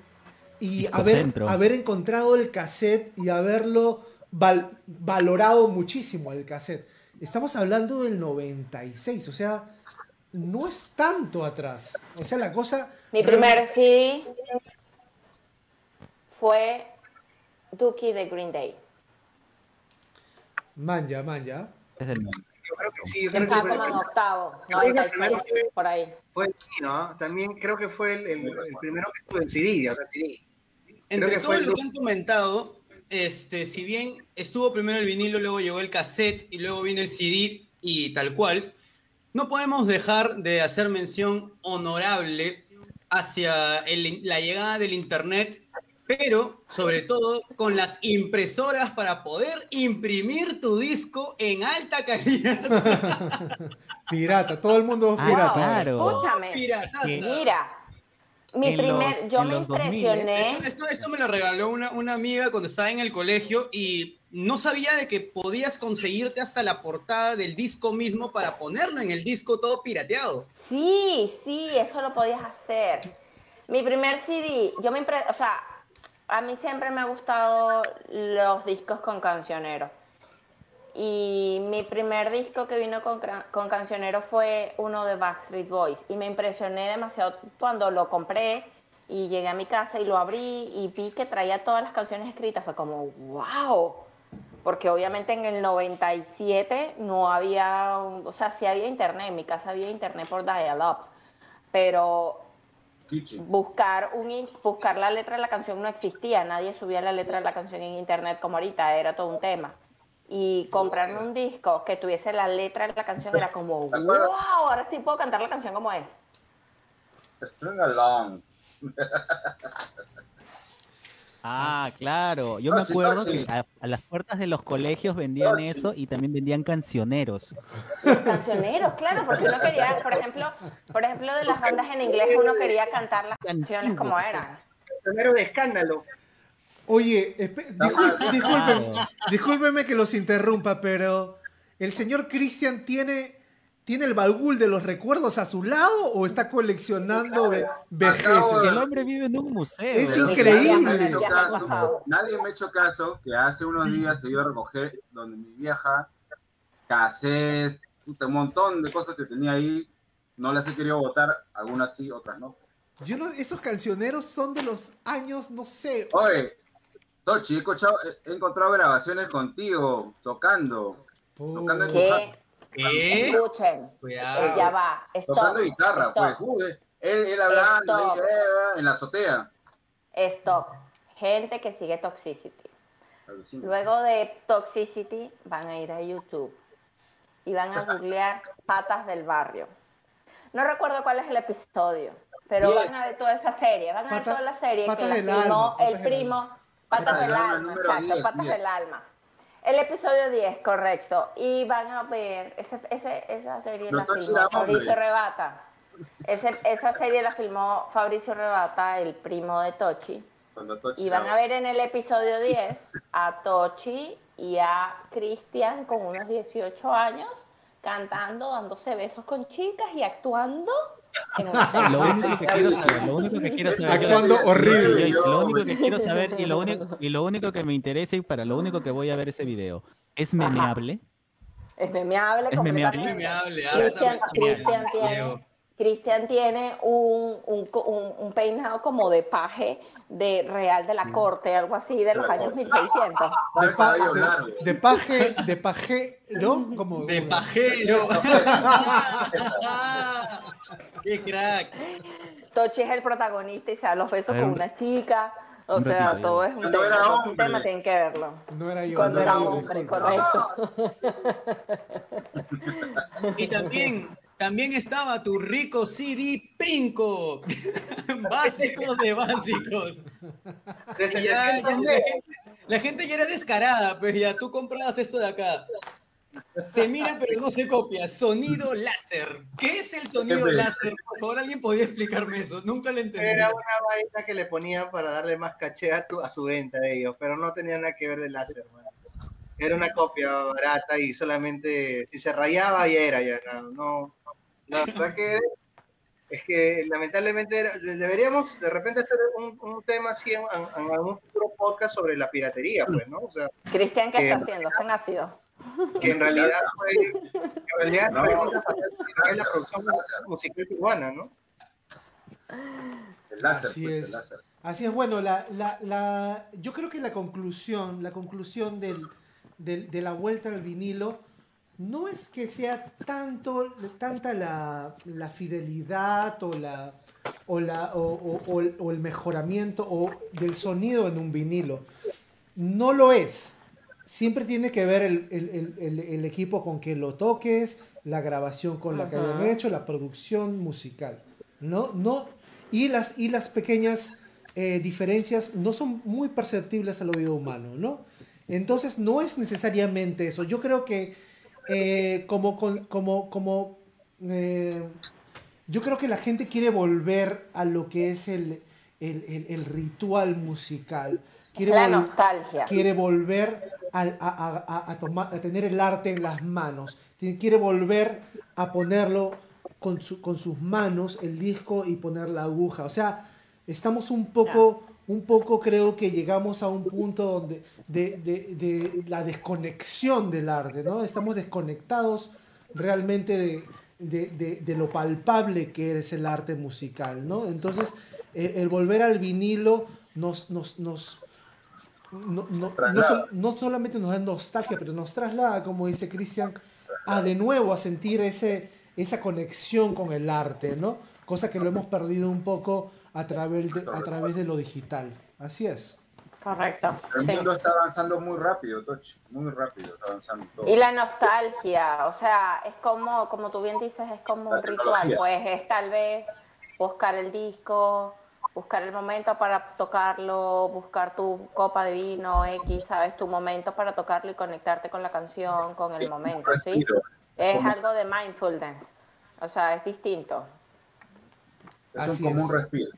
y haber, haber encontrado el cassette y haberlo val- valorado muchísimo el cassette. Estamos hablando del 96, o sea, no es tanto atrás. O sea, la cosa Mi primer CD fue Dookie de Green Day. manja, manja. Es del- Yo creo que sí. yo creo que como en primero octavo, Yo creo que el 96, primero por ahí. fue. También creo que fue el, el- el primero que estuve en CD, o sea, CD. Entre que todo fue lo que han comentado, este, si bien estuvo primero el vinilo, luego llegó el cassette y luego vino el CD y tal cual, no podemos dejar de hacer mención honorable hacia el- la llegada del Internet, pero sobre todo con las impresoras para poder imprimir tu disco en alta calidad. Pirata, todo el mundo es Ah, pirata. claro. Escúchame. Mira, mi En primer, los- yo me los 2000, ¿eh? De impresioné. hecho, esto, esto me lo regaló una, una amiga cuando estaba en el colegio y no sabía de que podías conseguirte hasta la portada del disco mismo para ponerlo en el disco todo pirateado. Sí, sí, eso lo podías hacer. Mi primer CD, yo me impre- o sea, a mí siempre me ha gustado los discos con cancionero. Y mi primer disco que vino con, con cancionero fue uno de Backstreet Boys. Y me impresioné demasiado cuando lo compré y llegué a mi casa y lo abrí y vi que traía todas las canciones escritas. Fue como, wow. Porque obviamente en el 97 no había, o sea, sí había internet, en mi casa había internet por dial-up, pero. Buscar, un, buscar la letra de la canción no existía, nadie subía la letra de la canción en internet como ahorita, era todo un tema. Y comprarme un disco que tuviese la letra de la canción era como, ¿Te wow, ahora sí puedo cantar la canción como es. String along. Ah, claro. Yo me acuerdo taxi. que a, a las puertas de los colegios vendían Taxi. eso y también vendían cancioneros. Los cancioneros, claro, porque uno quería, por ejemplo, por ejemplo, de las bandas en inglés uno quería cantar las canciones como eran. Primero de escándalo. Oye, discúlpeme que los interrumpa, pero ¿el señor Cristian tiene, tiene el baúl de los recuerdos a su lado o está coleccionando ve- Acabo vejeces? de- El hombre vive en un museo. Es increíble. Nadie me, caso, nadie me ha hecho caso que hace unos días se iba a recoger donde mi vieja, casés, un montón de cosas que tenía ahí. No las he querido votar, algunas sí, otras no. Yo no, esos cancioneros son de los años, no sé. Oye, Tochi, he, encontrado grabaciones contigo, tocando, tocando en tu ¿Qué? escuchen, Cuidado. ya va, stop, tocando guitarra, stop. pues. Uy, él, él hablando eh, en la azotea. Stop. Gente que sigue Toxicity. Alucina. Luego de Toxicity van a ir a YouTube y van a googlear Patas del Barrio. No recuerdo cuál es el episodio, pero Yes. van a ver toda esa serie, van a ver Pata- toda la serie que la filmó el primo, Patas Patas del alma, Alma, número exacto, 10, Patas 10. del Alma. El episodio 10, correcto. Y van a ver, ese, ese- esa serie No la filmó Fabricio. Rebata. Ese- esa serie la filmó Fabricio Rebata, el primo de Tochi. Tochi Y van a ver en el episodio 10 a Tochi y a Cristian con unos 18 años cantando, dándose besos con chicas y actuando Lo único que quiero saber, lo único que quiero saber. Actuando yo- horrible. yo- lo único que quiero saber y lo único y lo único que me interesa y para lo único que voy a ver ese video es memeable. Es memeable Es memeable. Cristian, tiene, Cristian tiene un, un, un- un peinado como de paje de Real de la Corte, algo así, de los años corte. 1600. De, pa- de- de paje, de pajero, como De pajero. ¡Qué crack! Tochi es el protagonista y se da los besos con un- una chica. O sea, ratito, todo es un tema. era un hombre. tema, tienen que verlo. No era yo. Cuando no era hombre, correcto. Y también, también estaba tu rico CD Pinco. Básicos de básicos. De Y ya- ya 700 la, gente, la gente ya era descarada, pues ya tú comprabas esto de acá. Se mira pero no se copia. Sonido láser. ¿Qué es el sonido láser? Por favor, alguien podía explicarme eso. Nunca lo entendí. Era una vaina que le ponían para darle más caché a, tu- a su venta de ellos, pero no tenía nada que ver de láser. Era una copia barata y solamente si se rayaba ya era, ya no. no la verdad que es que lamentablemente era- deberíamos de repente hacer un, un tema así en, en- en algún futuro podcast sobre la piratería, pues, ¿no? O sea, Cristian, ¿qué Eh, está haciendo? Está en ácido. Que en realidad fue, que en realidad No. fue la producción musical peruana, ¿no? El láser, Así pues, es. el láser. Así es, bueno, la, la, la, yo creo que la conclusión, la conclusión del, del- de la vuelta al vinilo no es que sea tanto, tanta la, la fidelidad o la o, la, o, o- o el mejoramiento o del sonido en un vinilo. No lo es. Siempre tiene que ver el, el- el- el- equipo con que lo toques, la grabación con la que hayan Ajá. hecho, la producción musical. ¿no? No, y, las, y las pequeñas eh, diferencias no son muy perceptibles al oído humano, ¿no? Entonces no es necesariamente eso. Yo creo que eh, como, con- como, como eh, yo creo que la gente quiere volver a lo que es el, el- ritual musical. Quiere La nostalgia. quiere volver a, a- a- a tener el arte en las manos. Quiere volver a ponerlo con, su- con sus manos, el disco, y poner la aguja. O sea, estamos un poco, un poco creo que llegamos a un punto donde de, de- de la desconexión del arte, ¿no? Estamos desconectados realmente de- de lo palpable que es el arte musical, ¿no? Entonces, el, el volver al vinilo nos, nos, nos, no, no- no no solamente nos da nostalgia, pero nos traslada, como dice Cristian, a de nuevo a sentir ese, esa conexión con el arte, ¿no? Cosa que lo hemos perdido un poco a través de, a través de lo digital. Así es. Correcto. El sí. mundo está avanzando muy rápido, Tochi, muy rápido está avanzando todo. Y la nostalgia, o sea, es como, como tú bien dices, es como La un ritual, pues es tal vez buscar el disco, buscar el momento para tocarlo, buscar tu copa de vino, X, sabes, tu momento para tocarlo y conectarte con la canción, con el Es momento, ¿sí? Es como- algo de mindfulness, o sea, es distinto. Es Así un, como es. un respiro.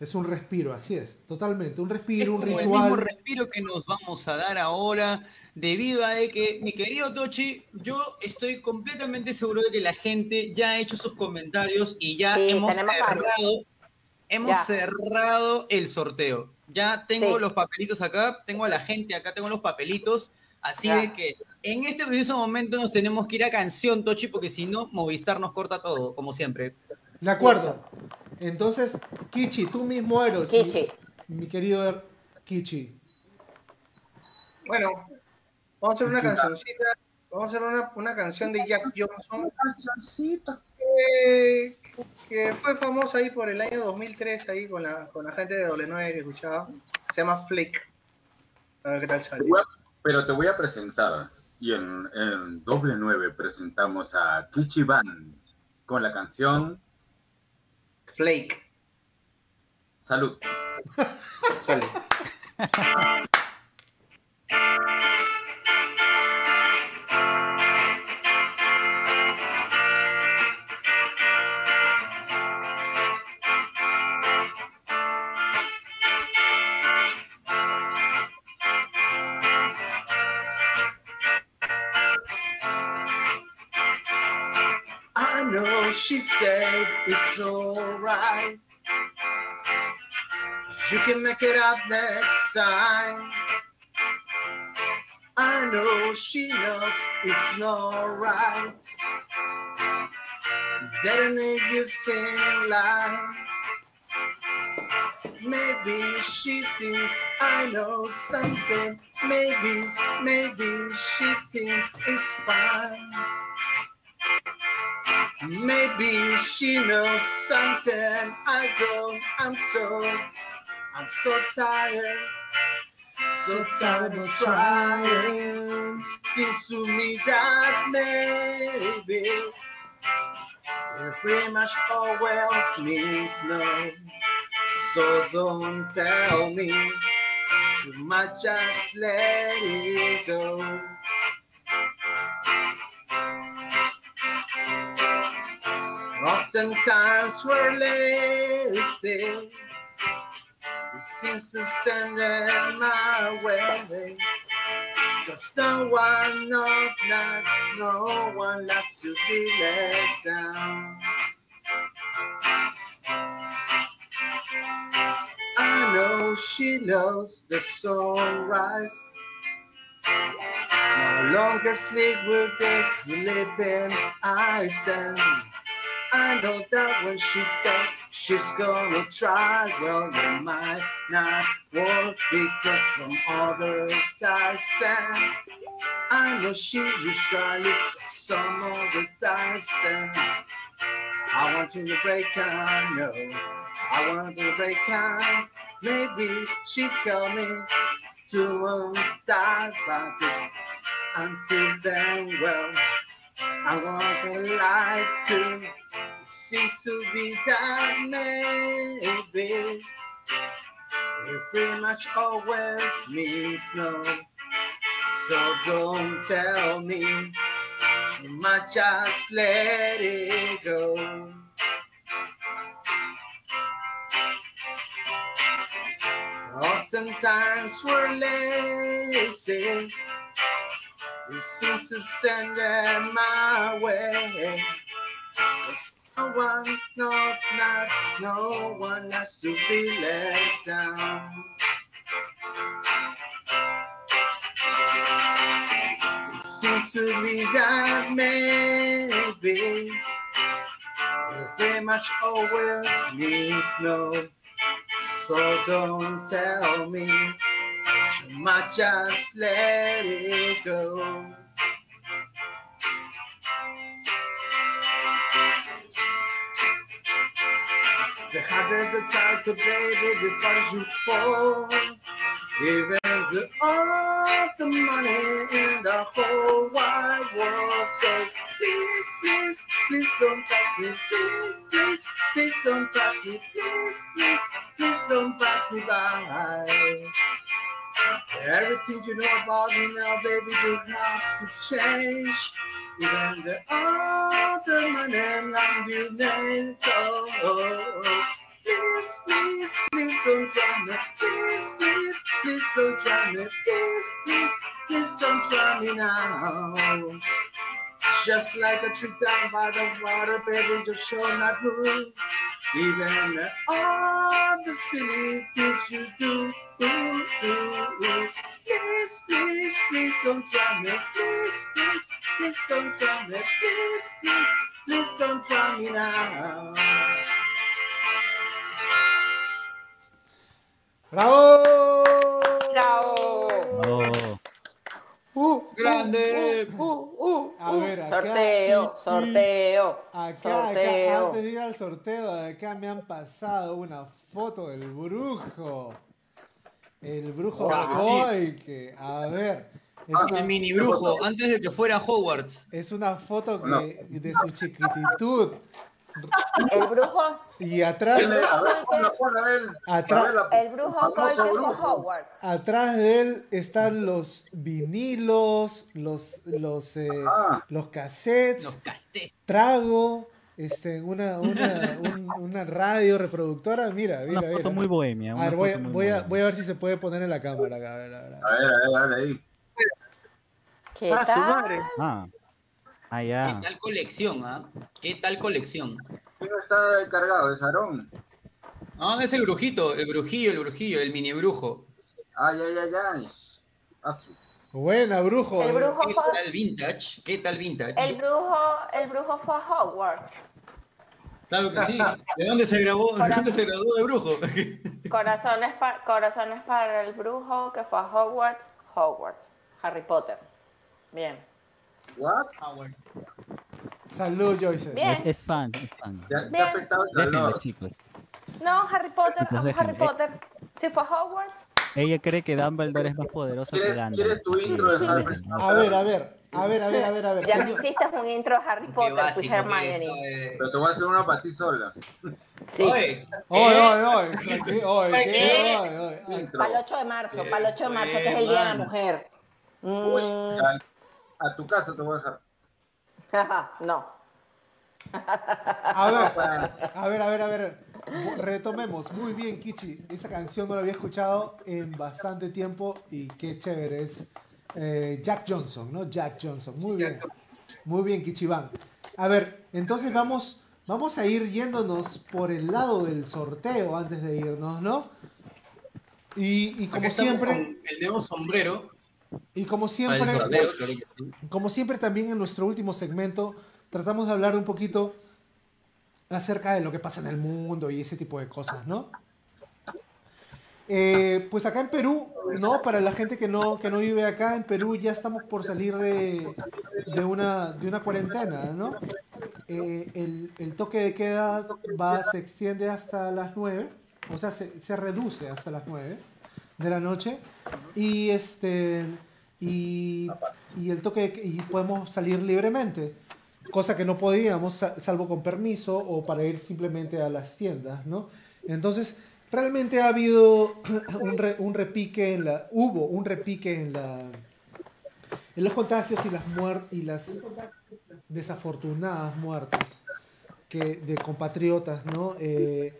Es un respiro, así es. Totalmente. Un Es respiro, un como el mismo ritual. respiro que nos vamos a dar ahora, debido a de que, mi querido Tochi, yo estoy completamente seguro de que la gente ya ha hecho sus comentarios y ya Sí, hemos varios. Hemos Ya. cerrado el sorteo. Ya tengo Sí. los papelitos acá, tengo a la gente acá, tengo los papelitos, así Ya. de que en este preciso momento nos tenemos que ir a canción, Tochi, porque si no, Movistar nos corta todo, como siempre. De acuerdo. Entonces, Kichi, tú mismo eres. Kichi. Mi, querido Er- Kichi. Bueno, vamos a hacer una cancioncita, vamos a hacer una, una canción de Jack Johnson Cancioncita. que, que fue famosa ahí por el año 2003 ahí con la, con la gente de W9 que escuchaba. Se llama Flick. A ver qué tal sale. pero te voy a presentar. Y en, en doble nueve presentamos a Kichi Band con la canción Flake. Salud. Sale. she said it's alright. You can make it up next time. I know she knows it's not right. That an you sing lie. Maybe she thinks I know something. Maybe, maybe she thinks it's fine. Maybe she knows something I don't. I'm so, I'm so tired. So tired of trying. Seems to me that maybe pretty much always means no. So don't tell me you might just let it go. Oftentimes we're lazy. It seems to stand in my way. Cause no one, no, not, no one likes to be let down. I know she knows the sunrise. No longer sleep with the sleeping eyes and I know that when she said she's gonna try, well, it might not work because some other ties I know she usually some other ties I want you to break I no, I want you to break out. Maybe she coming to untie about this until then, well, I want a life to seems to be that maybe it pretty much always means no. So don't tell me you might just let it go. Oftentimes we're lazy. It seems to stand in my way. There's no one, no, not, no one has to be let down. It seems to me that maybe it very much always means no. So don't tell me might just let it go. The harder the time to baby, the harder you fall. Even the all the money in the whole wide world. So please, please, please don't pass me. Please, please, please don't pass me. Please, please, please don't pass me by. Everything you know about me now, baby, have to change. Even the all the money long you name oh, Please, please, please don't try me. Please, please, please don't try me. Please, please, please don't try me now. Just like a tree down by the water, baby, just show not move. Even all the silly things you do, do, do, do. Please, please, please don't try me. Please, please, please don't try me. Please, please, please don't try me now. ¡Bravo! Uh, Grande. uh, uh, uh, A ver, acá- sorteo, y- sorteo, Acá, acá, sorteo. antes de ir al sorteo, de acá me han pasado una foto del brujo. El brujo Claro que sí. Que, a ver, es Ah, una, El mini brujo, antes de que fuera Hogwarts. es una foto que, No. de su chiquititud. El brujo, Y atrás, Tiene- a ver, ponla, ponla, a ver. Atrás- A ver, la- el brujo. Hogwarts. atrás de él están los vinilos, los, los, eh, los cassettes, Los cassettes. trago, este, una, una, un- una radio reproductora. Mira, mira, Una foto mira. muy bohemia. A ver, voy, foto muy voy a, voy a ver si se puede poner en la cámara. acá, A ver, a ver, a ver. A ver, a ver, ahí. ¿Qué Ah, su tal? madre. Ah, ah, ¿Qué tal colección, ah? ¿Qué tal colección? ¿Quién está encargado? ¿Es Aarón? Ah, es el brujito, el brujillo, el brujillo, el mini brujo. Ay, ay, ay, ay. Buena, brujo. El brujo ¿Qué fue, tal vintage? ¿Qué tal vintage? el brujo, el brujo fue a Hogwarts. Claro que sí. ¿De dónde se grabó? ¿De dónde se graduó de brujo? Corazones, pa- corazones para el brujo que fue a Hogwarts. Hogwarts. Harry Potter. Bien. ¿What? Ah. Salud, Joyce. Bien. Es, es fan, es fan. Ya, Bien. ha afectado el calor. chicos. No, Harry Potter, Pues amo. Harry Potter. Si fue a Hogwarts, Ella cree que Dumbledore es más poderoso que ¿Quieres, Gandalf. ¿Quieres tu intro de Harry Déjenlo. A ver, a ver, a ver, a ver, a ver, a ver. ya señor- hiciste un intro de Harry Potter, básico que Hermione. eso, eh. Pero te voy a hacer una para ti sola. Sí. Oye, Oye, ¿eh? oye, oye. Intro. Para el 8 de marzo, para el 8 de marzo, que es el Día de la Mujer. Uy, Mm, ya, a tu casa te voy a dejar. no. A ver, a ver, a ver, a ver. Retomemos. Muy bien, Kichi. Esa canción no la había escuchado en bastante tiempo y qué chévere es. eh, Jack Johnson, ¿no? Jack Johnson. Muy bien. Muy bien, Kichiban. A ver, entonces vamos, vamos a ir yéndonos por el lado del sorteo antes de irnos, ¿no? Y, y como siempre, el nuevo sombrero. Y como siempre, claro sí. como siempre también en nuestro último segmento tratamos de hablar un poquito acerca de lo que pasa en el mundo y ese tipo de cosas, ¿no? Eh, pues acá en Perú, ¿no? Para la gente que no, que no vive acá, en Perú ya estamos por salir de, de, una, de una cuarentena, ¿no? Eh, el, el toque de queda va, se extiende hasta las 9, o sea, se, se reduce hasta las 9 de la noche. Y este y, y el toque y podemos salir libremente cosa que no podíamos sa- salvo con permiso o para ir simplemente a las tiendas no entonces realmente ha habido un, un repique en la hubo un repique en la en los contagios y las muer y las desafortunadas muertes que de compatriotas no Eh,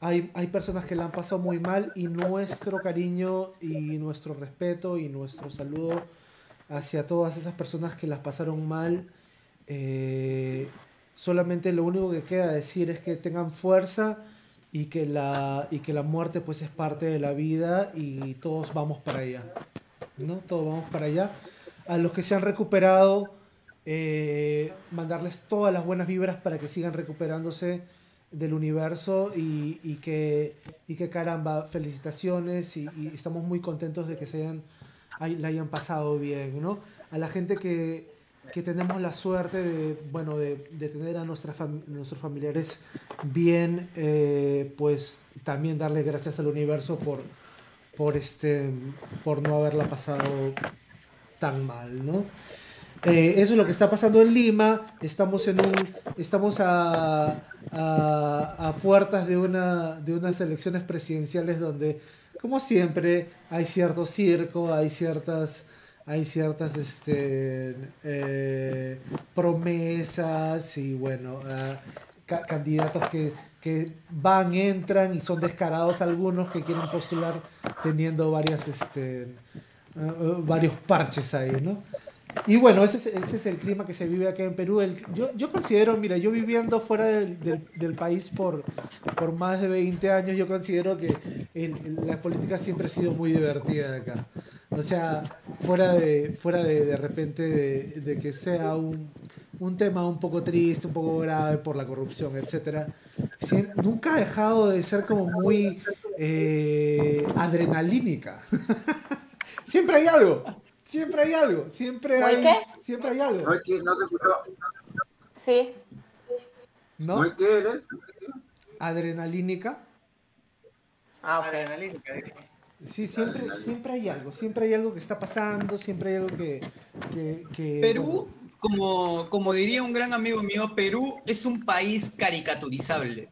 hay, hay personas que la han pasado muy mal y nuestro cariño y nuestro respeto y nuestro saludo hacia todas esas personas que las pasaron mal. Eh, solamente lo único que queda decir es que tengan fuerza y que la, y que la muerte pues es parte de la vida y todos vamos para allá. ¿no? Todos vamos para allá. A los que se han recuperado, eh, mandarles todas las buenas vibras para que sigan recuperándose del universo y, que, caramba, felicitaciones y, estamos muy contentos de que se hayan, hay- la hayan pasado bien, ¿no? A la gente que, que tenemos la suerte de, bueno, de, tener a nuestra nuestros familiares bien, eh, pues también darle gracias al universo por, por, este, por no haberla pasado tan mal, ¿no? Eh, eso es lo que está pasando en Lima. Estamos en un, estamos a, a, puertas de una, de unas elecciones presidenciales donde, como siempre, hay cierto circo, hay ciertas, hay ciertas, este, eh, promesas y bueno, ca- candidatos que, que van, entran y son descarados algunos que quieren postular teniendo varias, este, eh, eh, varios parches ahí, ¿no? Y bueno, ese es, ese es el clima que se vive acá en Perú. El- yo, yo considero, mira, yo viviendo fuera del, del- del país por, por más de 20 años, yo considero que el- el- la política siempre ha sido muy divertida acá. O sea, fuera de, fuera de, de repente de, de que sea un, un tema un poco triste, un poco grave por la corrupción, etcétera, sie- nunca ha dejado de ser como muy eh, adrenalínica. siempre hay algo, siempre hay algo, siempre ¿Muy hay, qué? siempre hay algo, ¿No que no se escuchó? Sí. ¿No ¿no? que eres? Adrenalínica. Ah, ok. Adrenalínica. Sí, siempre, siempre hay algo, siempre hay algo que está pasando, siempre hay algo que... que- que- Perú, como, como diría un gran amigo mío, Perú es un país caricaturizable.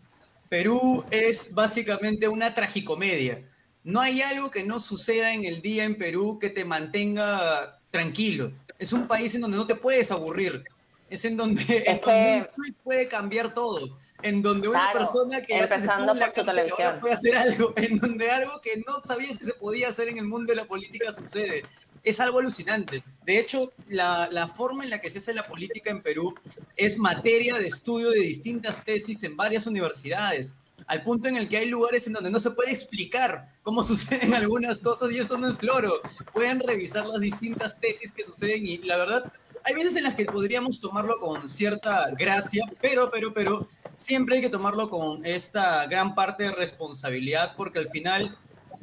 Perú es básicamente una tragicomedia. No hay algo que no suceda en el día en Perú que te mantenga tranquilo. Es un país en donde no te puedes aburrir. Es en donde, en donde puede cambiar todo. En donde una Claro, persona que empezando estuvo en la por tu televisión. puede hacer algo. En donde algo que no sabías que se podía hacer en el mundo de la política sucede es algo alucinante. De hecho, la, la forma en la que se hace la política en Perú es materia de estudio de distintas tesis en varias universidades, al punto en el que hay lugares en donde no se puede explicar cómo suceden algunas cosas y esto no es floro. Pueden revisar las distintas tesis que suceden y la verdad, hay veces en las que podríamos tomarlo con cierta gracia, pero, pero, pero, siempre hay que tomarlo con esta gran parte de responsabilidad porque al final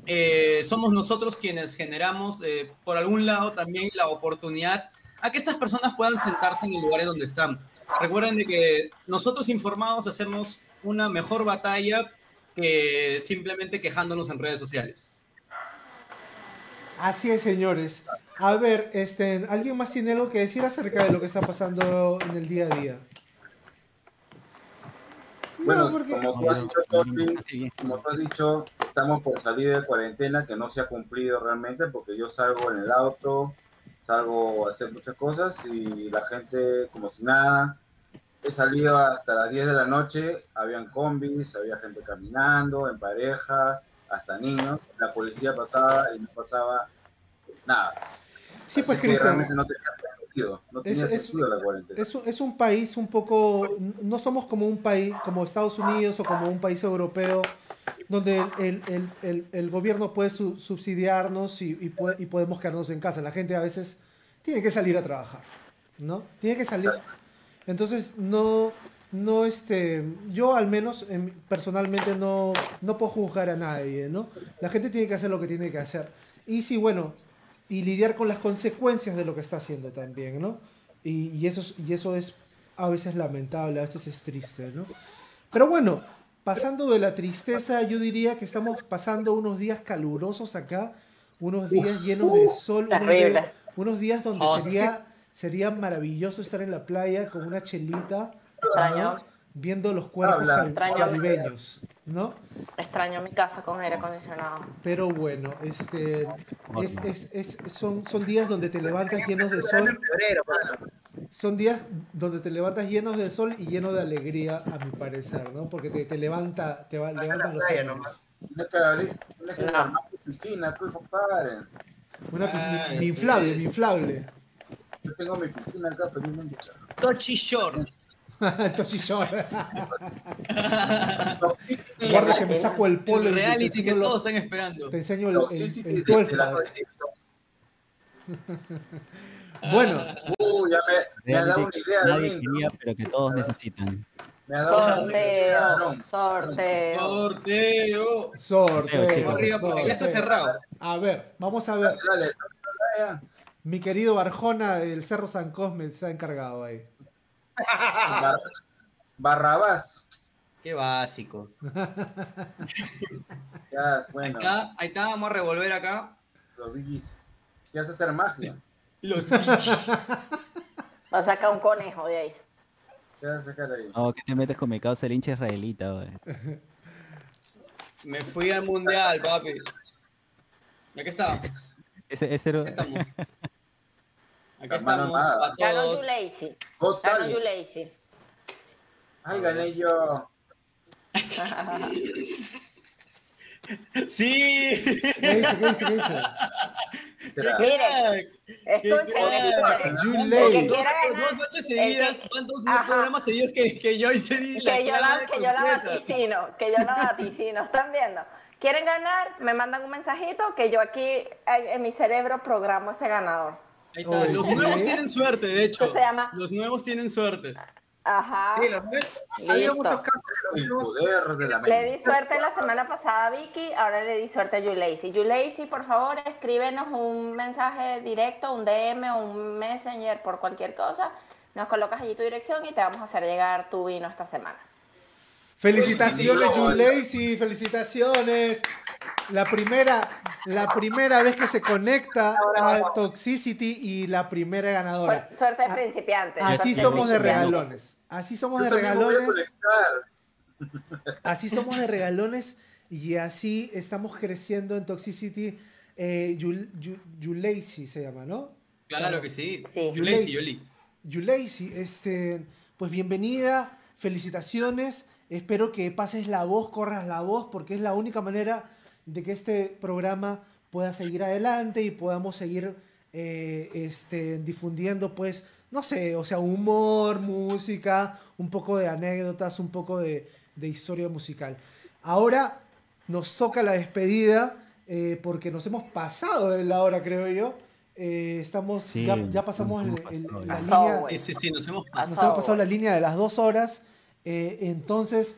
eh, somos nosotros quienes generamos, eh, por algún lado, también la oportunidad a que estas personas puedan sentarse en el lugar donde están. Recuerden de que nosotros informados hacemos una mejor batalla que simplemente quejándonos en redes sociales. Así es, señores. A ver, este, ¿alguien más tiene algo que decir acerca de lo que está pasando en el día a día? Bueno, como, tú has dicho, como tú has dicho, estamos por salir de cuarentena que no se ha cumplido realmente porque yo salgo en el auto, salgo a hacer muchas cosas y la gente como si nada. He salido hasta las 10 de la noche, habían combis, había gente caminando, en pareja, hasta niños. La policía pasaba y no pasaba nada. Sí, pues Cristian. no tenía sentido, no tenía es, sentido la cuarentena. Es, es, un país un poco, no somos como un país, como Estados Unidos o como un país europeo, donde el, el, el, el gobierno puede subsidiarnos y, y, y, podemos quedarnos en casa. La gente a veces tiene que salir a trabajar, ¿no? Tiene que salir. Entonces, no, no, este, yo al menos personalmente no, no puedo juzgar a nadie, ¿no? La gente tiene que hacer lo que tiene que hacer. Y sí, bueno, y lidiar con las consecuencias de lo que está haciendo también, ¿no? Y, y, eso, y eso es a veces lamentable, a veces es triste, ¿no? Pero bueno, pasando de la tristeza, yo diría que estamos pasando unos días calurosos acá, unos días llenos de sol, unos días, unos días, donde sería sería maravilloso estar en la playa con una chelita, viendo los cuerpos caribeños, ¿no? Extraño mi casa con aire acondicionado. Pero bueno, este, es, es, es, son, son días donde te levantas llenos de sol. Son días donde te levantas llenos de sol y llenos de alegría, a mi parecer, ¿no? Porque te, te levanta, te va, levantan los ánimos. Una piscina, pues, compadre. Una piscina, mi inflable, mi inflable. Yo tengo mi piscina acá felizmente. Tochi Shore. Tochi Shore. Guarda que me saco el polo. El reality que todos están esperando. Te enseño el, el, el 12 Bueno. Uh, ya me, me ha dado una idea. Nadie quería, pero que todos necesitan. Me ha dado sorteo, una sorteo. Sorteo. Sorteo. Arriba, porque ya está cerrado. A ver, vamos a ver. Dale, dale. Mi querido Barjona del Cerro San Cosme está encargado ahí. Bar Barrabás. Qué básico. ya, bueno. Ahí está, ahí está, vamos a revolver acá. Los biggies. ¿Qué hace hacer magia? Los biggies. Va a sacar un conejo de ahí. ¿Qué vas a sacar ahí? Oh, ¿qué te metes con mi causa el hincha israelita, güey? Me fui al mundial, papi. ¿Y aquí está? Ese, ese era... Acá estamos. Acá Hermano, estamos. nada. para Ganó todos. You Lazy. Ganó Total. You Lazy. Ay, gané yo. Sí. ¿Qué dice? ¿Qué dice? ¿Qué dice? Será. Miren, escuchen, El que quiera Dos, ganar, dos noches seguidas, ¿cuántos Ajá. programas seguidos que, que yo hice la que yo la, clave que yo la completa? vaticino, que yo la vaticino, ¿están viendo? ¿Quieren ganar? Me mandan un mensajito que yo aquí en, en mi cerebro programo ese ganador. Ahí está. Los nuevos tienen suerte, de hecho. Se llama- Los nuevos tienen suerte. Ajá. Sí, los nuevos- muchos casos de los poder de la Le di suerte la semana pasada a Vicky, ahora le di suerte a Yulacy. Yulacy, por favor, escríbenos un mensaje directo, un DM o un Messenger por cualquier cosa. Nos colocas allí tu dirección y te vamos a hacer llegar tu vino esta semana. Felicitaciones, Lacey, felicitaciones. La primera, la primera vez que se conecta a Toxicity y la primera ganadora. Suer- Suerte de Ah, principiante. Así somos de regalones. Así somos de regalones. Así somos de regalones y así estamos creciendo en Toxicity. Eh, Yulacy se llama, ¿no? Claro que sí. Sí. Yulesi, Yoli. Yulacy, este, pues bienvenida, felicitaciones. Espero que pases la voz, corras la voz, porque es la única manera de que este programa pueda seguir adelante y podamos seguir eh, este, difundiendo, pues, no sé, o sea, humor, música, un poco de anécdotas, un poco de, de historia musical. Ahora nos toca la despedida, eh, porque nos hemos pasado de la hora, creo yo. Eh, estamos, Sí, ya, ya pasamos nos el- hemos el- pasado. la línea. Sí, sí, nos hemos Nos pasado. hemos pasado la línea de las dos horas. Eh, entonces,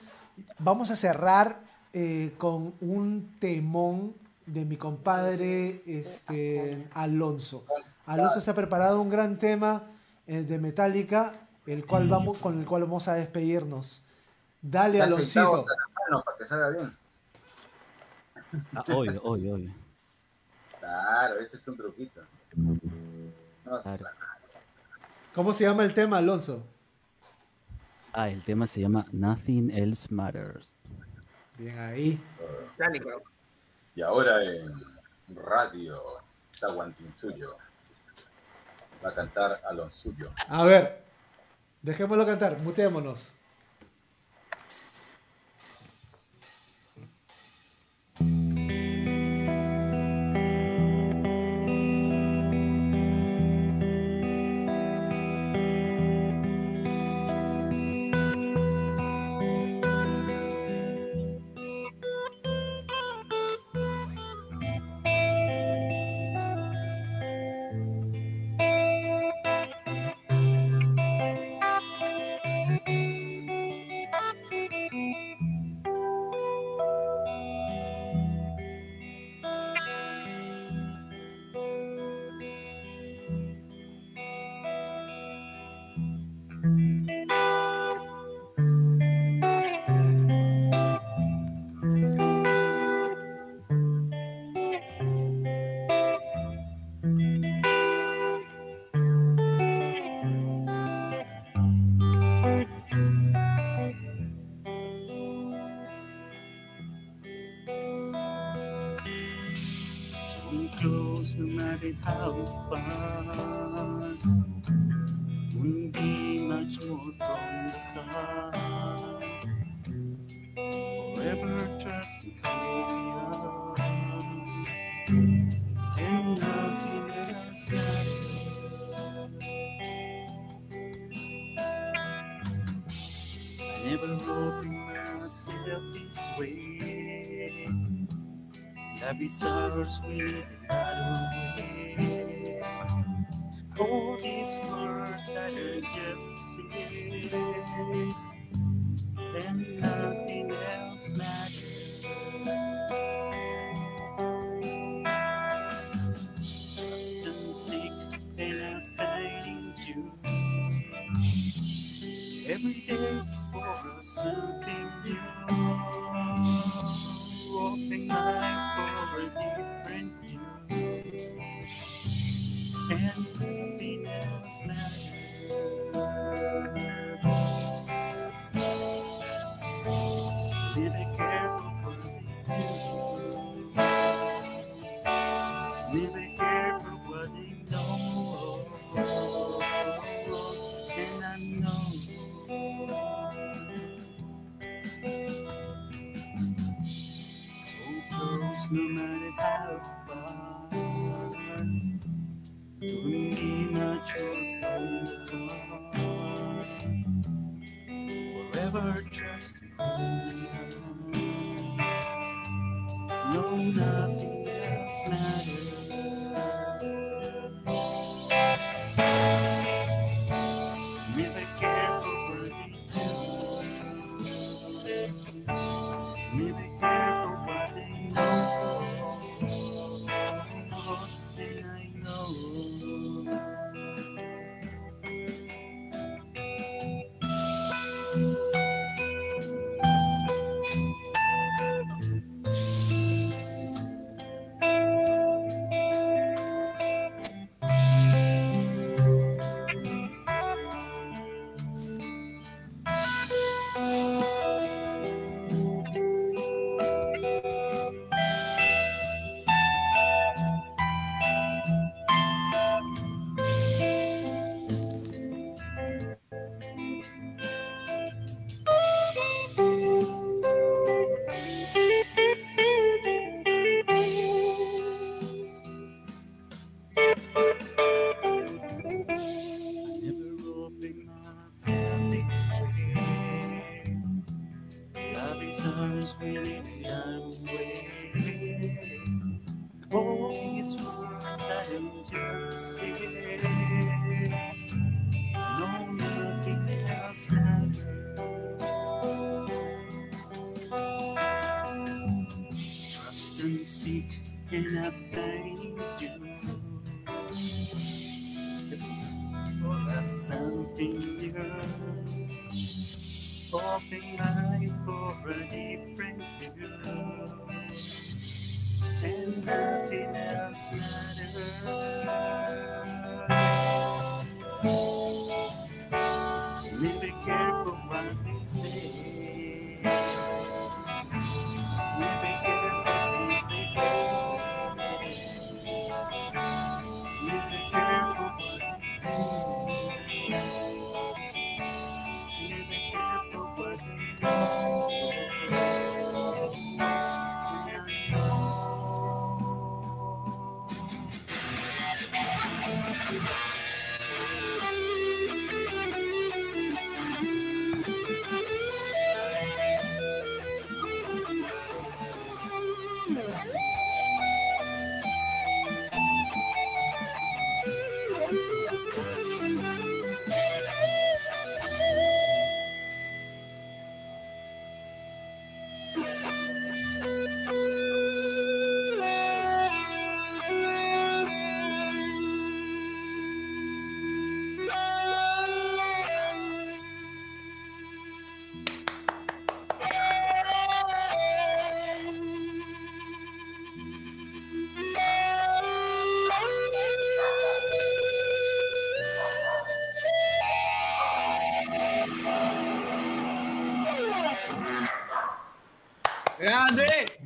vamos a cerrar eh, con un temón de mi compadre este, Alonso. Alonso se ha preparado un gran tema eh, de Metallica, el cual vamos, con el cual vamos a despedirnos. Dale, Alonso. para que salga bien. Ah, obvio, obvio, obvio. Claro, ese es un truquito. No, Claro. ¿Cómo se llama el tema, Alonso? Ah, el tema se llama Nothing Else Matters. Bien ahí. Y ahora en radio, Tahuantinsuyo. Va a cantar Alonsuyo. A ver, dejémoslo cantar, muteémonos. Then nothing else matters. Trust and seek, and I find you. Every day for something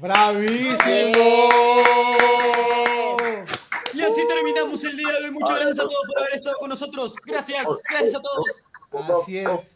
¡Bravísimo! Y así terminamos el día de hoy. Muchas gracias a todos por haber estado con nosotros. Gracias, gracias a todos. Así es.